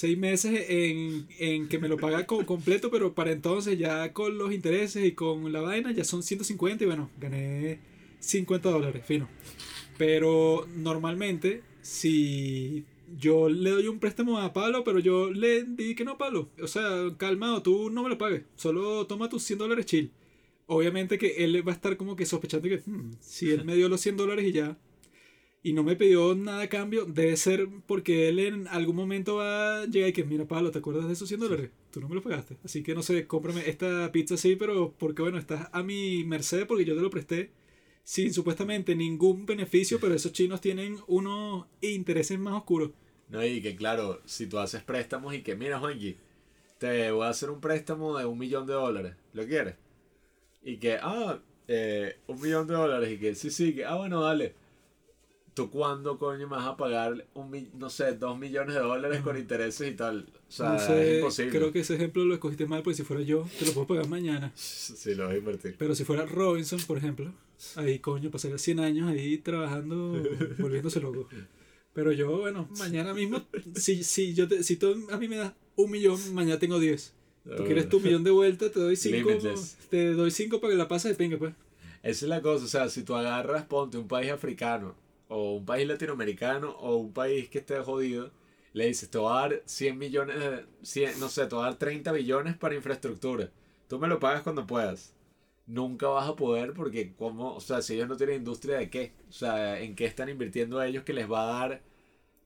seis meses en, en que me lo paga co- completo, pero para entonces ya con los intereses y con la vaina ya son 150 y bueno, gané 50 dólares, fino. Pero normalmente, si yo le doy un préstamo a Pablo, pero yo le di que no, Pablo. O sea, calmado, tú no me lo pagues. Solo toma tus 100 dólares chill. Obviamente que él va a estar como que sospechando que "Hmm, si él me dio los 100 dólares y ya, y no me pidió nada a cambio, debe ser porque él en algún momento va a llegar y que, mira, Pablo, ¿te acuerdas de esos 100 dólares? Tú no me los pagaste. Así que no sé, cómprame esta pizza así, pero porque bueno, estás a mi merced porque yo te lo presté sin supuestamente ningún beneficio, pero esos chinos tienen unos intereses más oscuros.
No, y que claro, si tú haces préstamos y que, mira, Juanqui, te voy a hacer un préstamo de un millón de dólares, ¿lo quieres? Y que, ah, eh, un millón de dólares, y que, sí, sí, que, ah, bueno, dale. ¿Tú cuándo, coño, me vas a pagar, un mi- no sé, dos millones de dólares con intereses y tal? O sea,
no
es
sé,
imposible.
creo que ese ejemplo lo escogiste mal, porque si fuera yo, te lo puedo pagar mañana.
Sí, lo vas a invertir.
Pero si fuera Robinson, por ejemplo, ahí coño, pasaría 100 años ahí trabajando, volviéndose loco. Pero yo, bueno, mañana mismo, si, si, yo te- si tú a mí me das un millón, mañana tengo 10. Tú quieres tu millón de vuelta, te doy 5.
Limitless.
Te doy 5 para que la pases de pinga, pues.
Esa es la cosa, o sea, si tú agarras, ponte un país africano, o un país latinoamericano, o un país que esté jodido, le dices, te voy a dar 100 millones, de- 100, no sé, te voy a dar 30 billones para infraestructura. Tú me lo pagas cuando puedas. Nunca vas a poder porque, como, o sea, si ellos no tienen industria de qué, o sea, en qué están invirtiendo ellos que les va a dar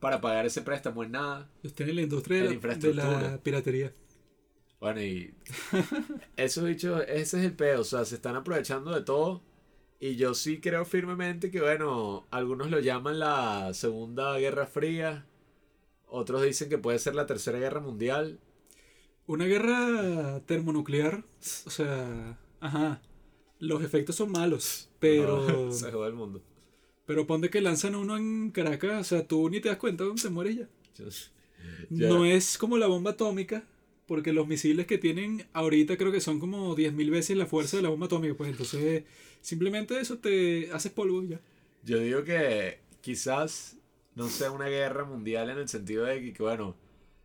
para pagar ese préstamo en nada.
Estoy en la industria
En
de la, de
infraestructura.
la piratería.
Bueno, y esos bichos, ese es el pedo, o sea, se están aprovechando de todo. Y yo sí creo firmemente que, bueno, algunos lo llaman la Segunda Guerra Fría, otros dicen que puede ser la Tercera Guerra Mundial.
Una guerra termonuclear, o sea, ajá, los efectos son malos, pero,
se jode el mundo.
pero ponte que lanzan uno en Caracas, o sea, tú ni te das cuenta, te mueres ya.
Ya.
No es como la bomba atómica, porque los misiles que tienen ahorita creo que son como 10.000 veces la fuerza de la bomba atómica, pues entonces simplemente eso te haces polvo y ya.
Yo digo que quizás no sea una guerra mundial en el sentido de que, bueno,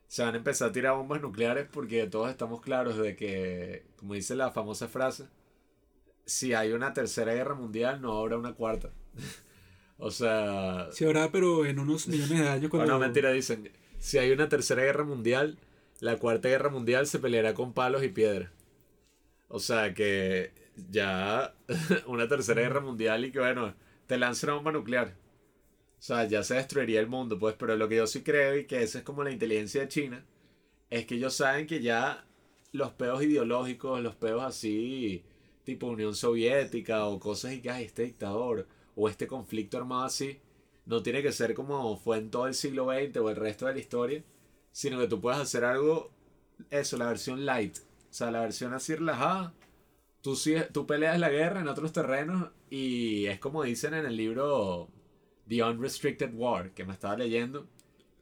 se van a empezar a tirar bombas nucleares porque todos estamos claros de que, como dice la famosa frase, si hay una tercera guerra mundial no habrá una cuarta. o sea,
Sí, ahora, pero en unos millones de años cuando...
no, mentira, dicen, si hay una tercera guerra mundial, la cuarta guerra mundial se peleará con palos y piedras. O sea que ya una tercera guerra mundial y que bueno, te lanza una bomba nuclear. O sea, ya se destruiría el mundo, pues, pero lo que yo sí creo y que esa es como la inteligencia de China, es que ellos saben que ya los peos ideológicos, los peos así, tipo Unión Soviética o cosas y que hay este dictador o este conflicto armado así, no tiene que ser como fue en todo el siglo XX o el resto de la historia, sino que tú puedes hacer algo, eso, la versión light, o sea, la versión así relajada. Tú, tú peleas la guerra en otros terrenos y es como dicen en el libro The Unrestricted War, que me estaba leyendo,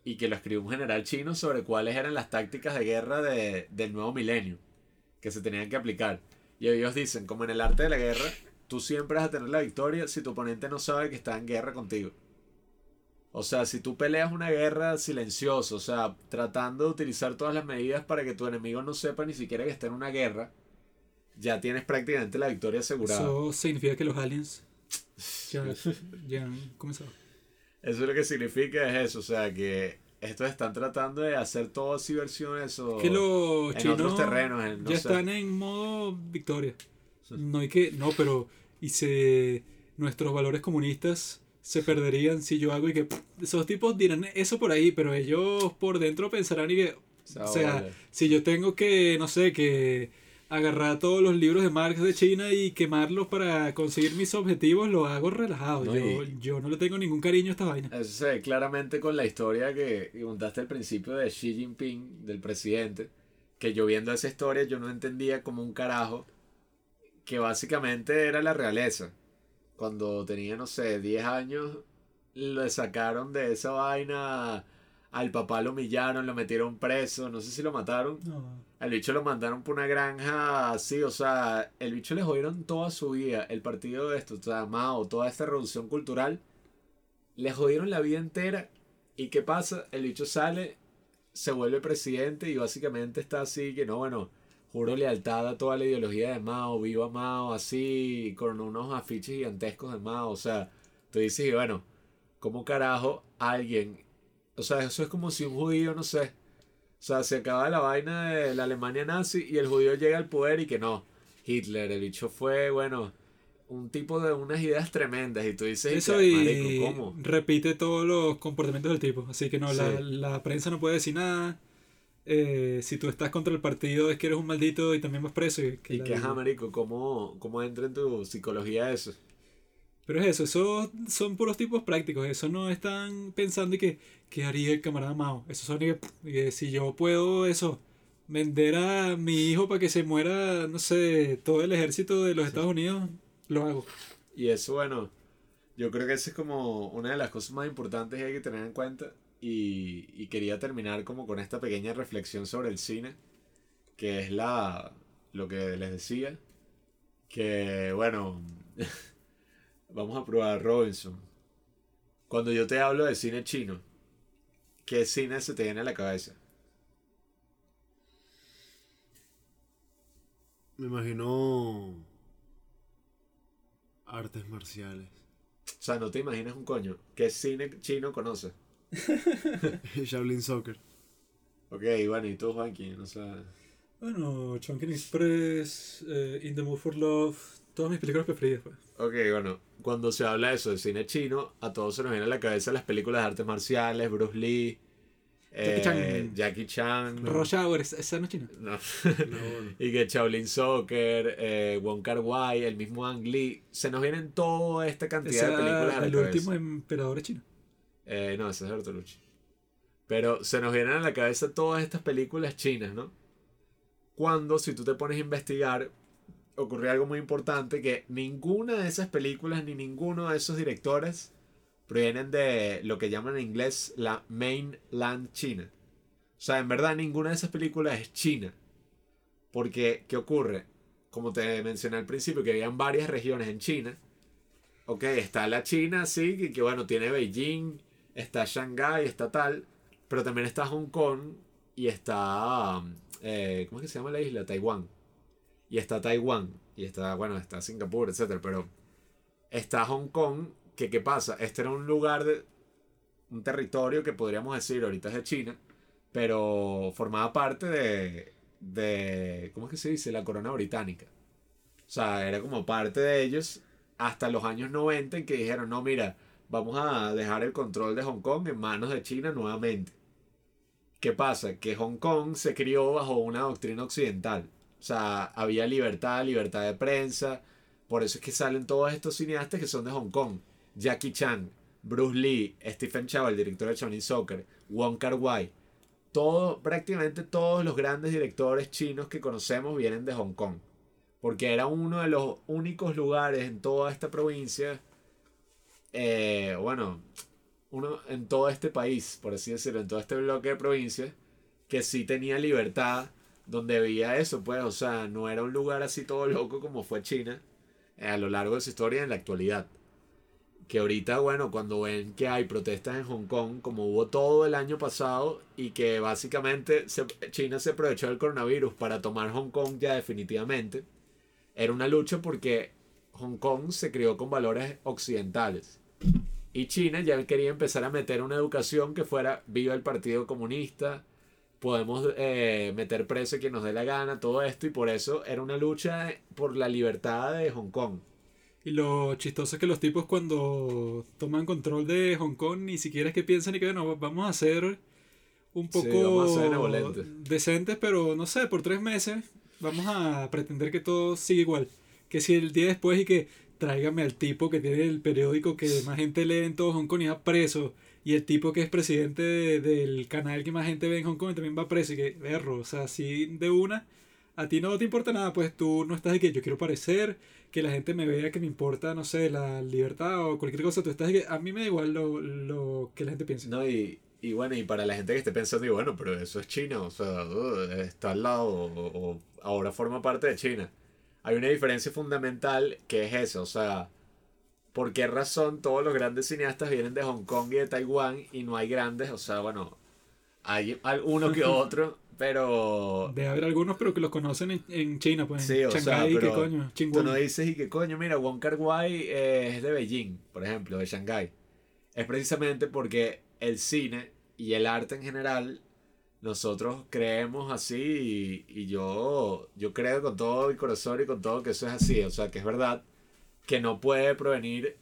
y que lo escribió un general chino sobre cuáles eran las tácticas de guerra de- del nuevo milenio que se tenían que aplicar. Y ellos dicen, como en el arte de la guerra, tú siempre vas a tener la victoria si tu oponente no sabe que está en guerra contigo. O sea, si tú peleas una guerra silenciosa, o sea, tratando de utilizar todas las medidas para que tu enemigo no sepa ni siquiera que está en una guerra, ya tienes prácticamente la victoria asegurada.
Eso significa que los aliens ya, ya han comenzado.
Eso lo que significa es eso, o sea, que estos están tratando de hacer todo así versión eso
que los
en otros terrenos, en, no
ya
sé.
están en modo victoria. No hay que, no, pero y se nuestros valores comunistas se perderían si yo hago y que pff, esos tipos dirán eso por ahí, pero ellos por dentro pensarán y que, o sea,
vale.
si yo tengo que, no sé, que agarrar todos los libros de Marx de China y quemarlos para conseguir mis objetivos, lo hago relajado.
No,
yo, yo no le tengo ningún cariño a esta vaina.
Eso se ve claramente con la historia que que contaste al principio de Xi Jinping, del presidente, que yo viendo esa historia yo no entendía como un carajo que básicamente era la realeza. Cuando tenía, no sé, 10 años, le sacaron de esa vaina. Al papá lo humillaron, lo metieron preso, no sé si lo mataron.
No.
Al bicho lo mandaron por una granja así, o sea, el bicho le jodieron toda su vida. El partido de esto, o sea, Mao, toda esta revolución cultural, le jodieron la vida entera. ¿Y qué pasa? El bicho sale, se vuelve presidente y básicamente está así que no, bueno, juro lealtad a toda la ideología de Mao, viva Mao, así, con unos afiches gigantescos de Mao. O sea, tú dices, bueno, ¿cómo carajo alguien? O sea, eso es como si un judío, no sé. O sea, se acaba la vaina de la Alemania nazi y el judío llega al poder y que no. Hitler, el bicho fue, bueno, un tipo de unas ideas tremendas y tú dices,
Eso y
marico, ¿cómo?
repite todos los comportamientos del tipo. Así que no, la, la prensa no puede decir nada. Eh, si tú estás contra el partido es que eres un maldito y también vas preso. Y, que
Y que, ajá, marico, ¿cómo, ¿cómo entra en tu psicología eso?
Pero es eso, eso son puros tipos prácticos. Eso no están pensando y que, ¿qué haría el camarada Mao? Eso son y que, si yo puedo eso, vender a mi hijo para que se muera, no sé, todo el ejército de los Estados Unidos, lo hago.
Y eso, bueno, yo creo que esa es como una de las cosas más importantes que hay que tener en cuenta. Y, y quería terminar como con esta pequeña reflexión sobre el cine, que es la lo que les decía, que bueno, vamos a probar Robinson. Cuando yo te hablo de cine chino, ¿qué cine se te viene a la cabeza?
Me imagino. Artes marciales.
O sea, no te imaginas un coño. ¿Qué cine chino conoces?
Shaolin Soccer.
Ok, bueno, y tú, Juanqui, no sé.
Bueno, Chunkin Express, eh, In the Mood for Love, todas mis películas preferidas. Pues.
Ok, bueno, cuando se habla de eso, de cine chino, a todos se nos viene a la cabeza las películas de artes marciales, Bruce Lee,
Jackie
eh,
Chan.
Jackie Chan,
Rush Hour, esa, esa no es china.
no.
No, bueno.
y que Shaolin Soccer, eh, Wong Kar Wai, el mismo Ang Lee, se nos vienen toda esta cantidad de películas a la
el
cabeza.
último emperador es chino.
Eh, no, ese es Bertolucci. Pero se nos vienen a la cabeza todas estas películas chinas, ¿no? Cuando, si tú te pones a investigar, ocurre algo muy importante, que ninguna de esas películas ni ninguno de esos directores provienen de lo que llaman en inglés la mainland China. O sea, en verdad ninguna de esas películas es china. Porque, ¿qué ocurre? Como te mencioné al principio, que habían varias regiones en China. Ok, está la China, sí, que, que bueno, tiene Beijing, está Shanghái, está tal, pero también está Hong Kong y está, eh, ¿cómo es que se llama la isla? Taiwán. Y está Taiwán, y está, bueno, está Singapur, etcétera, pero está Hong Kong, que qué pasa? Este era un lugar de, un territorio que podríamos decir ahorita es de China, pero formaba parte de, de, ¿cómo es que se dice? La corona británica. O sea, era como parte de ellos hasta los años 90 en que dijeron, no, mira, vamos a dejar el control de Hong Kong en manos de China nuevamente. ¿Qué pasa? Que Hong Kong se crió bajo una doctrina occidental. O sea, había libertad, libertad de prensa. Por eso es que salen todos estos cineastas que son de Hong Kong. Jackie Chan, Bruce Lee, Stephen Chow, el director de Shaolin Soccer, Wong Kar Wai. Prácticamente todos los grandes directores chinos que conocemos vienen de Hong Kong. Porque era uno de los únicos lugares en toda esta provincia, eh, bueno, uno en todo este país, por así decirlo, en todo este bloque de provincias, que sí tenía libertad, donde veía eso, pues, o sea, no era un lugar así todo loco como fue China eh, a lo largo de su historia en la actualidad. Que ahorita, bueno, cuando ven que hay protestas en Hong Kong, como hubo todo el año pasado, y que básicamente China se aprovechó del coronavirus para tomar Hong Kong ya definitivamente, era una lucha porque Hong Kong se crió con valores occidentales. Y China ya quería empezar a meter una educación que fuera viva el Partido Comunista, podemos eh, meter preso a quien nos dé la gana, todo esto, y por eso era una lucha por la libertad de Hong Kong.
Y lo chistoso es que los tipos cuando toman control de Hong Kong ni siquiera es que piensan y que bueno, vamos a ser un poco decentes, pero no sé, por tres meses vamos a pretender que todo siga igual. Que si el día después y que tráigame al tipo que tiene el periódico que más gente lee en todo Hong Kong y va preso, y el tipo que es presidente de- del canal que más gente ve en Hong Kong y también va preso, y que berro, o sea, así de una a ti no te importa nada, pues tú no estás de que yo quiero parecer, que la gente me vea que me importa, no sé, la libertad o cualquier cosa, tú estás de que a mí me da igual lo, lo que la gente piense.
No, y, y bueno, y para la gente que esté pensando, y bueno, pero eso es China, o sea, uh, está al lado, o, o ahora forma parte de China. Hay una diferencia fundamental que es eso, o sea, ¿por qué razón todos los grandes cineastas vienen de Hong Kong y de Taiwán y no hay grandes? O sea, bueno, hay alguno que otro, pero...
Debe haber algunos, pero que los conocen en, en China, pues.
Sí, o sea, pero
¿qué coño?
Tú no dices y qué coño, mira, Wong Kar Wai eh, es de Beijing, por ejemplo, de Shanghái. Es precisamente porque el cine y el arte en general, nosotros creemos así y, yo, yo creo con todo mi corazón y con todo que eso es así, o sea, que es verdad que no puede provenir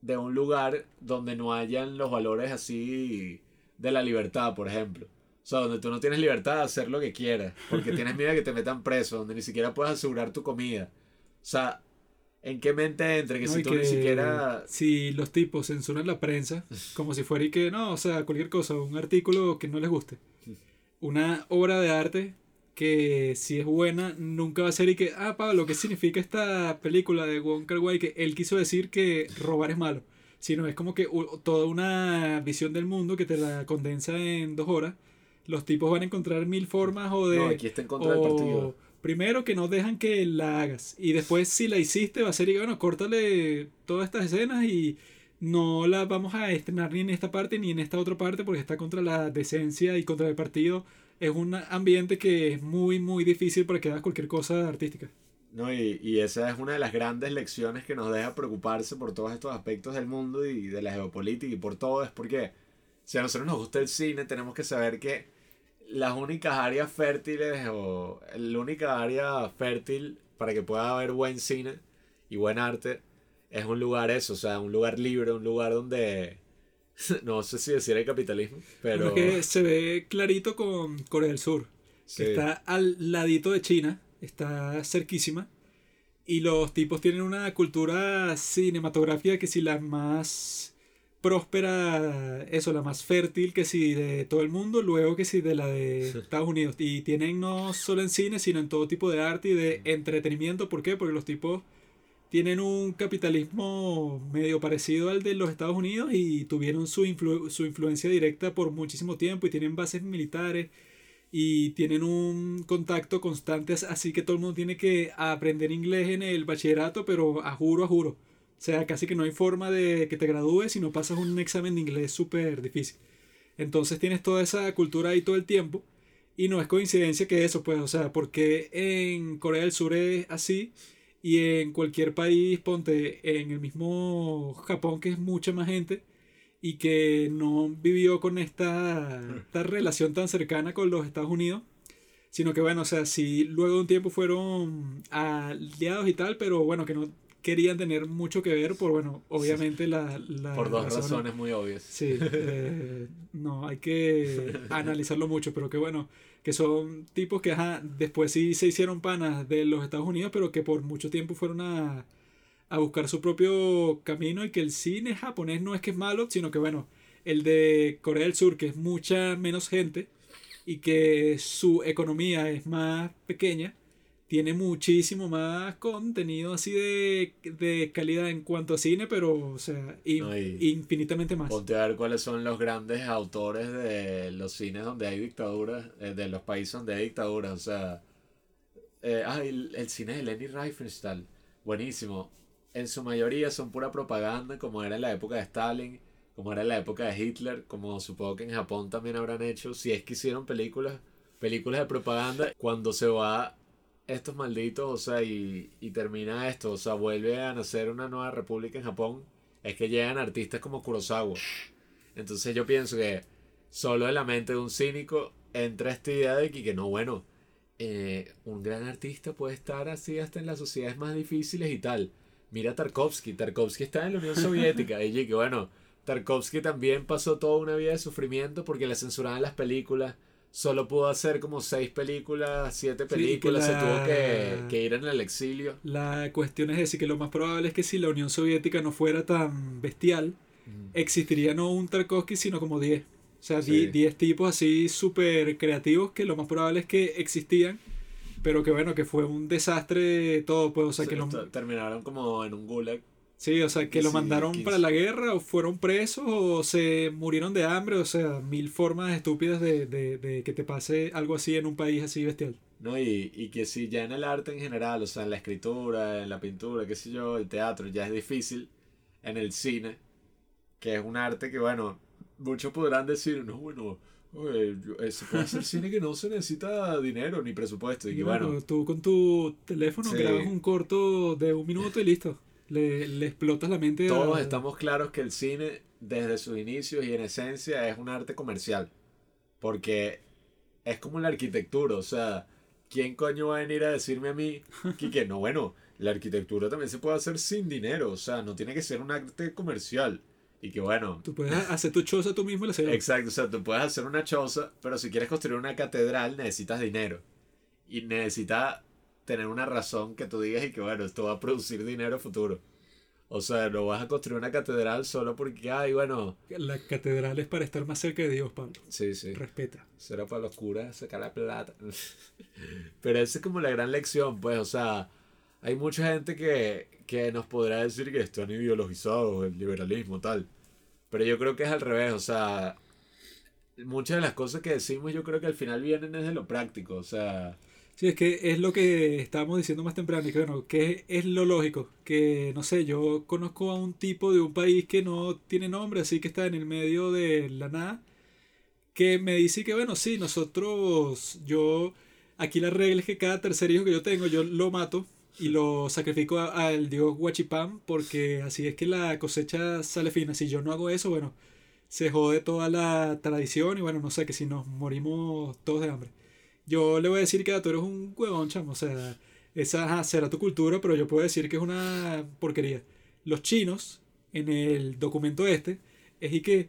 de un lugar donde no hayan los valores así de la libertad, por ejemplo. O sea, donde tú no tienes libertad de hacer lo que quieras, porque tienes miedo de que te metan preso, donde ni siquiera puedes asegurar tu comida. O sea, ¿en qué mente entra que
No,
si tú ni siquiera...
Si los tipos censuran la prensa, como si fuera y que no, o sea, cualquier cosa, un artículo que no les guste. Una obra de arte que si es buena, nunca va a ser y que, ah, Pablo, ¿qué significa esta película de Wong Kar Wai? Que él quiso decir que robar es malo. Sino es como que toda una visión del mundo que te la condensa en dos horas. Los tipos van a encontrar mil formas o de...
No, aquí está en contra del partido.
Primero que no dejan que la hagas. Y después si la hiciste va a ser, y bueno, córtale todas estas escenas y no la vamos a estrenar ni en esta parte ni en esta otra parte porque está contra la decencia y contra el partido. Es un ambiente que es muy, muy difícil para que hagas cualquier cosa artística.
No, y, y esa es una de las grandes lecciones que nos deja preocuparse por todos estos aspectos del mundo y de la geopolítica y por todo, es porque si a nosotros nos gusta el cine, tenemos que saber que las únicas áreas fértiles o la única área fértil para que pueda haber buen cine y buen arte es un lugar eso, o sea, un lugar libre, un lugar donde no sé si decir el capitalismo, pero
Lo que se ve clarito con Corea del Sur, que
Sí.
está al ladito de China, está cerquísima. Y los tipos tienen una cultura cinematográfica que si la más próspera, eso, la más fértil que si de todo el mundo, luego que si de la de Estados Unidos. Y tienen no solo en cine, sino en todo tipo de arte y de entretenimiento. ¿Por qué? Porque los tipos tienen un capitalismo medio parecido al de los Estados Unidos y tuvieron su, influ- su influencia directa por muchísimo tiempo y tienen bases militares y tienen un contacto constante, as- así que todo el mundo tiene que aprender inglés en el bachillerato, pero a juro, a juro. O sea, casi que no hay forma de que te gradúes si no pasas un examen de inglés súper difícil. Entonces tienes toda esa cultura ahí todo el tiempo. Y no es coincidencia que eso, pues, o sea, porque en Corea del Sur es así y en cualquier país, ponte, en el mismo Japón, que es mucha más gente y que no vivió con esta, esta relación tan cercana con los Estados Unidos, sino que bueno, o sea, sí, luego de un tiempo fueron aliados y tal, pero bueno, que no querían tener mucho que ver por, bueno, obviamente la... la
por dos
razón-
razones muy obvias.
Sí, eh, no, hay que analizarlo mucho, pero que bueno, que son tipos que ajá, después sí se hicieron panas de los Estados Unidos, pero que por mucho tiempo fueron a, a buscar su propio camino y que el cine japonés no es que es malo, sino que bueno, el de Corea del Sur, que es mucha menos gente y que su economía es más pequeña, tiene muchísimo más contenido así de, de calidad en cuanto a cine, pero o sea, in-
No, y-
infinitamente más.
Ponte a ver cuáles son los grandes autores de los cines donde hay dictaduras, eh, de los países donde hay dictaduras, o sea, eh, ah, el, el cine de Leni Riefenstahl, buenísimo. En su mayoría son pura propaganda, como era en la época de Stalin, como era en la época de Hitler, como supongo que en Japón también habrán hecho, si es que hicieron películas, películas de propaganda, cuando se va estos malditos, o sea, y, y termina esto, o sea, vuelve a nacer una nueva república en Japón, es que llegan artistas como Kurosawa. Entonces yo pienso que solo en la mente de un cínico entra esta idea de que, que no, bueno, eh, un gran artista puede estar así hasta en las sociedades más difíciles y tal. Mira Tarkovsky, Tarkovsky está en la Unión Soviética y que bueno, Tarkovsky también pasó toda una vida de sufrimiento porque le censuraban las películas. Solo pudo hacer como seis películas, siete
que
películas, se
la-
tuvo que, que ir en el exilio.
La cuestión es decir que lo más probable es que si la Unión Soviética no fuera tan bestial, existiría no un Tarkovsky, sino como 10. O sea,
Sí.
10 tipos así súper creativos que lo más probable es que existían, pero que bueno, que fue un desastre todo, pues, o sea,
Sí,
que lo,
t- Terminaron como en un gulag.
Sí, o sea, que lo mandaron
que
para la guerra, o fueron presos, o se murieron de hambre, o sea, mil formas estúpidas de, de, de que te pase algo así en un país así bestial.
¿no? Y, y que si ya en el arte en general, o sea, en la escritura, en la pintura, qué sé yo, el teatro, ya es difícil, en el cine, que es un arte que, bueno, muchos podrán decir, no, bueno, oye, eh, se puede hacer cine que no se necesita dinero ni presupuesto, y que bueno,
tú con tu teléfono
Sí.
grabas un corto de un minuto y listo. Le, le explotas la mente a-
todos estamos claros que el cine, desde sus inicios y en esencia, es un arte comercial, porque es como la arquitectura, o sea, ¿quién coño va a venir a decirme a mí que, no, bueno, la arquitectura también se puede hacer sin dinero, o sea, no tiene que ser un arte comercial. Y que bueno,
Tú puedes hacer tu choza tú mismo y la haces.
exacto, o sea, tú puedes hacer una choza, pero si quieres construir una catedral necesitas dinero. Y necesitas tener una razón que tú digas y que bueno, esto va a producir dinero futuro. O sea, no vas a construir una catedral solo porque, ay, bueno,
La catedral es para estar más cerca de Dios, Pablo.
sí, sí.
Respeta.
Será para los curas sacar la plata. Pero esa es como la gran lección, pues, o sea, hay mucha gente que, que nos podrá decir que están ideologizados, el liberalismo, tal. Pero yo creo que es al revés, o sea, muchas de las cosas que decimos yo creo que al final vienen desde lo práctico, o sea,
Sí, es que es lo que estábamos diciendo más temprano, y que bueno, que es lo lógico, que no sé, yo conozco a un tipo de un país que no tiene nombre, así que está en el medio de la nada, que me dice que bueno, sí, nosotros, yo, aquí la regla es que cada tercer hijo que yo tengo, yo lo mato y lo sacrifico al dios Huachipán, porque así es que la cosecha sale fina, si yo no hago eso, bueno, se jode toda la tradición y bueno, no sé, que si nos morimos todos de hambre. Yo le voy a decir que tú eres un huevón, chamo. O sea, esa ajá, será tu cultura, pero yo puedo decir que es una porquería. Los chinos, en el documento este, es y que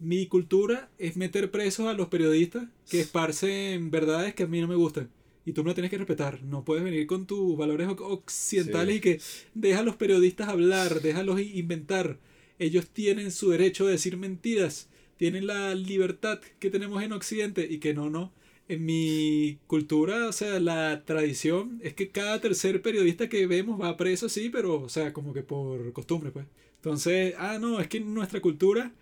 mi cultura es meter presos a los periodistas que esparcen verdades que a mí no me gustan. Y tú me lo tienes que respetar. No puedes venir con tus valores oc- occidentales
Sí.
y que deja a los periodistas hablar, déjalos inventar. Ellos tienen su derecho de decir mentiras. Tienen la libertad que tenemos en Occidente y que no, no. En mi cultura, o sea, la tradición es que cada tercer periodista que vemos va preso, sí, pero, o sea, como que por costumbre, pues. Entonces, ah, no, es que nuestra cultura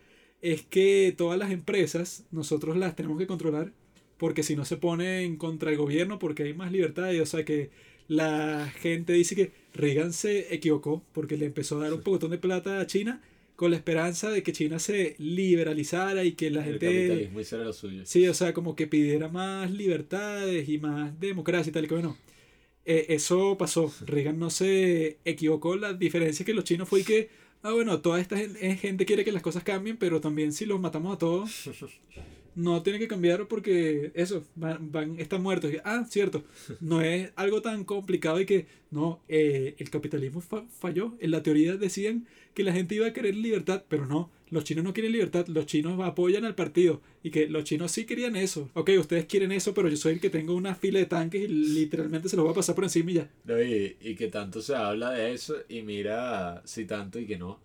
es que todas las empresas nosotros las tenemos que controlar porque si no se ponen contra el gobierno porque hay más libertad y, o sea, que la gente dice que Reagan se equivocó porque le empezó a dar un pocotón de plata a China con la esperanza de que China se liberalizara y que la
el
gente
capitalismo hiciera lo suyo.
Sí, o sea, como que pidiera más libertades y más democracia y tal, y que bueno, eh, eso pasó. Reagan no se equivocó, la diferencia que los chinos fue que, ah, bueno, toda esta eh, gente quiere que las cosas cambien, pero también si los matamos a todos, no tiene que cambiar porque eso, van, van están muertos. Ah, cierto, no es algo tan complicado y que, no, eh, el capitalismo fa- falló. En la teoría decían que la gente iba a querer libertad, pero no, los chinos no quieren libertad, los chinos apoyan al partido y que los chinos sí querían eso. Ok, ustedes quieren eso, pero yo soy el que tengo una fila de tanques y literalmente se los voy a pasar por encima y ya.
No, y, y que tanto se habla de eso y mira si tanto y que no.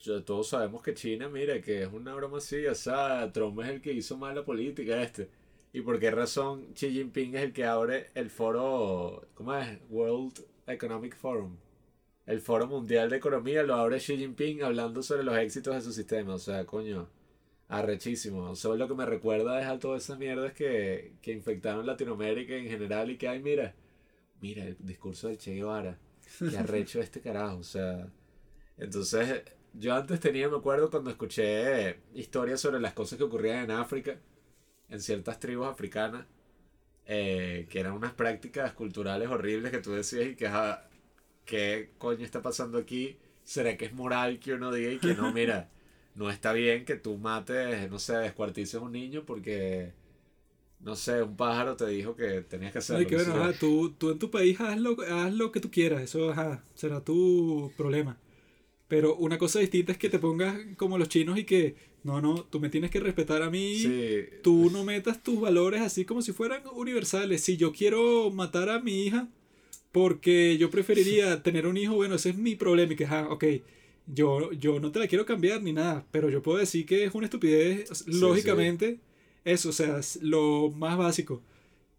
Yo- todos sabemos que China, mira, que es una broma así, o sea, Trump es el que hizo mal la política este. ¿Y por qué razón Xi Jinping es el que abre el foro, ¿cómo es? World Economic Forum. El foro mundial de economía lo abre Xi Jinping hablando sobre los éxitos de su sistema. O sea, coño, arrechísimo. Solo lo que me recuerda es a todas esas mierdas que, que infectaron Latinoamérica en general y que, ay, mira, mira el discurso del Che Guevara. Qué arrecho este carajo. O sea, entonces yo antes tenía, me acuerdo cuando escuché historias sobre las cosas que ocurrían en África, en ciertas tribus africanas, eh, que eran unas prácticas culturales horribles que tú decías y que, ¿qué coño está pasando aquí? ¿Será que es moral que uno diga y que no, mira, no está bien que tú mates, no sé, descuartices a un niño porque, no sé, un pájaro te dijo que tenías que hacerlo.
Ay, que bueno, ajá, tú, tú en tu país haz lo, haz lo que tú quieras, eso ajá, será tu problema. Pero una cosa distinta es que te pongas como los chinos y que, no, no, tú me tienes que respetar a mí.
Sí,
Tú no metas tus valores así como si fueran universales. Si yo quiero matar a mi hija porque yo preferiría tener un hijo, bueno, ese es mi problema. Y que, ajá, ok, yo, yo no te la quiero cambiar ni nada, pero yo puedo decir que es una estupidez, lógicamente, eso, o sea, es lo más básico.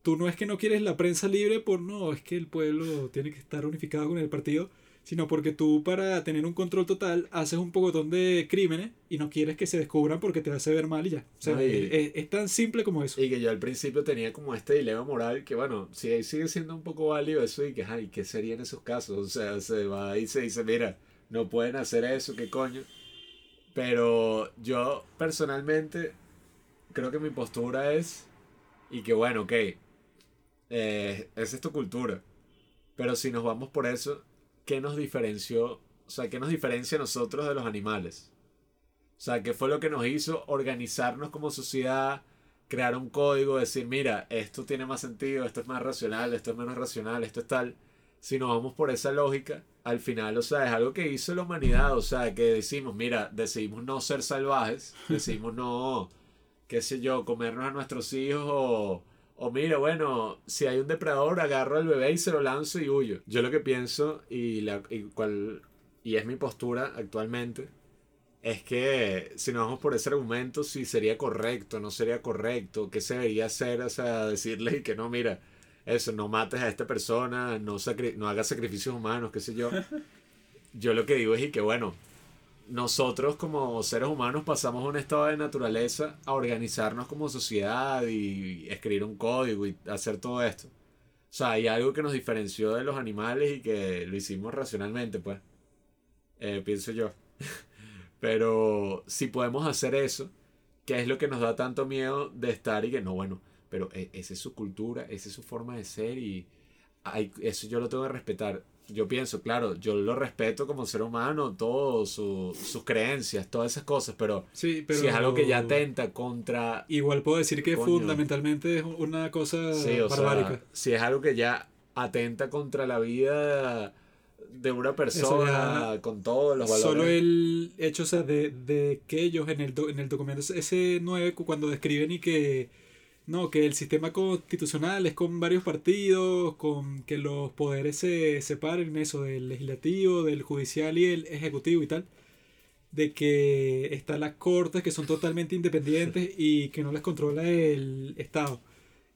tú no es que no quieres la prensa libre por no, es que el pueblo tiene que estar unificado con el partido, sino porque tú para tener un control total haces un pocotón de crímenes y no quieres que se descubran porque te hace ver mal y ya. O sea, es, es- tan simple como eso.
Y que yo al principio tenía como este dilema moral que, bueno, sí, sigue siendo un poco válido eso y que, ay, ¿qué sería en esos casos? O sea, se va y se dice, mira, no pueden hacer eso, ¿qué coño? Pero yo personalmente creo que mi postura es, y que bueno, ok, eh, esa es tu cultura. Pero si nos vamos por eso, ¿qué nos diferenció? O sea, ¿qué nos diferencia a nosotros de los animales? O sea, ¿qué fue lo que nos hizo organizarnos como sociedad, crear un código, decir, mira, esto tiene más sentido, esto es más racional, esto es menos racional, esto es tal? Si nos vamos por esa lógica, al final, o sea, es algo que hizo la humanidad, o sea, que decimos, mira, decidimos no ser salvajes, decidimos no, qué sé yo, comernos a nuestros hijos o, o mira, bueno, si hay un depredador, agarro al bebé y se lo lanzo y huyo. Yo lo que pienso y, la, y, cual, y es mi postura actualmente, es que si nos vamos por ese argumento, si sería correcto, no sería correcto, qué se debería hacer, o sea, decirle que no, mira, eso, no mates a esta persona, no, no hagas sacrificios humanos, qué sé yo. Yo lo que digo es y que, bueno, nosotros como seres humanos pasamos a un estado de naturaleza a organizarnos como sociedad y escribir un código y hacer todo esto. O sea, hay algo que nos diferenció de los animales y que lo hicimos racionalmente, pues. Eh, pienso yo. Pero si podemos hacer eso, ¿qué es lo que nos da tanto miedo de estar y que no, bueno, pero e- esa es su cultura, esa es su forma de ser y hay- eso yo lo tengo que respetar. Yo pienso, claro, yo lo respeto como ser humano, todas sus creencias, todas esas cosas, pero,
Sí, pero
si es algo que ya atenta contra...
Igual puedo decir que
Coño.
fundamentalmente es una cosa
Sí, o
barbárica.
sea, si es algo que ya atenta contra la vida de una persona,
ya-
con todos los valores.
Solo el hecho, o sea, de, de que ellos en el, do- en el documento ese 9, cu- cuando describen y que, no, que el sistema constitucional es con varios partidos, con que los poderes se separen, eso, del legislativo, del judicial y el ejecutivo y tal, de que están las cortes que son totalmente independientes y que no les controla el Estado.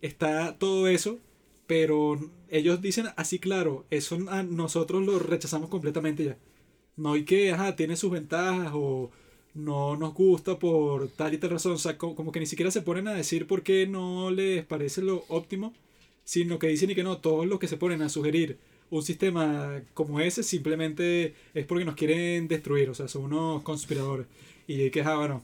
Está todo eso, pero ellos dicen así claro, eso a nosotros lo rechazamos completamente ya. No hay que, ajá, tiene sus ventajas o no nos gusta por tal y tal razón. O sea, co- como, que ni siquiera se ponen a decir por qué no les parece lo óptimo, sino que dicen y que no, todos los que se ponen a sugerir un sistema como ese simplemente es porque nos quieren destruir, o sea, son unos conspiradores. Y que, ah, bueno,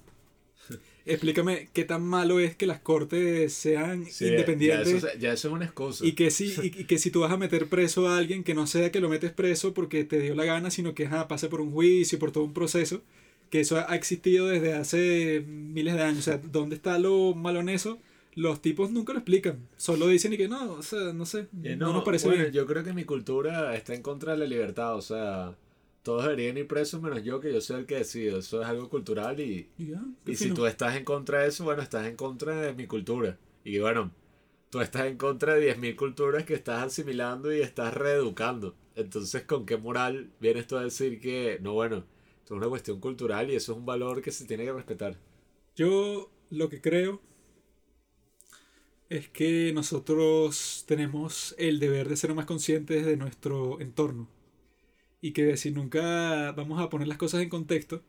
explícame qué tan malo es que las cortes sean
Sí,
independientes.
Ya eso, ya eso es una excusa.
Y que, si, y, y que si tú vas a meter preso a alguien, que no sea que lo metes preso porque te dio la gana, sino que ajá, pase por un juicio, por todo un proceso, que eso ha existido desde hace miles de años. O sea, ¿dónde está lo malo en eso? Los tipos nunca lo explican. Solo dicen y que no, o sea, no sé,
Eh,
no, nos parece
bueno,
bien.
yo creo que mi cultura está en contra de la libertad, o sea, todos deberían ir presos menos yo, que yo soy el que decido. Eso es algo cultural y,
Y
si tú estás en contra de eso, bueno, estás en contra de mi cultura. Y bueno, tú estás en contra de 10.000 culturas que estás asimilando y estás reeducando. Entonces, ¿con qué moral vienes tú a decir que, no, bueno, es una cuestión cultural y eso es un valor que se tiene que respetar?
Yo lo que creo es que nosotros tenemos el deber de ser más conscientes de nuestro entorno. Y que si nunca vamos a poner las cosas en contexto,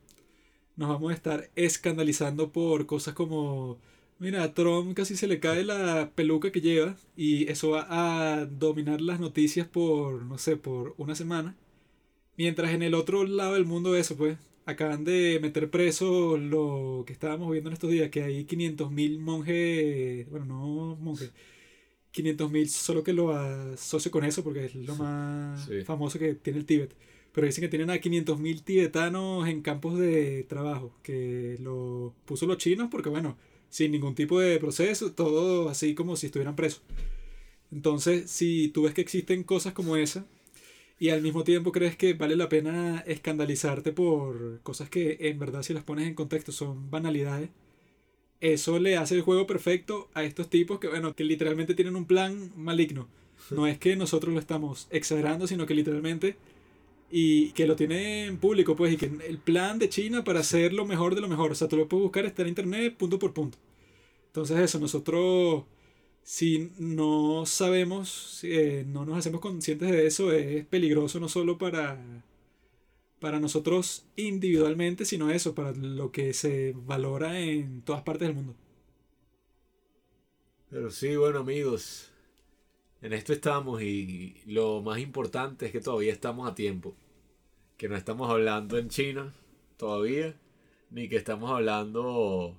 nos vamos a estar escandalizando por cosas como, mira, a Trump casi se le cae la peluca que lleva y eso va a dominar las noticias por, no sé, por una semana. Mientras en el otro lado del mundo eso, pues, acaban de meter preso lo que estábamos viendo en estos días, que hay 500.000 monjes, bueno, no monjes, 500.000 solo que lo asocio con eso porque es lo más
Sí.
famoso que tiene el Tíbet. Pero dicen que tienen a 500.000 tibetanos en campos de trabajo, que lo puso los chinos porque, bueno, sin ningún tipo de proceso, todo así como si estuvieran presos. Entonces, si tú ves que existen cosas como esa, y al mismo tiempo crees que vale la pena escandalizarte por cosas que en verdad si las pones en contexto son banalidades, eso le hace el juego perfecto a estos tipos que, bueno, que literalmente tienen un plan maligno. No es que nosotros lo estamos exagerando, sino que literalmente y que lo tiene en público, pues, y que el plan de China para hacer lo mejor de lo mejor, o sea, tú lo puedes buscar, está en internet punto por punto. Entonces eso, nosotros si no sabemos, eh, no nos hacemos conscientes de eso, es peligroso no solo para, para nosotros individualmente, sino eso, para lo que se valora en todas partes del mundo.
Pero sí, bueno amigos, en esto estamos y lo más importante es que todavía estamos a tiempo. Que no estamos hablando en China todavía, ni que estamos hablando,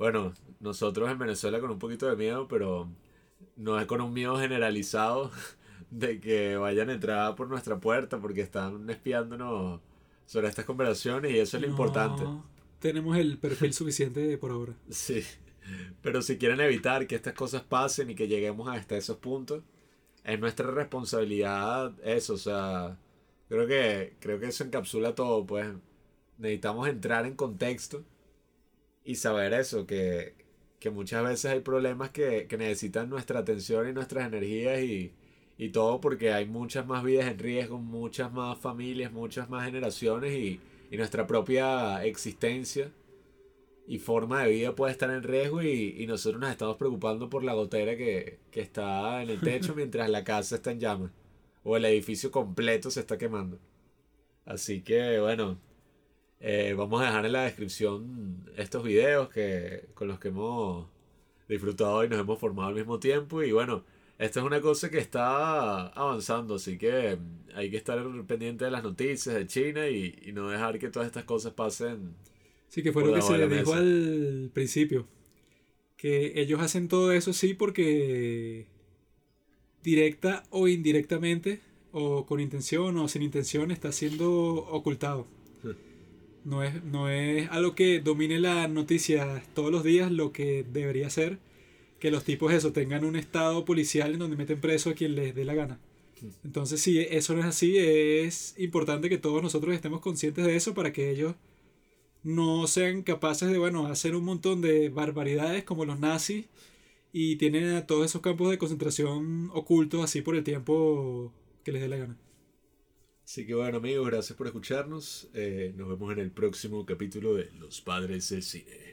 bueno, nosotros en Venezuela con un poquito de miedo, pero no es con un miedo generalizado de que vayan a entrar por nuestra puerta porque están espiándonos sobre estas conversaciones y eso es lo importante.
Tenemos el perfil suficiente por ahora.
Sí. Pero si quieren evitar que estas cosas pasen y que lleguemos hasta esos puntos, es nuestra responsabilidad eso, o sea, creo que, creo que eso encapsula todo, pues necesitamos entrar en contexto y saber eso, que, que muchas veces hay problemas que, que, necesitan nuestra atención y nuestras energías y, y todo porque hay muchas más vidas en riesgo, muchas más familias, muchas más generaciones y, y nuestra propia existencia y forma de vida puede estar en riesgo y, y nosotros nos estamos preocupando por la gotera que, que, está en el techo mientras la casa está en llamas o el edificio completo se está quemando. Así que bueno, eh, vamos a dejar en la descripción estos videos que, con los que hemos disfrutado y nos hemos formado al mismo tiempo y bueno, esta es una cosa que está avanzando, así que hay que estar pendiente de las noticias de China y, y no dejar que todas estas cosas pasen
Sí, que fue lo que se dijo al principio. Que ellos hacen todo eso sí porque directa o indirectamente, o con intención o sin intención, está siendo ocultado. No es, no es algo que domine las noticias todos los días lo que debería ser que los tipos eso tengan un estado policial en donde meten preso a quien les dé la gana. Entonces, si eso no es así, es importante que todos nosotros estemos conscientes de eso para que ellos no sean capaces de, bueno, hacer un montón de barbaridades como los nazis y tienen a todos esos campos de concentración ocultos así por el tiempo que les dé la gana.
Así que bueno amigos, gracias por escucharnos. Eh, nos vemos en el próximo capítulo de Los Padres del Cine.